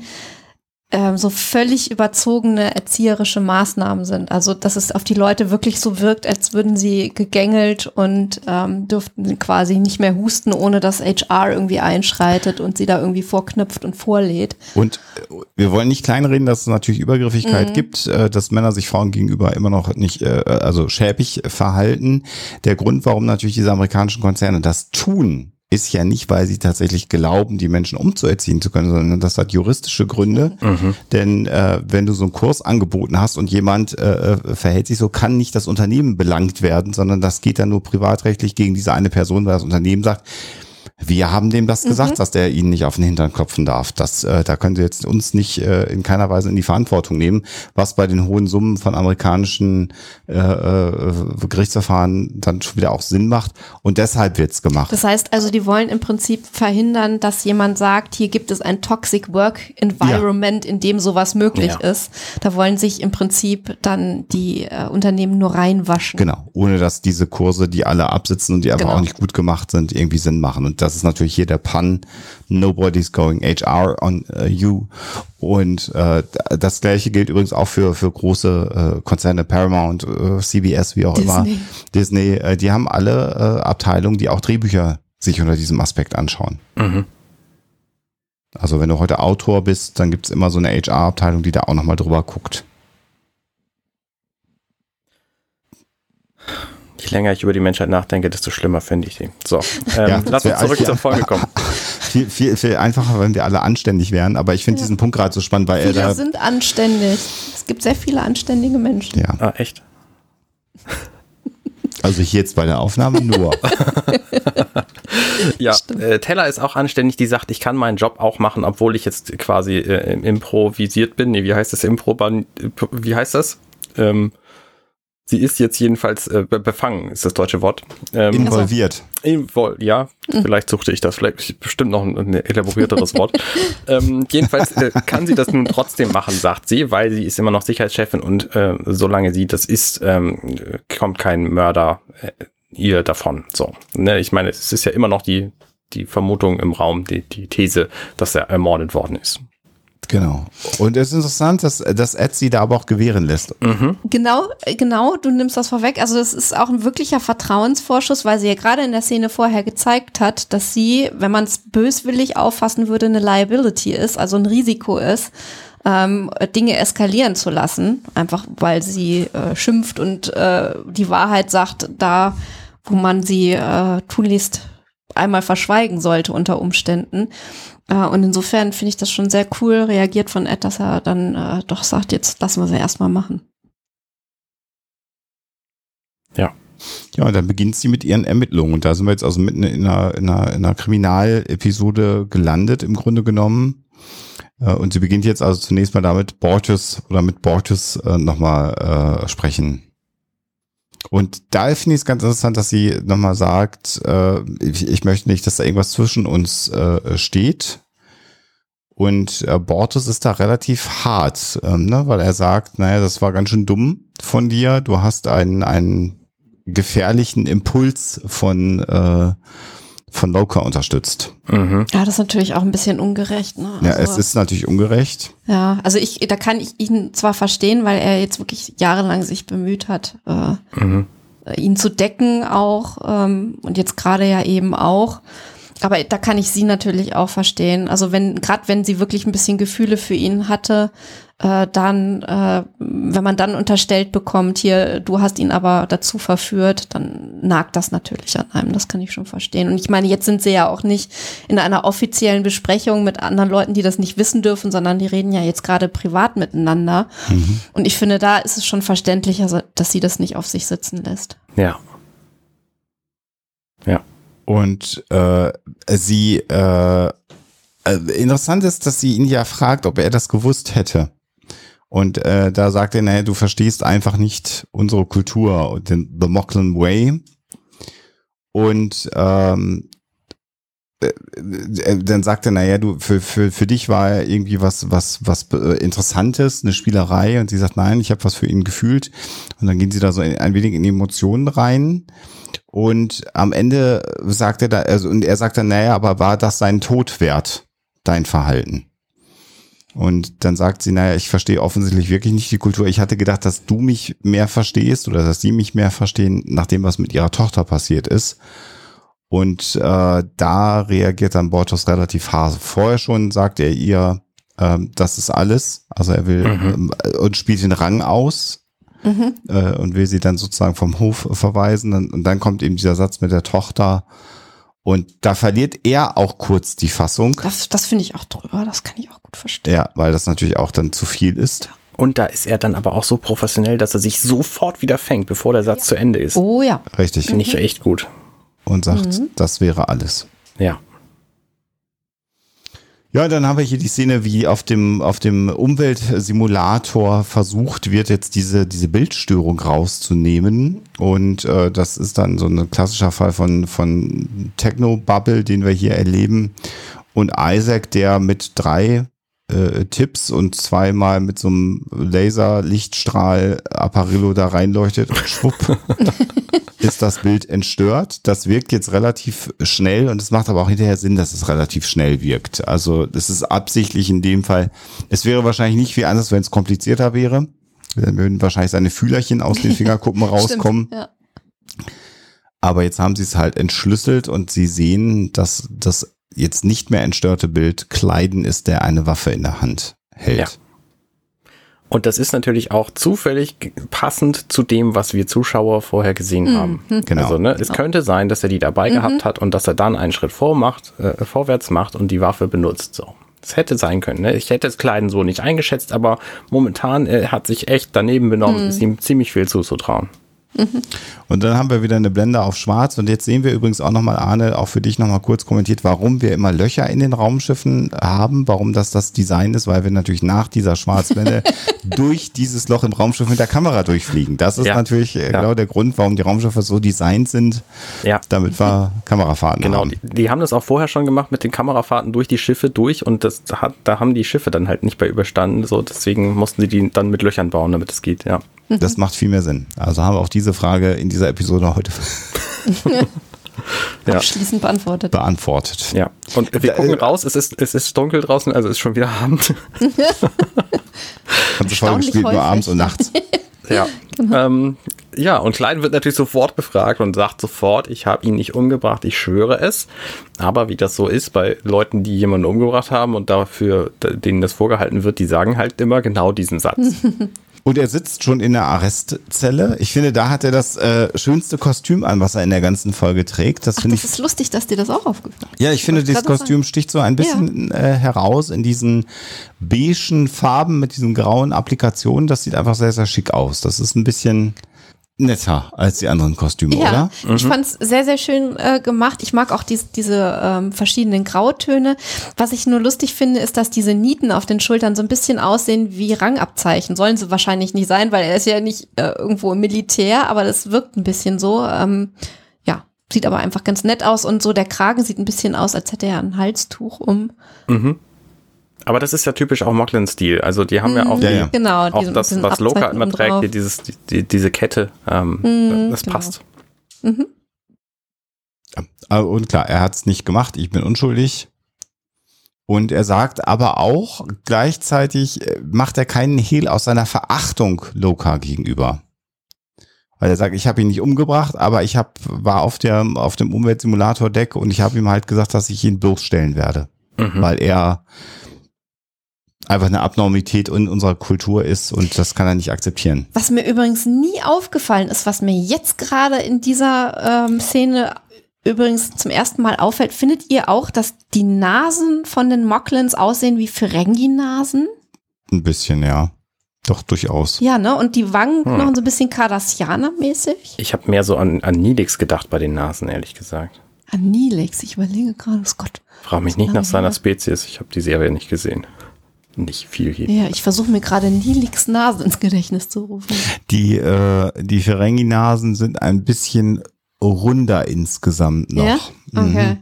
ähm, so völlig überzogene erzieherische Maßnahmen sind. Also dass es auf die Leute wirklich so wirkt, als würden sie gegängelt und ähm, dürften quasi nicht mehr husten, ohne dass HR irgendwie einschreitet und sie da irgendwie vorknüpft und vorlädt. Und äh, wir wollen nicht kleinreden, dass es natürlich Übergriffigkeit gibt, äh, dass Männer sich Frauen gegenüber immer noch nicht, äh, also schäbig verhalten. Der Grund, warum natürlich diese amerikanischen Konzerne das tun, ist ja nicht, weil sie tatsächlich glauben, die Menschen umzuerziehen zu können, sondern das hat juristische Gründe. Denn äh, wenn du so einen Kurs angeboten hast und jemand äh, äh, verhält sich so, kann nicht das Unternehmen belangt werden, sondern das geht dann nur privatrechtlich gegen diese eine Person, weil das Unternehmen sagt, wir haben dem das gesagt, dass der ihnen nicht auf den Hintern klopfen darf. Das, äh, da können sie jetzt uns nicht äh, in keiner Weise in die Verantwortung nehmen, was bei den hohen Summen von amerikanischen äh, äh, Gerichtsverfahren dann schon wieder auch Sinn macht. Und deshalb wird's gemacht. Das heißt also, die wollen im Prinzip verhindern, dass jemand sagt, hier gibt es ein Toxic Work Environment, in dem sowas möglich Ja. ist. Da wollen sich im Prinzip dann die äh, Unternehmen nur reinwaschen. Genau, ohne dass diese Kurse, die alle absitzen und die einfach Genau. auch nicht gut gemacht sind, irgendwie Sinn machen. Und das ist natürlich hier der Pun, nobody's going HR on äh, you. Und äh, das gleiche gilt übrigens auch für, für große äh, Konzerne, Paramount, äh, CBS, wie auch immer, Disney. Disney. Äh, die haben alle äh, Abteilungen, die auch Drehbücher sich unter diesem Aspekt anschauen. Also wenn du heute Autor bist, dann gibt's immer so eine HR-Abteilung, die da auch nochmal drüber guckt. Je länger ich über die Menschheit nachdenke, desto schlimmer finde ich die. So, ähm, Ja, lass uns zurück ja. zur Folge kommen. Viel, viel, viel einfacher, wenn wir alle anständig wären. Aber ich finde diesen Punkt gerade so spannend, weil er Viele da sind anständig. Es gibt sehr viele anständige Menschen. Ja, Ah, echt? also hier jetzt bei der Aufnahme nur. Ja, äh, Teller ist auch anständig, die sagt, ich kann meinen Job auch machen, obwohl ich jetzt quasi äh, improvisiert bin. Nee, wie heißt das? Impro, wie heißt das? Ähm, sie ist jetzt jedenfalls äh, be- befangen, ist das deutsche Wort. Ähm, Involviert. Invol ja, vielleicht suchte ich das, vielleicht bestimmt noch ein, ein elaborierteres Wort. ähm, jedenfalls äh, kann sie das nun trotzdem machen, sagt sie, weil sie ist immer noch Sicherheitschefin und äh, solange sie das ist, ähm, kommt kein Mörder äh, ihr davon. So, ne, ich meine, es ist ja immer noch die die Vermutung im Raum, die, die These, dass er ermordet worden ist. Genau. Und es ist interessant, dass, dass Ed sie da aber auch gewähren lässt. Mhm. Genau, genau, du nimmst das vorweg. Also das ist auch ein wirklicher Vertrauensvorschuss, weil sie ja gerade in der Szene vorher gezeigt hat, dass sie, wenn man es böswillig auffassen würde, eine Liability ist, also ein Risiko ist, ähm, Dinge eskalieren zu lassen, einfach weil sie äh, schimpft und äh, die Wahrheit sagt, da, wo man sie äh, tunlichst einmal verschweigen sollte unter Umständen. Äh, und insofern finde ich das schon sehr cool reagiert von Ed, dass er dann äh, doch sagt, jetzt lassen wir sie erstmal machen. Ja, und dann beginnt sie mit ihren Ermittlungen. Und da sind wir jetzt also mitten in einer, in einer, in einer Kriminalepisode gelandet, im Grunde genommen. Äh, Und sie beginnt jetzt also zunächst mal damit, Borges oder mit Borges äh, nochmal äh, sprechen. Und da finde ich es ganz interessant, dass sie nochmal sagt, äh, ich, ich möchte nicht, dass da irgendwas zwischen uns äh, steht. Und äh, Borges ist da relativ hart, ähm, ne? weil er sagt, naja, das war ganz schön dumm von dir. Du hast einen, einen gefährlichen Impuls von, äh, von Loka unterstützt. Mhm. Ja, das ist natürlich auch ein bisschen ungerecht. Ne? Ja, Also, es ist natürlich ungerecht. Ja, also ich, da kann ich ihn zwar verstehen, weil er jetzt wirklich jahrelang sich bemüht hat, äh, Mhm. ihn zu decken auch ähm, und jetzt gerade ja eben auch. Aber da kann ich sie natürlich auch verstehen. Also wenn, gerade wenn sie wirklich ein bisschen Gefühle für ihn hatte, äh, dann, äh, wenn man dann unterstellt bekommt, hier, du hast ihn aber dazu verführt, dann nagt das natürlich an einem. Das kann ich schon verstehen. Und ich meine, jetzt sind sie ja auch nicht in einer offiziellen Besprechung mit anderen Leuten, die das nicht wissen dürfen, sondern die reden ja jetzt gerade privat miteinander. Und ich finde, da ist es schon verständlich, also, dass sie das nicht auf sich sitzen lässt. Ja. Ja. Und äh, sie äh, äh, interessant ist, dass sie ihn ja fragt, ob er das gewusst hätte. Und äh, da sagt er, naja, du verstehst einfach nicht unsere Kultur und den The Mocklin Way. Und ähm, äh, äh, dann sagt er, naja, du, für, für, für dich war irgendwie was, was, was Interessantes, eine Spielerei. Und sie sagt, nein, ich habe was für ihn gefühlt. Und dann gehen sie da so ein wenig in Emotionen rein. Und am Ende sagt er da, also, und er sagt dann, naja, aber war das sein Tod wert, dein Verhalten? Und dann sagt sie, naja, ich verstehe offensichtlich wirklich nicht die Kultur. Ich hatte gedacht, dass du mich mehr verstehst oder dass sie mich mehr verstehen, nach dem, was mit ihrer Tochter passiert ist. Und äh, da reagiert dann Bortos relativ hart. Vorher schon sagt er ihr, ähm, das ist alles. Also er will Mhm. ähm, und spielt den Rang aus Mhm. äh, und will sie dann sozusagen vom Hof verweisen. Und, und dann kommt eben dieser Satz mit der Tochter. Und da verliert er auch kurz die Fassung. Das, das finde ich auch drüber, das kann ich auch gut verstehen. Ja, weil das natürlich auch dann zu viel ist. Und da ist er dann aber auch so professionell, dass er sich sofort wieder fängt, bevor der Satz zu Ende ist. Oh ja. Richtig. Finde ich echt gut. Und sagt, das wäre alles. Ja. Ja, dann haben wir hier die Szene, wie auf dem, auf dem Umweltsimulator versucht wird, jetzt diese, diese Bildstörung rauszunehmen. Und äh, das ist dann so ein klassischer Fall von, von Techno-Bubble, den wir hier erleben. Und Isaac, der mit drei äh, Tipps und zweimal mit so einem Laser-Lichtstrahl Apparillo da reinleuchtet und schwupp ist das Bild entstört. Das wirkt jetzt relativ schnell und es macht aber auch hinterher Sinn, dass es relativ schnell wirkt. Also das ist absichtlich in dem Fall. Es wäre wahrscheinlich nicht viel anders, wenn es komplizierter wäre. Dann würden wahrscheinlich seine Fühlerchen aus den Fingerkuppen rauskommen. Stimmt, ja. Aber jetzt haben sie es halt entschlüsselt und sie sehen, dass das jetzt nicht mehr entstörte Bild Kleiden ist, der eine Waffe in der Hand hält. Ja. Und das ist natürlich auch zufällig passend zu dem, was wir Zuschauer vorher gesehen haben. Genau. Also, ne, es könnte sein, dass er die dabei gehabt hat und dass er dann einen Schritt vormacht, äh, vorwärts macht und die Waffe benutzt. So. Das hätte sein können. Ne? Ich hätte das Kleiden so nicht eingeschätzt, aber momentan er hat sich echt daneben benommen. Ist ihm ziemlich viel zuzutrauen. Und dann haben wir wieder eine Blende auf schwarz und jetzt sehen wir übrigens auch nochmal, Arne, auch für dich nochmal kurz kommentiert, warum wir immer Löcher in den Raumschiffen haben, warum das das Design ist, weil wir natürlich nach dieser Schwarzblende durch dieses Loch im Raumschiff mit der Kamera durchfliegen. Das ist Ja. natürlich äh, Ja. genau der Grund, warum die Raumschiffe so designt sind, Ja. damit wir Kamerafahrten Genau, haben. die, die haben das auch vorher schon gemacht mit den Kamerafahrten durch die Schiffe durch und das hat, da haben die Schiffe dann halt nicht bei überstanden. So, deswegen mussten sie die dann mit Löchern bauen, damit es geht, ja. Das macht viel mehr Sinn. Also haben wir auch diese Frage in dieser Episode heute Ja. Abschließend beantwortet. beantwortet. Ja. Und wir Da- gucken raus, es ist, es ist dunkel draußen, also es ist schon wieder Abend. Haben sie vorher gespielt, nur häufig. abends und nachts. Ja. Ähm, ja, und Klein wird natürlich sofort befragt und sagt sofort, ich habe ihn nicht umgebracht, ich schwöre es. Aber wie das so ist bei Leuten, die jemanden umgebracht haben und dafür denen das vorgehalten wird, die sagen halt immer genau diesen Satz. Und er sitzt schon in der Arrestzelle. Ich finde, da hat er das äh, schönste Kostüm an, was er in der ganzen Folge trägt. Das Ach, finde das ich. ist lustig, dass dir das auch aufgefallen ist. Ja, ich finde, gerade Kostüm sticht so ein bisschen äh, heraus in diesen beigen Farben mit diesen grauen Applikationen. Das sieht einfach sehr, sehr schick aus. Das ist ein bisschen netter als die anderen Kostüme, Ja, oder? ich fand es sehr, sehr schön äh, gemacht. Ich mag auch dies, diese ähm, verschiedenen Grautöne. Was ich nur lustig finde, ist, dass diese Nieten auf den Schultern so ein bisschen aussehen wie Rangabzeichen. Sollen sie wahrscheinlich nicht sein, weil er ist ja nicht äh, irgendwo im Militär, aber das wirkt ein bisschen so. Ähm, ja, sieht aber einfach ganz nett aus und so der Kragen sieht ein bisschen aus, als hätte er ein Halstuch um. Mhm. Aber das ist ja typisch auch Mocklin-Stil. Also die haben ja auch, Ja, die, ja. Genau, auch diese- das, diesen was Loka immer trägt, hier dieses, die, die, diese Kette. Ähm, das genau. passt. Äh, Und klar, er hat es nicht gemacht. Ich bin unschuldig. Und er sagt aber auch gleichzeitig, äh, macht er keinen Hehl aus seiner Verachtung Loka gegenüber. Weil er sagt, ich habe ihn nicht umgebracht, aber ich hab, war auf, der, auf dem Umweltsimulator-Deck und ich habe ihm halt gesagt, dass ich ihn bloßstellen werde. Mhm. Weil er einfach eine Abnormität in unserer Kultur ist und das kann er nicht akzeptieren. Was mir übrigens nie aufgefallen ist, was mir jetzt gerade in dieser ähm, Szene übrigens zum ersten Mal auffällt, findet ihr auch, dass die Nasen von den Mocklins aussehen wie Ferengi-Nasen? Ein bisschen, ja. Doch, durchaus. Ja, ne? Und die Wangen Hm. noch so ein bisschen Cardassianer-mäßig? Ich habe mehr so an, an Nilix gedacht bei den Nasen, ehrlich gesagt. An Nilix, ich überlege gerade, oh Gott. Frag mich nicht nach seiner Spezies. Ich habe die Serie nicht gesehen. Nicht viel hier. Ja, ich versuche mir gerade Nilix Nase ins Gedächtnis zu rufen. Die, äh, die Ferengi-Nasen sind ein bisschen runder insgesamt noch. Ja? Okay. Mhm.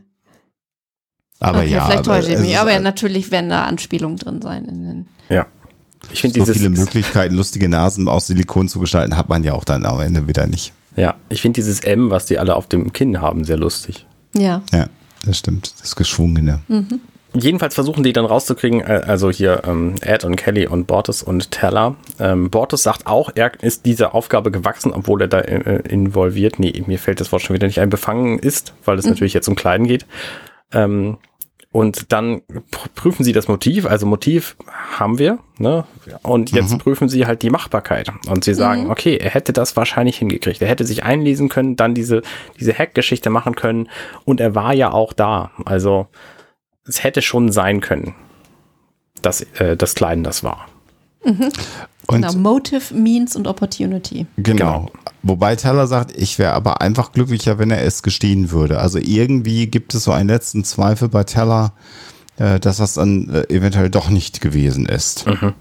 Aber okay, ja. vielleicht aber täusche ich mich. Aber ja, halt natürlich werden da Anspielungen drin sein. In den Ja. Ich finde so dieses, viele Möglichkeiten, lustige Nasen aus Silikon zu gestalten, hat man ja auch dann am Ende wieder nicht. ja, ich finde dieses M, was die alle auf dem Kinn haben, sehr lustig. ja. Ja, das stimmt. Das Geschwungene. Jedenfalls versuchen die dann rauszukriegen, äh, also hier ähm, Ed und Kelly und Bortus und Teller. Ähm, Bortus sagt auch, er ist dieser Aufgabe gewachsen, obwohl er da äh, involviert, nee, mir fällt das Wort schon wieder nicht ein, befangen ist, weil es natürlich jetzt um Kleiden geht. Ähm, und dann pr- prüfen sie das Motiv, also Motiv haben wir, ne? Und jetzt prüfen sie halt die Machbarkeit. Und sie sagen, okay, er hätte das wahrscheinlich hingekriegt. Er hätte sich einlesen können, dann diese, diese Hack-Geschichte machen können. Und er war ja auch da. Also, es hätte schon sein können, dass äh, das Kleinen das war. Und Genau, Motive, Means und Opportunity. Genau. Genau. Wobei Teller sagt, ich wäre aber einfach glücklicher, wenn er es gestehen würde. Also irgendwie gibt es so einen letzten Zweifel bei Teller, äh, dass das dann äh, eventuell doch nicht gewesen ist. Mhm.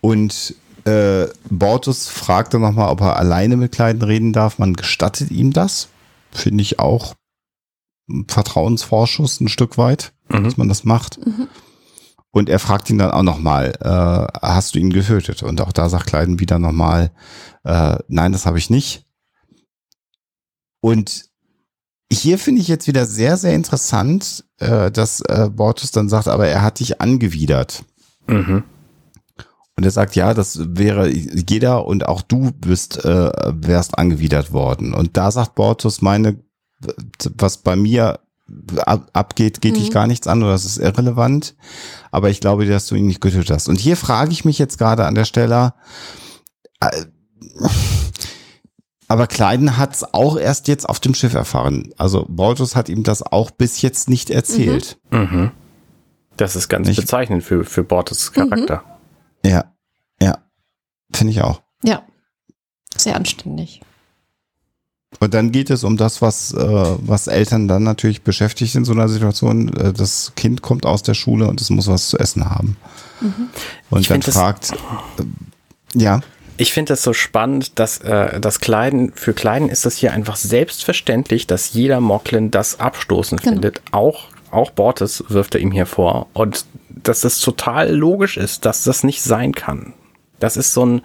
Und äh, Bortus fragte nochmal, ob er alleine mit Kleiden reden darf. Man gestattet ihm das. Finde ich auch Vertrauensvorschuss ein Stück weit, Mhm. dass man das macht. Und er fragt ihn dann auch nochmal, äh, hast du ihn getötet? Und auch da sagt Kleiden wieder nochmal, äh, nein, das habe ich nicht. Und hier finde ich jetzt wieder sehr, sehr interessant, äh, dass äh, Bortus dann sagt, aber er hat dich angewidert. Mhm. Und er sagt, ja, das wäre jeder und auch du bist, äh, wärst angewidert worden. Und da sagt Bortus, meine, was bei mir ab, abgeht, geht dich Mhm. gar nichts an oder das ist irrelevant. Aber ich glaube, dass du ihn nicht getötet hast. Und hier frage ich mich jetzt gerade an der Stelle, äh, aber Kleiden hat es auch erst jetzt auf dem Schiff erfahren. Also Bortus hat ihm das auch bis jetzt nicht erzählt. Mhm. Das ist ganz Ich- bezeichnend für, für Bortes Charakter. Ja, ja, finde ich auch. Ja. Sehr anständig. Und dann geht es um das, was, äh, was Eltern dann natürlich beschäftigt in so einer Situation. Äh, das Kind kommt aus der Schule und es muss was zu essen haben. Und Ich dann fragt, äh, ja, Ich finde das so spannend, dass äh, das Kleiden, für Kleiden ist das hier einfach selbstverständlich, dass jeder Mocklin das abstoßend Genau. findet. Auch, auch Bortes wirft er ihm hier vor. Und dass das total logisch ist, dass das nicht sein kann. Das ist so ein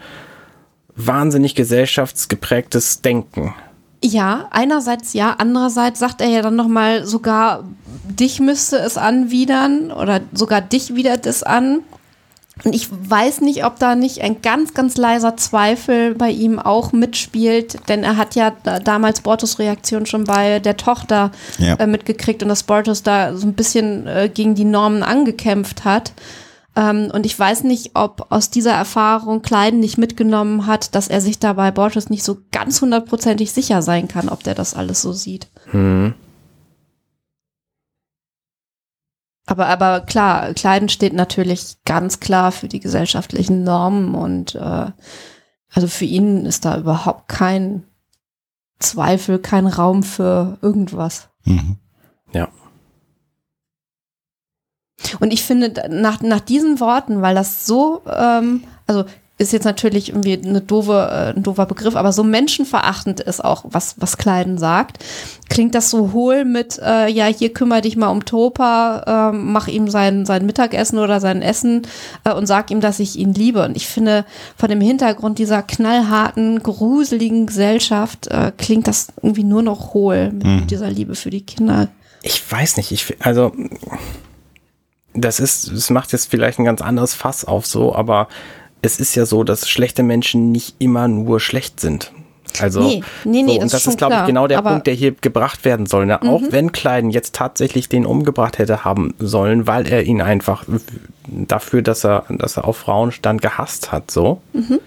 wahnsinnig gesellschaftsgeprägtes Denken. Ja, einerseits ja, andererseits sagt er ja dann nochmal, sogar dich müsste es anwidern oder sogar dich widert es an. Und ich weiß nicht, ob da nicht ein ganz, ganz leiser Zweifel bei ihm auch mitspielt, denn er hat ja damals Bortus Reaktion schon bei der Tochter ja. äh, mitgekriegt und dass Bortus da so ein bisschen äh, gegen die Normen angekämpft hat. Ähm, und ich weiß nicht, ob aus dieser Erfahrung Kleiden nicht mitgenommen hat, dass er sich da bei Bortus nicht so ganz hundertprozentig sicher sein kann, ob der das alles so sieht. Hm. Aber, aber klar, Kleiden steht natürlich ganz klar für die gesellschaftlichen Normen und äh, also für ihn ist da überhaupt kein Zweifel, kein Raum für irgendwas. Mhm. Ja. Und ich finde, nach, nach diesen Worten, weil das so, ähm, also ist jetzt natürlich irgendwie eine doofe, äh, ein doofer Begriff, aber so menschenverachtend ist auch, was, was Kleiden sagt. Klingt das so hohl mit, äh, ja, hier kümmere dich mal um Topa, äh, mach ihm sein, sein Mittagessen oder sein Essen äh, und sag ihm, dass ich ihn liebe. Und ich finde, von dem Hintergrund dieser knallharten, gruseligen Gesellschaft äh, klingt das irgendwie nur noch hohl mit mhm. dieser Liebe für die Kinder. Ich weiß nicht, ich, also, das ist, es macht jetzt vielleicht ein ganz anderes Fass auf so, aber es ist ja so, dass schlechte Menschen nicht immer nur schlecht sind. Also, nee, nee, nee, so, und das, ist, glaube ich, genau der Punkt, der hier gebracht werden soll. Ne? Mhm. Auch wenn Kleiden jetzt tatsächlich den umgebracht hätte haben sollen, weil er ihn einfach dafür, dass er, dass er auf Frauen stand, gehasst hat, so, mhm.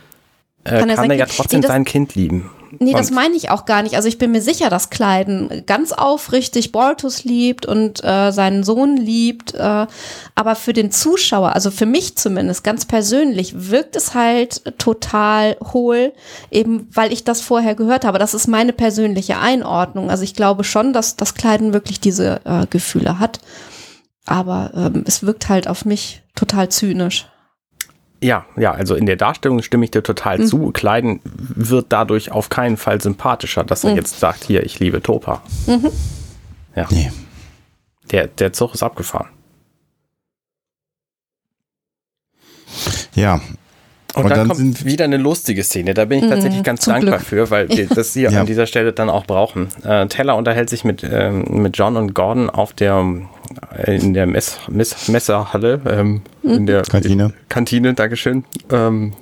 äh, kann, er, kann er ja trotzdem nee, sein Kind lieben. Nee, das meine ich auch gar nicht. Also ich bin mir sicher, dass Kleiden ganz aufrichtig Bortus liebt und äh, seinen Sohn liebt. Äh, aber für den Zuschauer, also für mich zumindest ganz persönlich, wirkt es halt total hohl, eben weil ich das vorher gehört habe. Das ist meine persönliche Einordnung. Also ich glaube schon, dass das Kleiden wirklich diese äh, Gefühle hat. Aber ähm, es wirkt halt auf mich total zynisch. Ja, ja, also in der Darstellung stimme ich dir total mhm. zu. Kleiden wird dadurch auf keinen Fall sympathischer, dass er mhm. jetzt sagt, hier, ich liebe Topa. Mhm. Ja. Nee. Der, der Zug ist abgefahren. Ja. Und, und dann, dann, kommt wieder eine lustige Szene. Da bin ich tatsächlich mhm, ganz dankbar Glück. für, weil wir das hier ja. an dieser Stelle dann auch brauchen. Äh, Teller unterhält sich mit, ähm, mit John und Gordon auf der in der Mess, Mess, Messerhalle, ähm, mhm. in der Kantine. Kantine, Dankeschön. Ähm,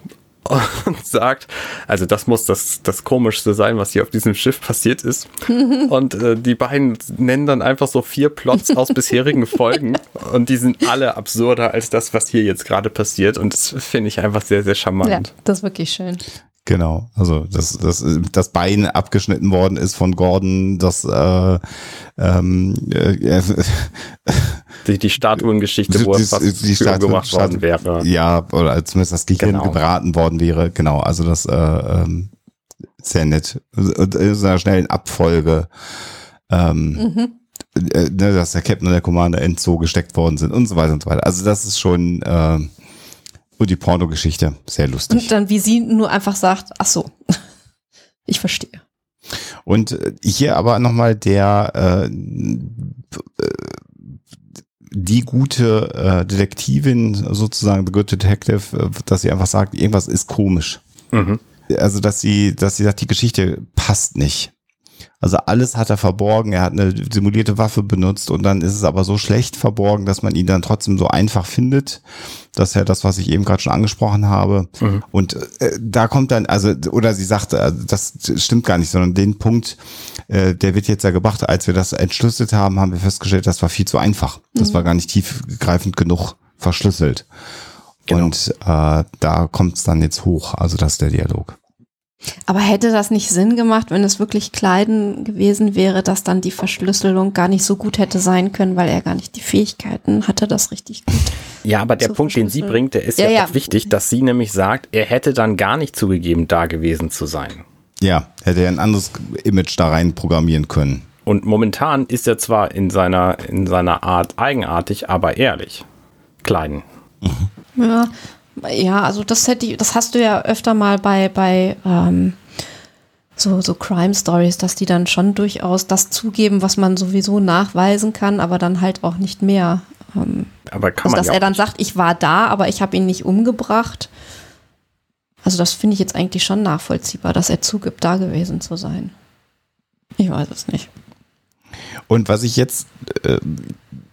und sagt, also das muss das, das Komischste sein, was hier auf diesem Schiff passiert ist. Und äh, die beiden nennen dann einfach so vier Plots aus bisherigen Folgen und die sind alle absurder als das, was hier jetzt gerade passiert. Und das finde ich einfach sehr, sehr charmant. Ja, das ist wirklich schön. Genau, also dass das, das Bein abgeschnitten worden ist von Gordon, dass äh, ähm, äh, die, die Statuengeschichte, wo es fast die Statue, gemacht worden wäre. Ja, oder zumindest das Gehirn genau. gebraten worden wäre. Genau, also das äh, ähm, sehr nett. Und in einer schnellen Abfolge. Ähm, mhm. äh, ne, dass der Captain und der Commander in Zoo gesteckt worden sind und so weiter und so weiter. Also das ist schon äh, und die Pornogeschichte, sehr lustig. Und dann, wie sie nur einfach sagt, ach so, ich verstehe. Und äh, hier aber nochmal der, äh, die gute äh, Detektivin, sozusagen, the good detective, äh, dass sie einfach sagt, irgendwas ist komisch. Mhm. Also, dass sie, dass sie sagt, die Geschichte passt nicht. Also alles hat er verborgen. Er hat eine simulierte Waffe benutzt und dann ist es aber so schlecht verborgen, dass man ihn dann trotzdem so einfach findet. Das ist ja das, was ich eben gerade schon angesprochen habe. Mhm. Und äh, da kommt dann, also, oder sie sagte, äh, das stimmt gar nicht, sondern den Punkt, äh, der wird jetzt ja gebracht. Als wir das entschlüsselt haben, haben wir festgestellt, das war viel zu einfach. Das mhm. war gar nicht tiefgreifend genug verschlüsselt. Genau. Und äh, da kommt es dann jetzt hoch. Also das ist der Dialog. Aber hätte das nicht Sinn gemacht, wenn es wirklich Kleiden gewesen wäre, dass dann die Verschlüsselung gar nicht so gut hätte sein können, weil er gar nicht die Fähigkeiten hatte, das richtig gut. Ja, aber der Punkt, den sie bringt, der ist ja, ja, ja wichtig, dass sie nämlich sagt, er hätte dann gar nicht zugegeben, da gewesen zu sein. Ja, hätte er ein anderes Image da rein programmieren können. Und momentan ist er zwar in seiner, in seiner Art eigenartig, aber ehrlich. Kleiden. Mhm. Ja, ja, also das hätte ich, das hast du ja öfter mal bei, bei ähm, so, so Crime Stories, dass die dann schon durchaus das zugeben, was man sowieso nachweisen kann, aber dann halt auch nicht mehr. Ähm, aber kann also, man dass ja er dann sagt, ich war da, aber ich habe ihn nicht umgebracht. Also das finde ich jetzt eigentlich schon nachvollziehbar, dass er zugibt, da gewesen zu sein. Ich weiß es nicht. Und was ich jetzt, äh,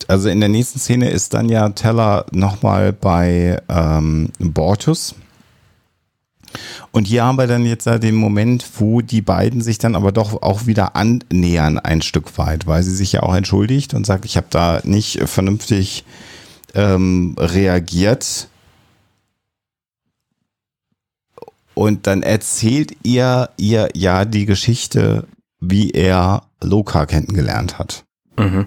also in der nächsten Szene ist dann ja Teller nochmal bei ähm, Bortus. Und hier haben wir dann jetzt den Moment, wo die beiden sich dann aber doch auch wieder annähern ein Stück weit, weil sie sich ja auch entschuldigt und sagt, ich habe da nicht vernünftig ähm, reagiert. Und dann erzählt ihr ihr ja die Geschichte, wie er Loka kennengelernt hat. Mhm.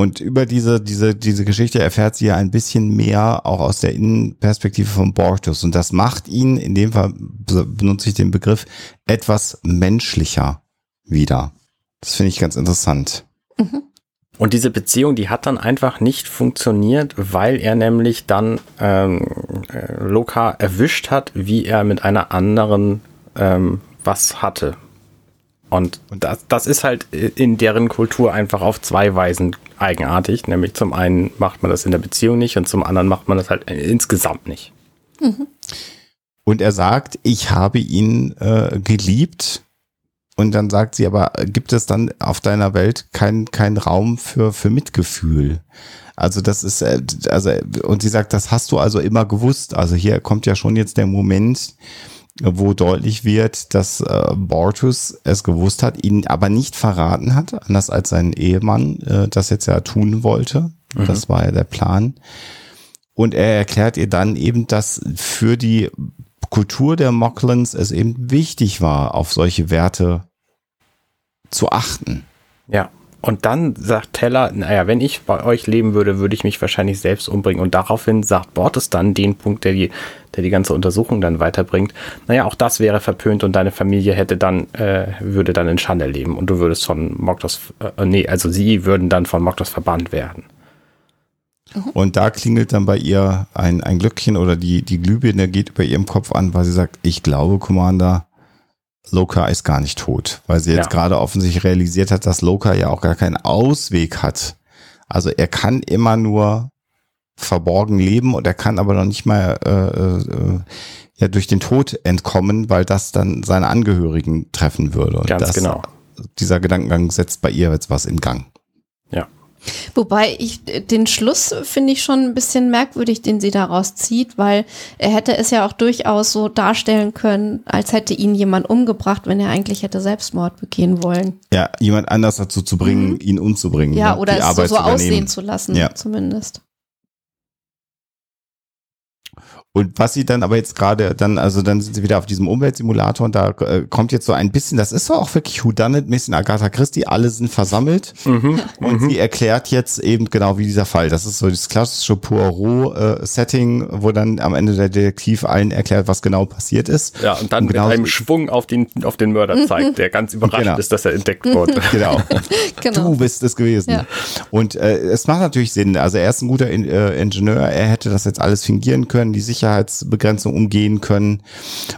Und über diese, diese, diese Geschichte erfährt sie ja ein bisschen mehr auch aus der Innenperspektive von Bortus. Und das macht ihn, in dem Fall benutze ich den Begriff, etwas menschlicher wieder. Das finde ich ganz interessant. Und diese Beziehung, die hat dann einfach nicht funktioniert, weil er nämlich dann ähm, äh, Loka erwischt hat, wie er mit einer anderen ähm, was hatte. Und das, das ist halt in deren Kultur einfach auf zwei Weisen eigenartig. Nämlich zum einen macht man das in der Beziehung nicht und zum anderen macht man das halt insgesamt nicht. Und er sagt, ich habe ihn äh, geliebt. Und dann sagt sie, aber gibt es dann auf deiner Welt keinen kein Raum für, für Mitgefühl? Also das ist, äh, also, und sie sagt, das hast du also immer gewusst. Also hier kommt ja schon jetzt der Moment, wo deutlich wird, dass äh, Bortus es gewusst hat, ihn aber nicht verraten hat, anders als sein Ehemann äh, das jetzt ja tun wollte. Mhm. Das war ja der Plan. Und er erklärt ihr dann eben, dass für die Kultur der Mocklans es eben wichtig war, auf solche Werte zu achten. Ja. Und dann sagt Teller, naja, wenn ich bei euch leben würde, würde ich mich wahrscheinlich selbst umbringen. Und daraufhin sagt Bortes dann den Punkt, der die, der die ganze Untersuchung dann weiterbringt. Naja, auch das wäre verpönt und deine Familie hätte dann, äh, würde dann in Schande leben und du würdest von Moktos, äh, nee, also sie würden dann von Moktos verbannt werden. Und da klingelt dann bei ihr ein, ein Glöckchen oder die, die Glühbirne geht über ihrem Kopf an, weil sie sagt, ich glaube, Commander, Loka ist gar nicht tot, weil sie jetzt Ja. gerade offensichtlich realisiert hat, dass Loka ja auch gar keinen Ausweg hat. Also er kann immer nur verborgen leben und er kann aber noch nicht mal äh, äh, ja durch den Tod entkommen, weil das dann seine Angehörigen treffen würde. Und Ganz das, genau. Dieser Gedankengang setzt bei ihr jetzt was in Gang. Wobei ich äh, den Schluss finde ich schon ein bisschen merkwürdig, den sie daraus zieht, weil er hätte es ja auch durchaus so darstellen können, als hätte ihn jemand umgebracht, wenn er eigentlich hätte Selbstmord begehen wollen. Ja, jemand anders dazu zu bringen, ihn umzubringen. Mhm. Ja, ne? oder es so, so aussehen zu lassen, Ja. zumindest. Und was sie dann aber jetzt gerade dann, also dann sind sie wieder auf diesem Umweltsimulator und da äh, kommt jetzt so ein bisschen, das ist so auch wirklich Whodunit, ein bisschen Agatha Christie, alle sind versammelt Mhm. und sie erklärt jetzt eben genau wie dieser Fall. Das ist so das klassische Poirot-Setting, wo dann am Ende der Detektiv allen erklärt, was genau passiert ist. Ja, und dann Und mit genau einem so- Schwung auf den, auf den Mörder zeigt, der ganz überrascht Genau. ist, dass er entdeckt wurde. Genau. Genau. Du bist es gewesen. Ja. Und äh, es macht natürlich Sinn. Also er ist ein guter In äh, Ingenieur. Er hätte das jetzt alles fingieren können, die Sicherheitsbegrenzung umgehen können.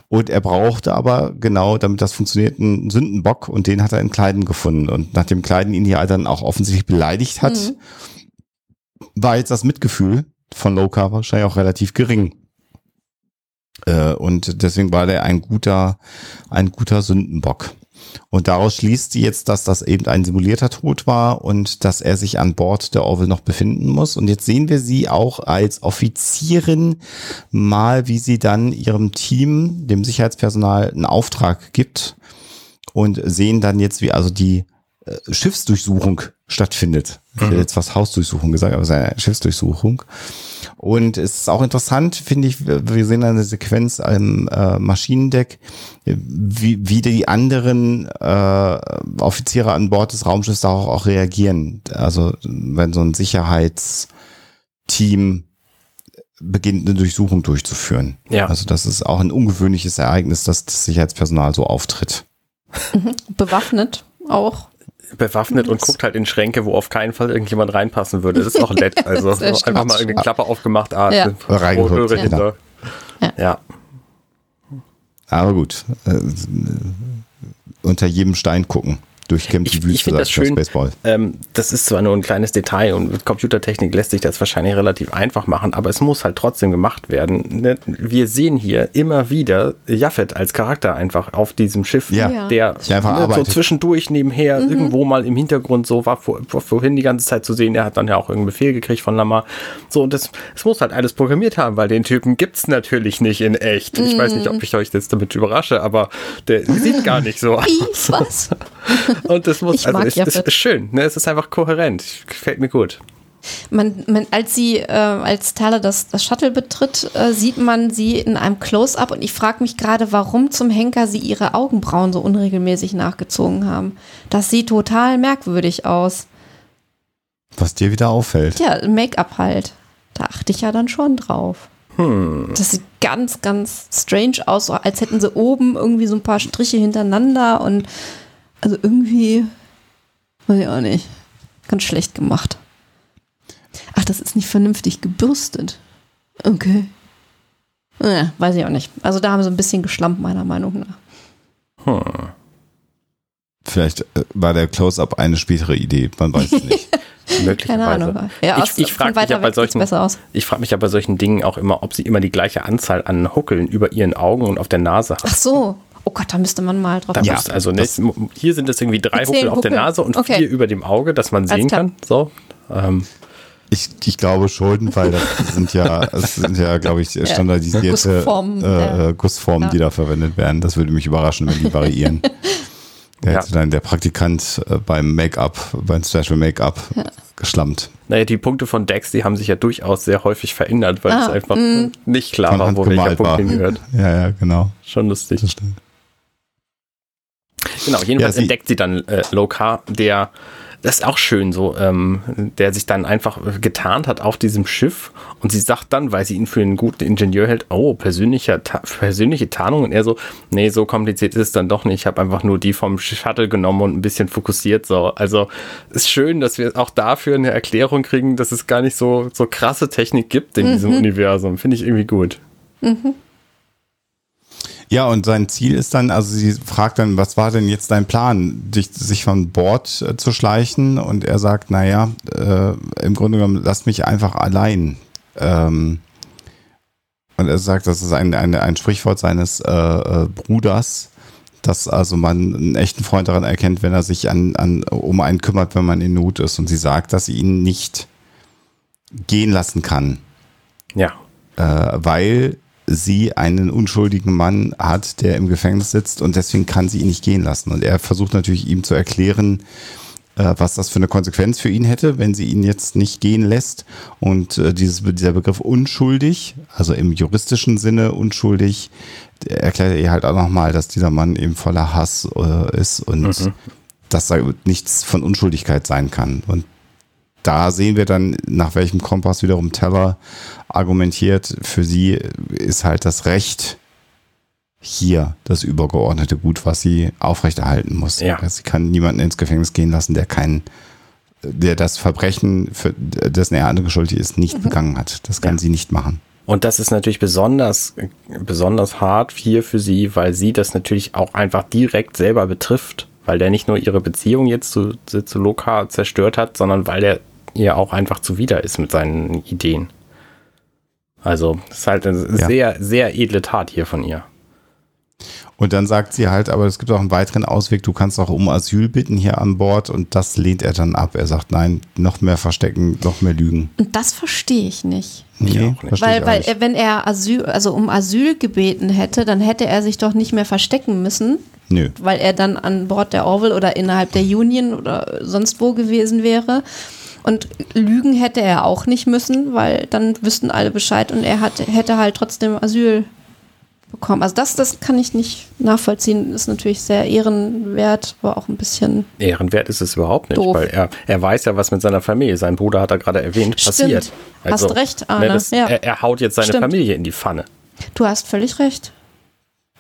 Und er brauchte aber genau, damit das funktioniert, einen Sündenbock. Und den hat er in Kleiden gefunden. Und nachdem Kleiden ihn hier dann auch offensichtlich beleidigt hat, Mhm. war jetzt das Mitgefühl von Loka wahrscheinlich auch relativ gering. Äh, und deswegen war der ein guter, ein guter Sündenbock. Und daraus schließt sie jetzt, dass das eben ein simulierter Tod war und dass er sich an Bord der Orville noch befinden muss. Und jetzt sehen wir sie auch als Offizierin mal, wie sie dann ihrem Team, dem Sicherheitspersonal, einen Auftrag gibt und sehen dann jetzt, wie also die Schiffsdurchsuchung stattfindet. Ich hätte jetzt fast Hausdurchsuchung gesagt, aber es ist eine Schiffsdurchsuchung. Und es ist auch interessant, finde ich, wir sehen eine Sequenz am äh, Maschinendeck, äh, wie, wie die anderen äh, Offiziere an Bord des Raumschiffs darauf auch reagieren. Also wenn so ein Sicherheitsteam beginnt, eine Durchsuchung durchzuführen. Ja. Also das ist auch ein ungewöhnliches Ereignis, dass das Sicherheitspersonal so auftritt. Bewaffnet auch. Bewaffnet und guckt halt in Schränke, wo auf keinen Fall irgendjemand reinpassen würde. Das ist auch nett. Also einfach mal irgendeine Klappe aufgemacht, ah, Ja. Röhre ja. hinter. Ja. Ja. Aber gut, äh, unter jedem Stein gucken durchkämmt Ich, die Wüste ich finde das schön. Baseball. Ähm, das ist zwar nur ein kleines Detail und mit Computertechnik lässt sich das wahrscheinlich relativ einfach machen, aber es muss halt trotzdem gemacht werden. Ne? Wir sehen hier immer wieder Jaffet als Charakter einfach auf diesem Schiff, Ja. Der Der einfach ne, so zwischendurch nebenher Mhm. irgendwo mal im Hintergrund so war, vor, vor- vorhin die ganze Zeit zu sehen. Er hat dann ja auch irgendeinen Befehl gekriegt von Lamar. So, und das, es muss halt alles programmiert haben, weil den Typen gibt's natürlich nicht in echt. Ich weiß nicht, Mhm. ob ich euch jetzt damit überrasche, aber der sieht gar nicht so aus. Ih, was? Und das muss, Ich also es, Jaffet. ist schön, ne? es ist einfach kohärent. Gefällt mir gut. Man, man, als sie, äh, als Tyler das, das Shuttle betritt, äh, sieht man sie in einem Close-up und ich frage mich gerade, warum zum Henker sie ihre Augenbrauen so unregelmäßig nachgezogen haben. Das sieht total merkwürdig aus. Was dir wieder auffällt. Ja, Make-up halt. Da achte ich ja dann schon drauf. Das sieht ganz, ganz strange aus, so als hätten sie oben irgendwie so ein paar Striche hintereinander und also irgendwie, weiß ich auch nicht, ganz schlecht gemacht. Ach, das ist nicht vernünftig gebürstet. Okay. Ja, weiß ich auch nicht. Also da haben sie ein bisschen geschlampt, meiner Meinung nach. Vielleicht äh, war der Close-Up eine spätere Idee, man weiß es nicht. Möglicherweise. Keine Ahnung. Ja, ich aus- ich von frage mich ja bei solchen, ich frage mich ja bei solchen Dingen auch immer, ob sie immer die gleiche Anzahl an Huckeln über ihren Augen und auf der Nase hat. Ach so. Oh Gott, da müsste man mal drauf Ja, also ne, hier sind es irgendwie drei Huckel auf der. Nase und Okay. vier über dem Auge, dass man Alles sehen klar. kann. So. Ähm, Ich, ich glaube schon, weil das sind ja, es sind ja, glaube ich, standardisierte Gussformen, äh, ja. äh, Gussformen, die Ja. da verwendet werden. Das würde mich überraschen, wenn die variieren. Der Ja. hätte dann der Praktikant äh, beim Make-up, beim Special Make-up geschlammt. naja, die Punkte von Dex, die haben sich ja durchaus sehr häufig verändert, weil es Ah, einfach mm. nicht klar Von war, wo welcher Punkt war. hingehört. Ja, ja, genau. Schon lustig. Das stimmt. Genau, jedenfalls Ja, sie- entdeckt sie dann äh, Lokar, der, das ist auch schön so, ähm, der sich dann einfach getarnt hat auf diesem Schiff und sie sagt dann, weil sie ihn für einen guten Ingenieur hält, oh, persönlicher, Ta persönliche Tarnung und er so, nee, so kompliziert ist es dann doch nicht, ich habe einfach nur die vom Shuttle genommen und ein bisschen fokussiert so. Also ist schön, dass wir auch dafür eine Erklärung kriegen, dass es gar nicht so, so krasse Technik gibt in diesem Universum. Finde ich irgendwie gut. Ja, und sein Ziel ist dann, also sie fragt dann, was war denn jetzt dein Plan, dich, sich von Bord äh, zu schleichen? Und er sagt, naja, äh, im Grunde genommen, lass mich einfach allein. Ähm, und er sagt, das ist ein, ein, ein Sprichwort seines äh, äh, Bruders, dass also man einen echten Freund daran erkennt, wenn er sich an, an, um einen kümmert, wenn man in Not ist. Und sie sagt, dass sie ihn nicht gehen lassen kann Ja. äh, weil sie einen unschuldigen Mann hat, der im Gefängnis sitzt und deswegen kann sie ihn nicht gehen lassen. Und er versucht natürlich ihm zu erklären, äh, was das für eine Konsequenz für ihn hätte, wenn sie ihn jetzt nicht gehen lässt. Und äh, dieses, dieser Begriff unschuldig, also im juristischen Sinne unschuldig, erklärt er ihr halt auch nochmal, dass dieser Mann eben voller Hass äh, ist und dass da nichts von Unschuldigkeit sein kann. Und da sehen wir dann, nach welchem Kompass wiederum Teller argumentiert. Für sie ist halt das Recht hier das übergeordnete Gut, was sie aufrechterhalten muss. Ja. Sie kann niemanden ins Gefängnis gehen lassen, der kein, der das Verbrechen, für dessen er andere schuldig ist, nicht begangen hat. Das kann Ja. sie nicht machen. Und das ist natürlich besonders, besonders hart hier für sie, weil sie das natürlich auch einfach direkt selber betrifft, weil der nicht nur ihre Beziehung jetzt zu, zu, zu Loka zerstört hat, sondern weil der ihr auch einfach zuwider ist mit seinen Ideen. Also, das ist halt eine Ja. sehr, sehr edle Tat hier von ihr. Und dann sagt sie halt, aber es gibt auch einen weiteren Ausweg, du kannst auch um Asyl bitten hier an Bord und das lehnt er dann ab. Er sagt, nein, noch mehr verstecken, noch mehr lügen. Und das verstehe ich nicht. Ich Nee, verstehe Weil, ich weil nicht. er, wenn er Asyl, also um Asyl gebeten hätte, dann hätte er sich doch nicht mehr verstecken müssen, Nö. weil er dann an Bord der Orville oder innerhalb der Union oder sonst wo gewesen wäre. Und lügen hätte er auch nicht müssen, weil dann wüssten alle Bescheid und er hat, hätte halt trotzdem Asyl bekommen. Also das, das kann ich nicht nachvollziehen. Ist natürlich sehr ehrenwert, aber auch ein bisschen. Ehrenwert ist es überhaupt nicht, Doof. weil er, er weiß ja, was mit seiner Familie, sein Bruder hat er gerade erwähnt, Stimmt. passiert. Also, Hast recht, Arne. ne, das, Ja. er, er haut jetzt seine Stimmt. Familie in die Pfanne. Du hast völlig recht.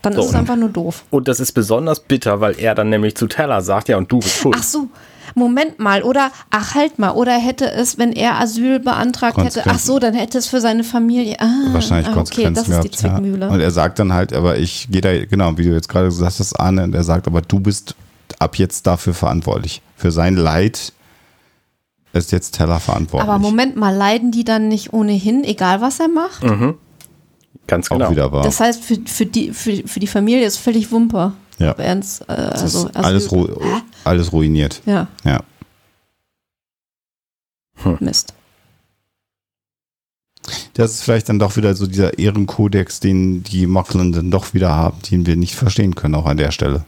Dann So, ist es und- einfach nur doof. Und das ist besonders bitter, weil er dann nämlich zu Teller sagt, ja, und du bist schuld. Ach so, Moment mal, oder, ach halt mal, oder hätte es, wenn er Asyl beantragt hätte, ach so, dann hätte es für seine Familie, ah, wahrscheinlich ah, okay, Konsequenzen das ist die gehabt. Zwickmühle. Ja. Und er sagt dann halt, aber ich gehe da, genau, wie du jetzt gerade gesagt hast, Arne, und er sagt, aber du bist ab jetzt dafür verantwortlich. Für sein Leid ist jetzt Teller verantwortlich. Aber Moment mal, leiden die dann nicht ohnehin, egal was er macht? Mhm. Ganz genau. Auch wieder wahr. Das heißt, für, für, die, für, für die Familie ist völlig Wumper. Ja. Ernst, äh, also, ist alles, ru Hä? alles ruiniert. Ja, Ja. Mist. Das ist vielleicht dann doch wieder so dieser Ehrenkodex, den die Mocklin dann doch wieder haben, den wir nicht verstehen können, auch an der Stelle.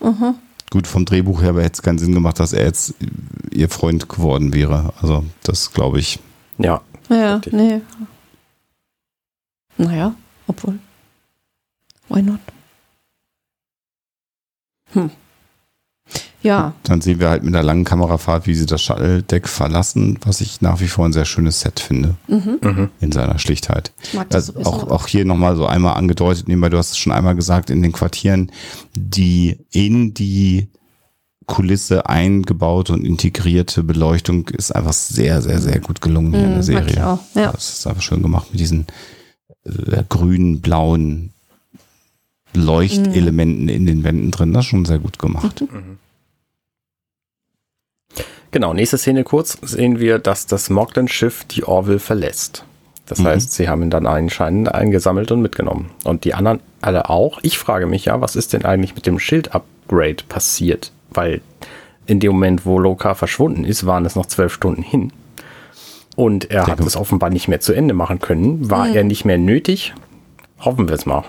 Mhm. Gut, vom Drehbuch her hätte es keinen Sinn gemacht, dass er jetzt ihr Freund geworden wäre. Also, das glaube ich. Ja. Ja, nee. Naja, obwohl. Why not? Hm. Ja, Dann sehen wir halt mit einer langen Kamerafahrt, wie sie das Shuttle-Deck verlassen, was ich nach wie vor ein sehr schönes Set finde, mhm. Mhm. in seiner Schlichtheit. ich mag das Also auch, auch hier nochmal so einmal angedeutet, nebenbei, du hast es schon einmal gesagt, in den Quartieren, die in die Kulisse eingebaute und integrierte Beleuchtung ist einfach sehr, sehr, sehr gut gelungen hier in der Mhm, ich Serie. auch, ja. Das ist einfach schön gemacht mit diesen äh, grünen, blauen Leuchtelementen in den Wänden drin. Das ist schon sehr gut gemacht. Genau, nächste Szene kurz sehen wir, dass das Moglen-Schiff die Orville verlässt. Das Mhm. heißt, sie haben ihn dann anscheinend eingesammelt und mitgenommen. Und die anderen alle auch. Ich frage mich ja, was ist denn eigentlich mit dem Schild-Upgrade passiert? Weil in dem Moment, wo Loka verschwunden ist, waren es noch zwölf Stunden hin. Und er hat Denke- es offenbar nicht mehr zu Ende machen können. War er nicht mehr nötig? Hoffen wir es mal.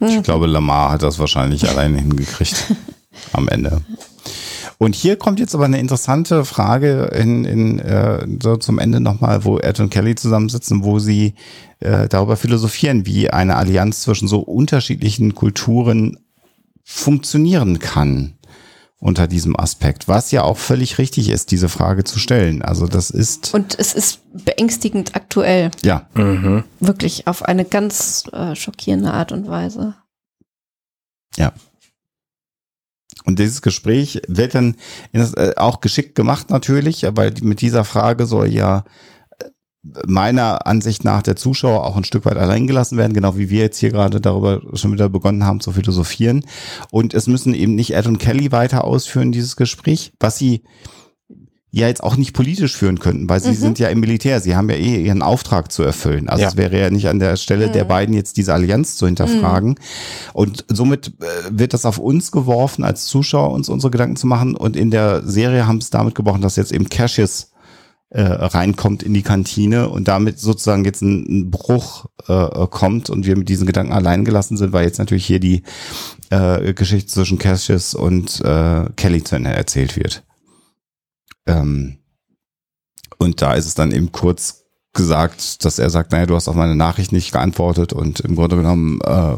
Ich glaube, Lamar hat das wahrscheinlich alleine hingekriegt am Ende. Und hier kommt jetzt aber eine interessante Frage in, in, äh, so zum Ende nochmal, wo Ed und Kelly zusammensitzen, wo sie äh, darüber philosophieren, wie eine Allianz zwischen so unterschiedlichen Kulturen funktionieren kann unter diesem Aspekt, was ja auch völlig richtig ist, diese Frage zu stellen. Also das ist, Und es ist beängstigend aktuell. ja, Mhm. Wirklich auf eine ganz äh, schockierende Art und Weise. Ja. Und dieses Gespräch wird dann das, äh, auch geschickt gemacht natürlich, weil mit dieser Frage soll ja meiner Ansicht nach der Zuschauer auch ein Stück weit allein gelassen werden, genau wie wir jetzt hier gerade darüber schon wieder begonnen haben zu philosophieren. Und es müssen eben nicht Ed und Kelly weiter ausführen, dieses Gespräch, was sie ja jetzt auch nicht politisch führen könnten, weil sie Mhm. sind ja im Militär, sie haben ja eh ihren Auftrag zu erfüllen. Also Ja. es wäre ja nicht an der Stelle der Mhm. beiden jetzt diese Allianz zu hinterfragen. Und somit äh, wird das auf uns geworfen, als Zuschauer uns unsere Gedanken zu machen. Und in der Serie haben es damit gebrochen, dass jetzt eben Cassius äh, reinkommt in die Kantine und damit sozusagen jetzt ein, ein Bruch äh, kommt und wir mit diesen Gedanken allein gelassen sind, weil jetzt natürlich hier die äh, Geschichte zwischen Cassius und äh, Kelly zu Ende erzählt wird. Ähm, und da ist es dann eben kurz gesagt, dass er sagt, naja, du hast auf meine Nachricht nicht geantwortet und im Grunde genommen äh, äh,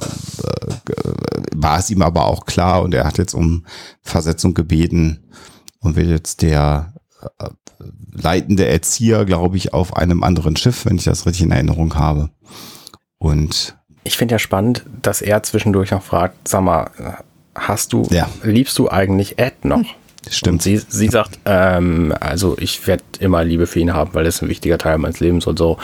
war es ihm aber auch klar und er hat jetzt um Versetzung gebeten und wird jetzt der leitende Erzieher, glaube ich, auf einem anderen Schiff, wenn ich das richtig in Erinnerung habe. Und Ich finde ja spannend, dass er zwischendurch noch fragt, sag mal, hast du, Ja. liebst du eigentlich Ed noch? Und stimmt. sie, sie sagt, ähm, also ich werde immer Liebe für ihn haben, weil das ein wichtiger Teil meines Lebens und so.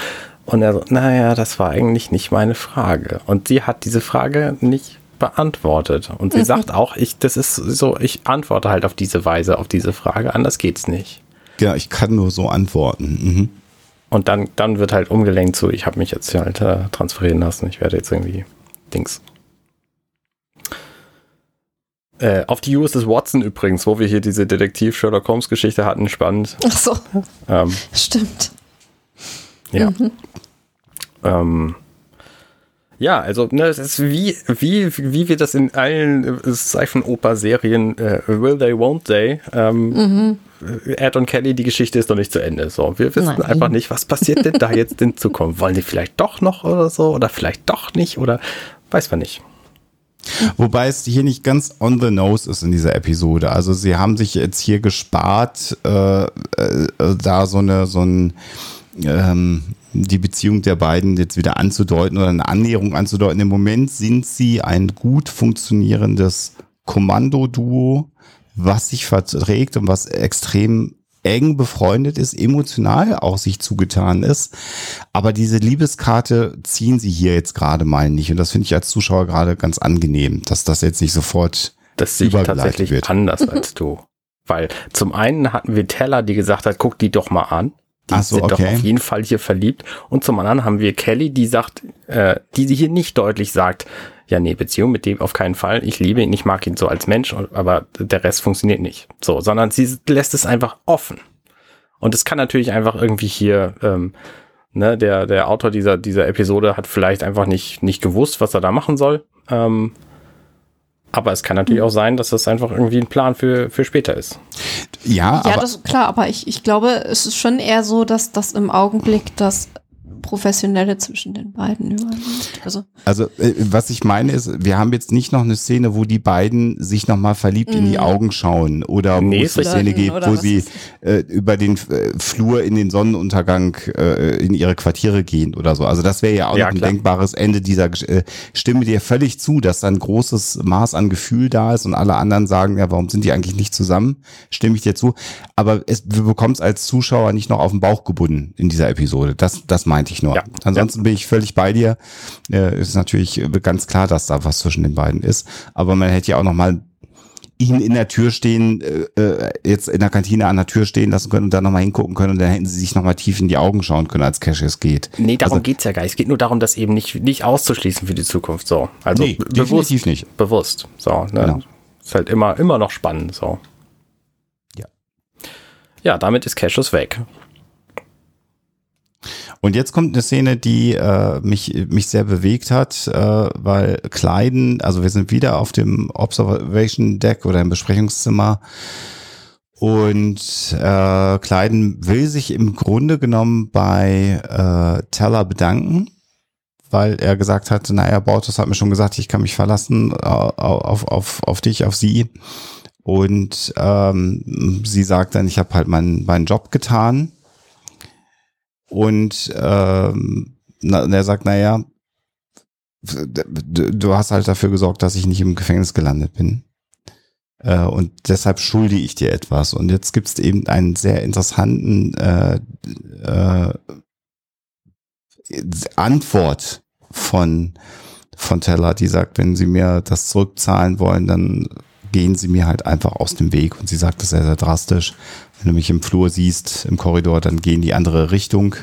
Und er so, naja, das war eigentlich nicht meine Frage. Und sie hat diese Frage nicht beantwortet. Und sie sagt auch, ich, das ist so, ich antworte halt auf diese Weise, auf diese Frage, anders geht's nicht. Genau, ich kann nur so antworten. Mhm. Und dann, dann wird halt umgelenkt zu, ich habe mich jetzt halt äh, transferieren lassen, ich werde jetzt irgendwie Dings. Äh, auf die USS Watson übrigens, wo wir hier diese Detektiv-Sherlock Holmes-Geschichte hatten, spannend. Ach so, Ähm, stimmt. ja. Ähm, ja, also ne, es ist wie, wie, wie wir das in allen äh, Seifenoper-Serien äh, Will They, Won't They ähm, Ed und Kelly, die Geschichte ist noch nicht zu Ende. So, wir wissen Nein. einfach nicht, was passiert denn da jetzt in Zukunft. Wollen die vielleicht doch noch oder so oder vielleicht doch nicht oder weiß man nicht. Wobei es hier nicht ganz on the nose ist in dieser Episode. Also sie haben sich jetzt hier gespart, äh, äh, da so eine, so ein, ähm, die Beziehung der beiden jetzt wieder anzudeuten oder eine Annäherung anzudeuten. Im Moment sind sie ein gut funktionierendes Kommandoduo, was sich verträgt und was extrem eng befreundet ist, emotional auch sich zugetan ist. Aber diese Liebeskarte ziehen sie hier jetzt gerade mal nicht. Und das finde ich als Zuschauer gerade ganz angenehm, dass das jetzt nicht sofort das sehe ich tatsächlich wird. anders als du. Weil zum einen hatten wir Teller, die gesagt hat, guck die doch mal an. Die Ach so, sind okay. doch auf jeden Fall hier verliebt. Und zum anderen haben wir Kelly, die sagt, äh, die hier nicht deutlich sagt, ja, nee, Beziehung mit dem auf keinen Fall. Ich liebe ihn, ich mag ihn so als Mensch, aber der Rest funktioniert nicht. So, sondern sie lässt es einfach offen. Und es kann natürlich einfach irgendwie hier, ähm, ne, der, der Autor dieser, dieser Episode hat vielleicht einfach nicht, nicht gewusst, was er da machen soll. Ähm, aber es kann natürlich auch sein, dass das einfach irgendwie ein Plan für, für später ist. Ja, Ja, aber das klar, aber ich, ich glaube, es ist schon eher so, dass das im Augenblick das Professionelle zwischen den beiden übernimmt. Also, Also, äh, was ich meine ist, wir haben jetzt nicht noch eine Szene, wo die beiden sich nochmal verliebt in die Mhm. Augen schauen oder wo Nee, es eine Szene gibt, wo sie äh, über den äh, Flur in den Sonnenuntergang äh, in ihre Quartiere gehen oder so. Also das wäre ja auch Ja, noch ein klar. denkbares Ende dieser äh, Stimme dir völlig zu, dass da ein großes Maß an Gefühl da ist und alle anderen sagen, ja, warum sind die eigentlich nicht zusammen? Stimme ich dir zu. Aber es, wir bekommen es als Zuschauer nicht noch auf den Bauch gebunden in dieser Episode. Das, das meinte ich nur. Ja. Ansonsten bin ich völlig bei dir. Äh, ist natürlich äh, ganz klar, dass da was zwischen den beiden ist. Aber man hätte ja auch noch mal ihn in der Tür stehen, äh, äh, jetzt in der Kantine an der Tür stehen lassen können und dann nochmal hingucken können und dann hätten sie sich nochmal tief in die Augen schauen können, als Cassius geht. Nee, darum Also- geht's ja gar nicht. Es geht nur darum, das eben nicht, nicht auszuschließen für die Zukunft. So. Also Nee, be- bewusst. definitiv nicht. Bewusst. So, ne? Genau. Ist halt immer, immer noch spannend. So. Ja. Ja, damit ist Cassius weg. Und jetzt kommt eine Szene, die äh, mich, mich sehr bewegt hat, äh, weil Kleiden, also wir sind wieder auf dem Observation Deck oder im Besprechungszimmer und äh, Kleiden will sich im Grunde genommen bei äh, Teller bedanken, weil er gesagt hat, naja, Bortus hat mir schon gesagt, ich kann mich verlassen äh, auf, auf, auf dich, auf sie. Und ähm, sie sagt dann, ich habe halt meinen, meinen Job getan. Und ähm, na, er sagt, naja, du du hast halt dafür gesorgt, dass ich nicht im Gefängnis gelandet bin. Äh, und deshalb schulde ich dir etwas. Und jetzt gibt es eben einen sehr interessanten äh, äh, Antwort von, von Teller, die sagt, wenn sie mir das zurückzahlen wollen, dann gehen sie mir halt einfach aus dem Weg. Und sie sagt das sehr, sehr drastisch. Wenn du mich im Flur siehst, im Korridor, dann geh in die andere Richtung.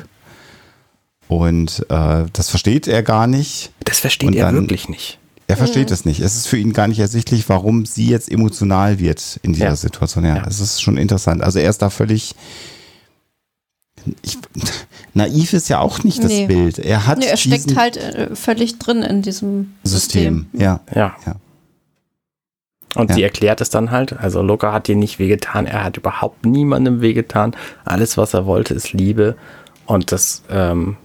Und äh, das versteht er gar nicht. Das versteht Und er dann- wirklich nicht. Er versteht es nicht. Es ist für ihn gar nicht ersichtlich, warum sie jetzt emotional wird in dieser Ja. Situation. Ja, Ja. es ist schon interessant. Also er ist da völlig ich, naiv ist ja auch nicht das Nee. Bild. Er hat nee, er steckt halt äh, völlig drin in diesem System. System. Ja, Ja. Ja. Und Ja. sie erklärt es dann halt. Also Loka hat dir nicht wehgetan. Er hat überhaupt niemandem wehgetan. Alles, was er wollte, ist Liebe. Und das, ähm,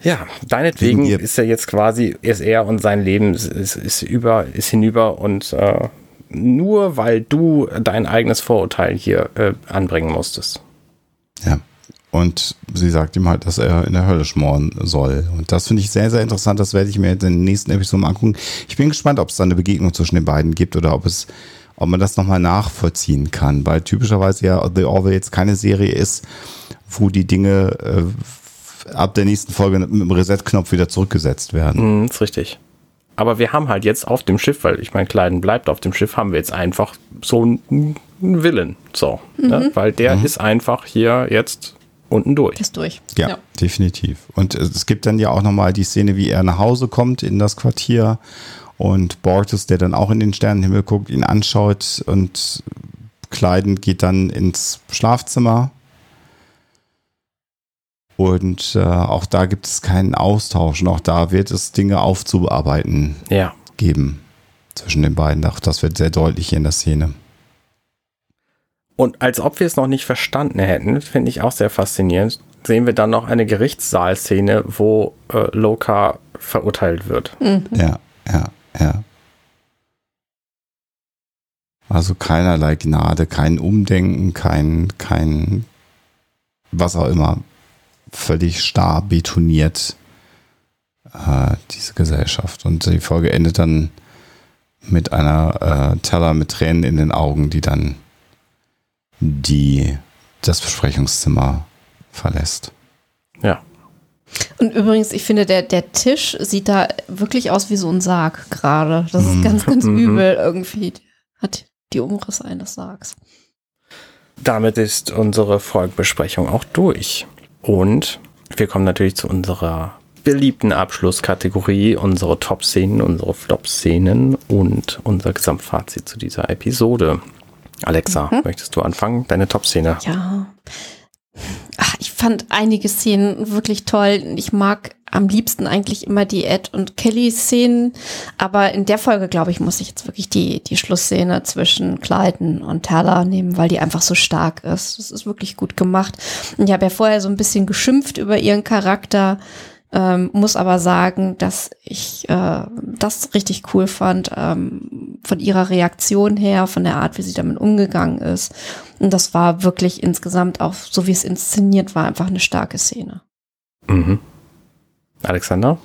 ja, deinetwegen ist er jetzt quasi, ist er und sein Leben ist, ist, ist über, ist hinüber und äh, nur weil du dein eigenes Vorurteil hier äh, anbringen musstest. ja. Und sie sagt ihm halt, dass er in der Hölle schmoren soll. Und das finde ich sehr, sehr interessant. Das werde ich mir jetzt in den nächsten Episoden angucken. Ich bin gespannt, ob es da eine Begegnung zwischen den beiden gibt oder ob es, ob man das nochmal nachvollziehen kann. Weil typischerweise ja The Orville jetzt keine Serie ist, wo die Dinge äh, ab der nächsten Folge mit dem Reset-Knopf wieder zurückgesetzt werden. Mhm, ist richtig. Aber wir haben halt jetzt auf dem Schiff, weil ich mein Kleiden bleibt auf dem Schiff, haben wir jetzt einfach so einen Willen. So. Ne? Weil der ist einfach hier jetzt unten durch. Ist durch. Ja, definitiv. Und es gibt dann ja auch nochmal die Szene, wie er nach Hause kommt in das Quartier und Bortus, der dann auch in den Sternenhimmel guckt, ihn anschaut und Kleiden geht dann ins Schlafzimmer. Und äh, auch da gibt es keinen Austausch. Und auch da wird es Dinge aufzubearbeiten Ja. geben zwischen den beiden. Auch das wird sehr deutlich hier in der Szene. Und als ob wir es noch nicht verstanden hätten, finde ich auch sehr faszinierend, sehen wir dann noch eine Gerichtssaalszene, wo äh, Loka verurteilt wird. Ja, ja, ja. Also keinerlei Gnade, kein Umdenken, kein, kein, was auch immer, völlig starr betoniert äh, diese Gesellschaft. Und die Folge endet dann mit einer äh, Teller mit Tränen in den Augen, die dann die das Besprechungszimmer verlässt. Ja. Und übrigens, ich finde, der, der Tisch sieht da wirklich aus wie so ein Sarg gerade. Das ist ganz, ganz Mhm. übel irgendwie. Hat die Umrisse eines Sargs. Damit ist unsere Folgenbesprechung auch durch. Und wir kommen natürlich zu unserer beliebten Abschlusskategorie, unsere Top-Szenen, unsere Flop-Szenen und unser Gesamtfazit zu dieser Episode. Alexa, möchtest du anfangen? Deine Top-Szene. Ja. Ach, ich fand einige Szenen wirklich toll. Ich mag am liebsten eigentlich immer die Ed und Kelly Szenen, aber in der Folge, glaube ich, muss ich jetzt wirklich die, die Schlussszene zwischen Clayton und Tala nehmen, weil die einfach so stark ist. Das ist wirklich gut gemacht. Und ich habe ja vorher so ein bisschen geschimpft über ihren Charakter, ähm, muss aber sagen, dass ich äh, das richtig cool fand, ähm, von ihrer Reaktion her, von der Art, wie sie damit umgegangen ist. Und das war wirklich insgesamt auch, so wie es inszeniert war, einfach eine starke Szene. Mhm. Alexander?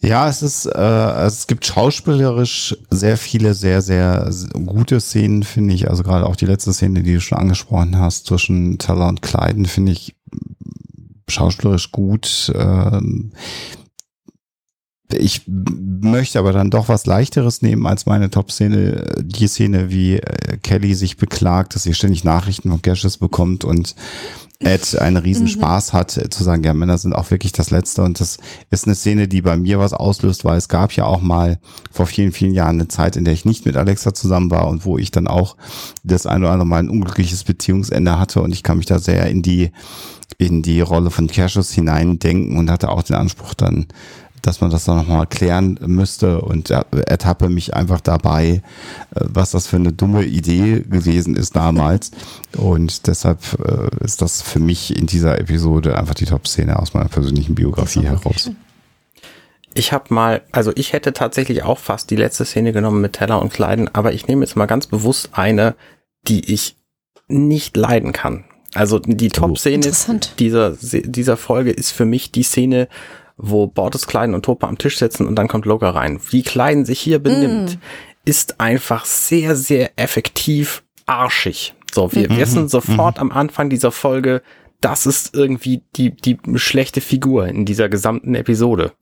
Ja, es ist, äh, also es gibt schauspielerisch sehr viele sehr, sehr gute Szenen, finde ich. Also gerade auch die letzte Szene, die du schon angesprochen hast, zwischen Teller und Kleiden, finde ich schauspielerisch gut. Ähm, ich möchte aber dann doch was leichteres nehmen als meine Top-Szene, die Szene, wie äh, Kelly sich beklagt, dass sie ständig Nachrichten von Gashes bekommt und Ed einen riesen Spaß hat, äh, zu sagen, ja, Männer sind auch wirklich das Letzte. Und das ist eine Szene, die bei mir was auslöst, weil es gab ja auch mal vor vielen, vielen Jahren eine Zeit, in der ich nicht mit Alexa zusammen war und wo ich dann auch das eine oder andere Mal ein unglückliches Beziehungsende hatte. Und ich kann mich da sehr in die, in die Rolle von Cassius hineindenken und hatte auch den Anspruch dann, dass man das dann nochmal klären müsste und er- ertappe mich einfach dabei, äh, was das für eine dumme Idee gewesen ist damals. Und deshalb äh, ist das für mich in dieser Episode einfach die Top-Szene aus meiner persönlichen Biografie heraus. wirklich Ich habe mal, also ich hätte tatsächlich auch fast die letzte Szene genommen mit Teller und Kleiden, aber ich nehme jetzt mal ganz bewusst eine, die ich nicht leiden kann. Also die Top-Szene Interessant. dieser, dieser Folge ist für mich die Szene, wo Bordes Kleiden und Topa am Tisch sitzen und dann kommt Loga rein. Wie Kleiden sich hier benimmt, ist einfach sehr, sehr effektiv arschig. So, wir wissen sofort am Anfang dieser Folge, das ist irgendwie die, die schlechte Figur in dieser gesamten Episode.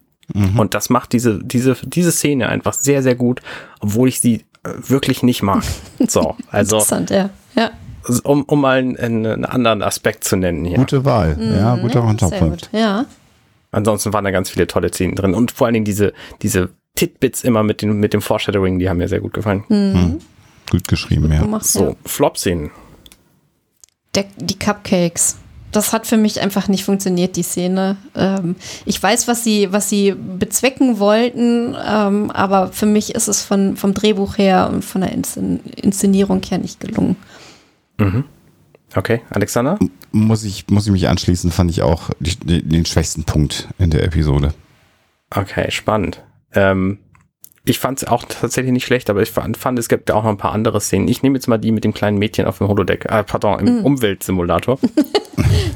Und das macht diese, diese, diese Szene einfach sehr, sehr gut, obwohl ich sie äh, wirklich nicht mag. So, also, Interessant, ja. Ja, um, um mal einen, einen anderen Aspekt zu nennen hier. Gute Wahl, ja, guter sehr Kontrapunkt. gut. Ja. Ansonsten waren da ganz viele tolle Szenen drin. Und vor allen Dingen diese, diese Titbits immer mit dem, mit dem Foreshadowing, die haben mir sehr gut gefallen. Gut geschrieben, ja. Gemacht, So, ja. Flop-Szenen. Der, die Cupcakes. Das hat für mich einfach nicht funktioniert, die Szene. Ähm, ich weiß, was sie, was sie bezwecken wollten, ähm, aber für mich ist es von, vom Drehbuch her und von der Inszen Inszenierung her nicht gelungen. Okay, Alexander? Muss ich, muss ich mich anschließen, fand ich auch die, die, den schwächsten Punkt in der Episode. Okay, spannend. Ähm, ich fand es auch tatsächlich nicht schlecht, aber ich fand, fand, es gibt auch noch ein paar andere Szenen. Ich nehme jetzt mal die mit dem kleinen Mädchen auf dem Holodeck, äh, pardon, im Umweltsimulator.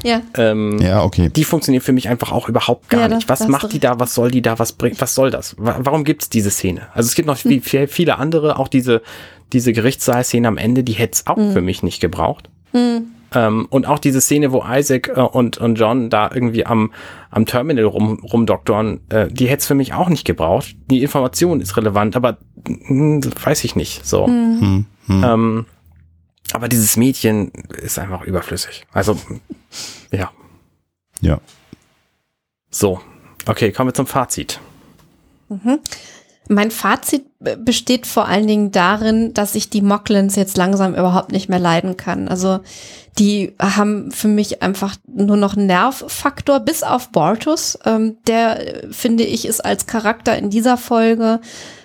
Ja, ähm, Ja, okay. Die funktioniert für mich einfach auch überhaupt gar Ja, nicht. Was macht die da? Was soll die da? Was bringt? Was soll das? Wa- Warum gibt's diese Szene? Also es gibt noch Hm. viel, viele andere, auch diese diese Gerichtssaalszene am Ende, die hätte es auch Hm. für mich nicht gebraucht. Ähm, und auch diese Szene, wo Isaac äh, und, und John da irgendwie am, am Terminal rum, rumdoktoren, äh, die hätte es für mich auch nicht gebraucht. Die Information ist relevant, aber hm, weiß ich nicht. So. Hm, hm. Ähm, aber dieses Mädchen ist einfach überflüssig. Also, ja. Ja. So. Okay, kommen wir zum Fazit. Mein Fazit be- besteht vor allen Dingen darin, dass ich die Mocklins jetzt langsam überhaupt nicht mehr leiden kann. Also die haben für mich einfach nur noch einen Nervfaktor, bis auf Bortus. Ähm, der, finde ich, ist als Charakter in dieser Folge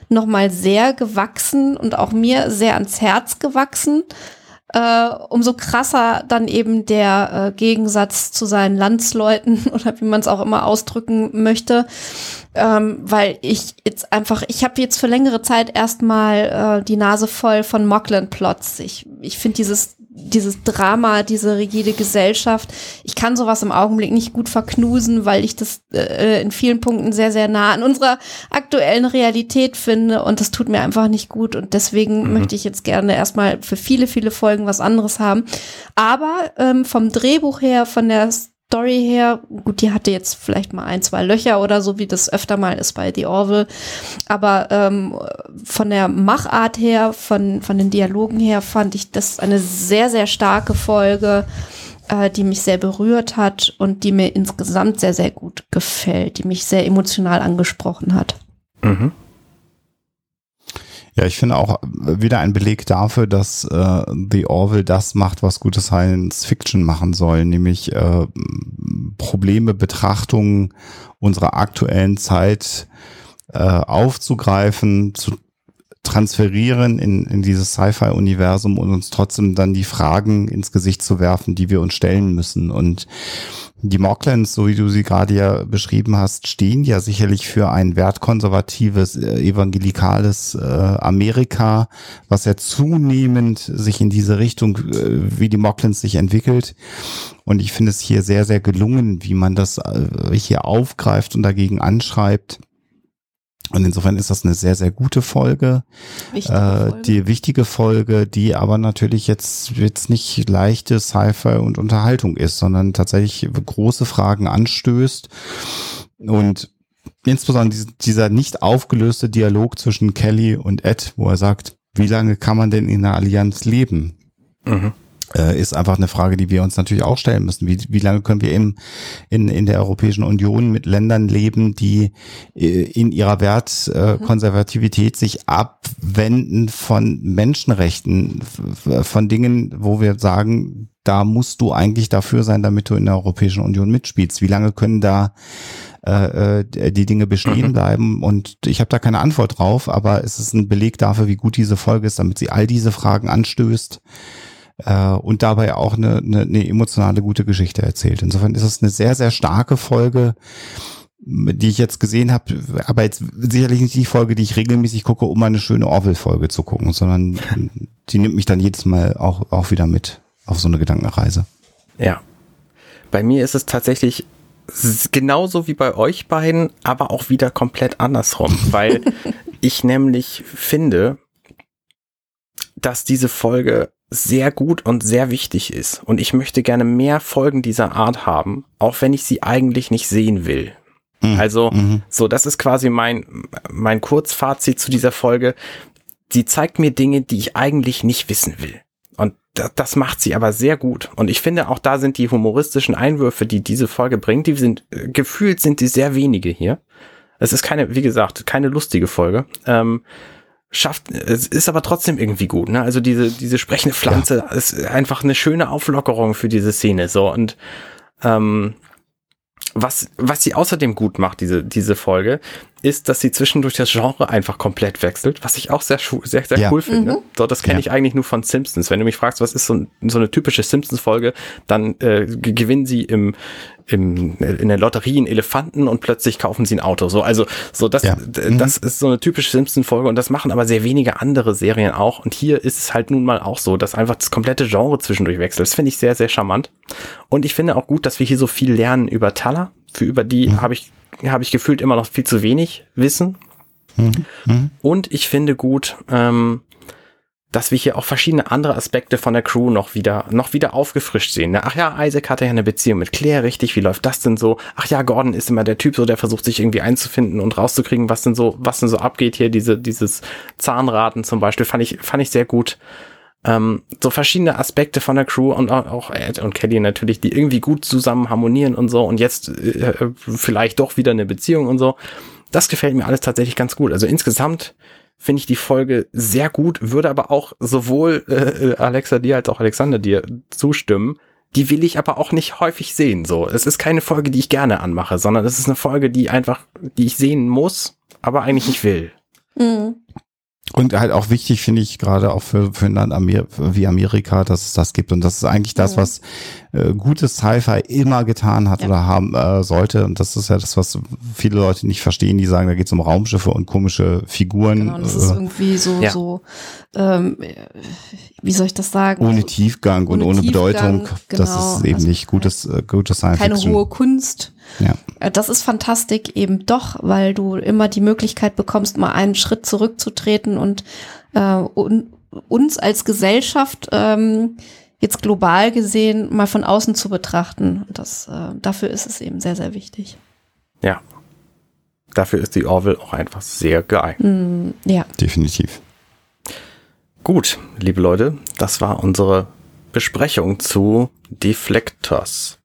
nochmal sehr gewachsen und auch mir sehr ans Herz gewachsen. Äh, umso krasser dann eben der äh, Gegensatz zu seinen Landsleuten oder wie man es auch immer ausdrücken möchte ähm, weil ich jetzt einfach, ich habe jetzt für längere Zeit erstmal äh, die Nase voll von Mockland-Plots. Ich, ich finde dieses dieses Drama, diese rigide Gesellschaft. Ich kann sowas im Augenblick nicht gut verknusen, weil ich das äh, in vielen Punkten sehr, sehr nah an unserer aktuellen Realität finde und das tut mir einfach nicht gut und deswegen mhm. möchte ich jetzt gerne erstmal für viele, viele Folgen was anderes haben. Aber ähm, vom Drehbuch her, von der Story her, gut, die hatte jetzt vielleicht mal ein, zwei Löcher oder so, wie das öfter mal ist bei The Orville. Aber ähm, von der Machart her, von, von den Dialogen her, fand ich das eine sehr, sehr starke Folge, äh, die mich sehr berührt hat und die mir insgesamt sehr, sehr gut gefällt, die mich sehr emotional angesprochen hat. Mhm. Ja, ich finde auch wieder ein Beleg dafür, dass äh, The Orville das macht, was gute Science Fiction machen soll, nämlich äh, Probleme, Betrachtungen unserer aktuellen Zeit äh, aufzugreifen, zu transferieren in, in dieses Sci-Fi-Universum und uns trotzdem dann die Fragen ins Gesicht zu werfen, die wir uns stellen müssen. Und die Mocklands, so wie du sie gerade ja beschrieben hast, stehen ja sicherlich für ein wertkonservatives, äh, evangelikales äh, Amerika, was ja zunehmend sich in diese Richtung, äh, wie die Mocklands sich entwickelt. Und ich finde es hier sehr, sehr gelungen, wie man das äh, hier aufgreift und dagegen anschreibt. Und insofern ist das eine sehr, sehr gute Folge. Wichtige äh, Folge. Die wichtige Folge, die aber natürlich jetzt, jetzt nicht leichte Sci-Fi und Unterhaltung ist, sondern tatsächlich große Fragen anstößt. Und insbesondere dieser nicht aufgelöste Dialog zwischen Kelly und Ed, wo er sagt, wie lange kann man denn in einer Allianz leben? Mhm äh, ist einfach eine Frage, die wir uns natürlich auch stellen müssen. Wie, wie lange können wir im, in, in der Europäischen Union mit Ländern leben, die äh, in ihrer Wertkonservativität äh, sich abwenden von Menschenrechten, von Dingen, wo wir sagen, da musst du eigentlich dafür sein, damit du in der Europäischen Union mitspielst. Wie lange können da äh, äh die Dinge bestehen mhm. bleiben. Und ich habe da keine Antwort drauf, aber es ist ein Beleg dafür, wie gut diese Folge ist, damit sie all diese Fragen anstößt äh, und dabei auch eine, eine, eine emotionale, gute Geschichte erzählt. Insofern ist es eine sehr, sehr starke Folge die ich jetzt gesehen habe, aber jetzt sicherlich nicht die Folge, die ich regelmäßig gucke, um eine schöne Orwell-Folge zu gucken, sondern die nimmt mich dann jedes Mal auch, auch wieder mit auf so eine Gedankenreise. Ja. Bei mir ist es tatsächlich genauso wie bei euch beiden, aber auch wieder komplett andersrum, weil ich nämlich finde, dass diese Folge sehr gut und sehr wichtig ist. Und ich möchte gerne mehr Folgen dieser Art haben, auch wenn ich sie eigentlich nicht sehen will. Mhm. Also, mhm. so, das ist quasi mein, mein Kurzfazit zu dieser Folge. Sie zeigt mir Dinge, die ich eigentlich nicht wissen will. Und das macht sie aber sehr gut. Und ich finde, auch da sind die humoristischen Einwürfe, die diese Folge bringt, die sind, äh, gefühlt sind die sehr wenige hier. Es ist keine, wie gesagt, keine lustige Folge. Ähm, schafft, es ist aber trotzdem irgendwie gut, ne? Also diese, diese sprechende Pflanze ja. ist einfach eine schöne Auflockerung für diese Szene, so und ähm, was, was sie außerdem gut macht, diese, diese Folge, ist, dass sie zwischendurch das Genre einfach komplett wechselt, was ich auch sehr, sehr, sehr ja. cool finde. Mhm. So, das kenne ja. ich eigentlich nur von Simpsons. Wenn du mich fragst, was ist so, so eine typische Simpsons-Folge, dann äh, gewinnen sie im, im, in der Lotterie einen Elefanten und plötzlich kaufen sie ein Auto. So, also, so das, ja. mhm. das ist so eine typische Simpsons-Folge und das machen aber sehr wenige andere Serien auch. Und hier ist es halt nun mal auch so, dass einfach das komplette Genre zwischendurch wechselt. Das finde ich sehr, sehr charmant. Und ich finde auch gut, dass wir hier so viel lernen über Taller. Für über die mhm. habe ich habe ich gefühlt immer noch viel zu wenig Wissen. Mhm. Mhm. Und ich finde gut, ähm, dass wir hier auch verschiedene andere Aspekte von der Crew noch wieder, noch wieder aufgefrischt sehen. Ne? Ach ja, Isaac hatte ja eine Beziehung mit Claire, richtig, wie läuft das denn so? Ach ja, Gordon ist immer der Typ so, der versucht sich irgendwie einzufinden und rauszukriegen, was denn so, was denn so abgeht hier, diese, dieses Zahnraten zum Beispiel, fand ich, fand ich sehr gut. Ähm, so verschiedene Aspekte von der Crew und auch Ed und Kelly natürlich, die irgendwie gut zusammen harmonieren und so und jetzt äh, vielleicht doch wieder eine Beziehung und so. Das gefällt mir alles tatsächlich ganz gut. Also insgesamt finde ich die Folge sehr gut, würde aber auch sowohl äh, Alexa dir als auch Alexander dir zustimmen. Die will ich aber auch nicht häufig sehen. So, es ist keine Folge, die ich gerne anmache, sondern es ist eine Folge, die einfach, die ich sehen muss, aber eigentlich nicht will. Mhm. Und halt auch wichtig, finde ich, gerade auch für, für ein Land Amer wie Amerika, dass es das gibt. Und das ist eigentlich das, was äh, gutes Sci-Fi immer getan hat Ja. oder haben äh, sollte. Und das ist ja das, was viele Leute nicht verstehen. Die sagen, da geht es um Raumschiffe und komische Figuren. Genau, das ist äh, irgendwie so, Ja. so, ähm, äh, wie soll ich das sagen? ohne Tiefgang und ohne ohne Tiefgang, Bedeutung. Das genau. ist eben Also nicht gutes, äh, gutes Science Keine hohe Kunst. Ja. Äh, Das ist Fantastik eben doch, weil du immer die Möglichkeit bekommst, mal einen Schritt zurückzutreten und äh, un uns als Gesellschaft ähm, jetzt global gesehen mal von außen zu betrachten. Das, äh, dafür ist es eben sehr, sehr wichtig. Ja. Dafür ist die Orville auch einfach sehr geeignet. Mm, ja, Definitiv. Gut, liebe Leute, das war unsere Besprechung zu Deflectors.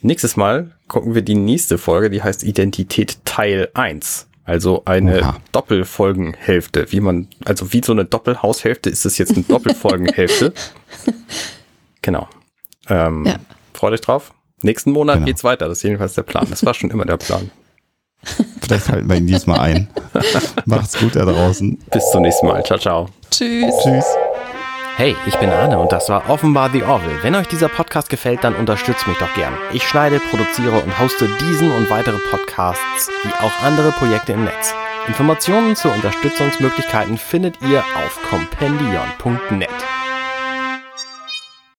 Nächstes Mal gucken wir die nächste Folge, die heißt Identität Teil 1. Also eine Oha. Doppelfolgenhälfte. Wie man, also wie so eine Doppelhaushälfte ist es jetzt eine Doppelfolgenhälfte. genau. Ähm, Ja. Freut euch drauf. Nächsten Monat Genau. geht's weiter. Das ist jedenfalls der Plan. Das war schon immer der Plan. Vielleicht halten wir ihn diesmal ein. Macht's gut da draußen. Bis zum nächsten Mal. Ciao, ciao. tschüss. Tschüss. Hey, ich bin Arne und das war offenbar The Orville. Wenn euch dieser Podcast gefällt, dann unterstützt mich doch gern. Ich schneide, produziere und hoste diesen und weitere Podcasts, wie auch andere Projekte im Netz. Informationen zu Unterstützungsmöglichkeiten findet ihr auf compendion.net.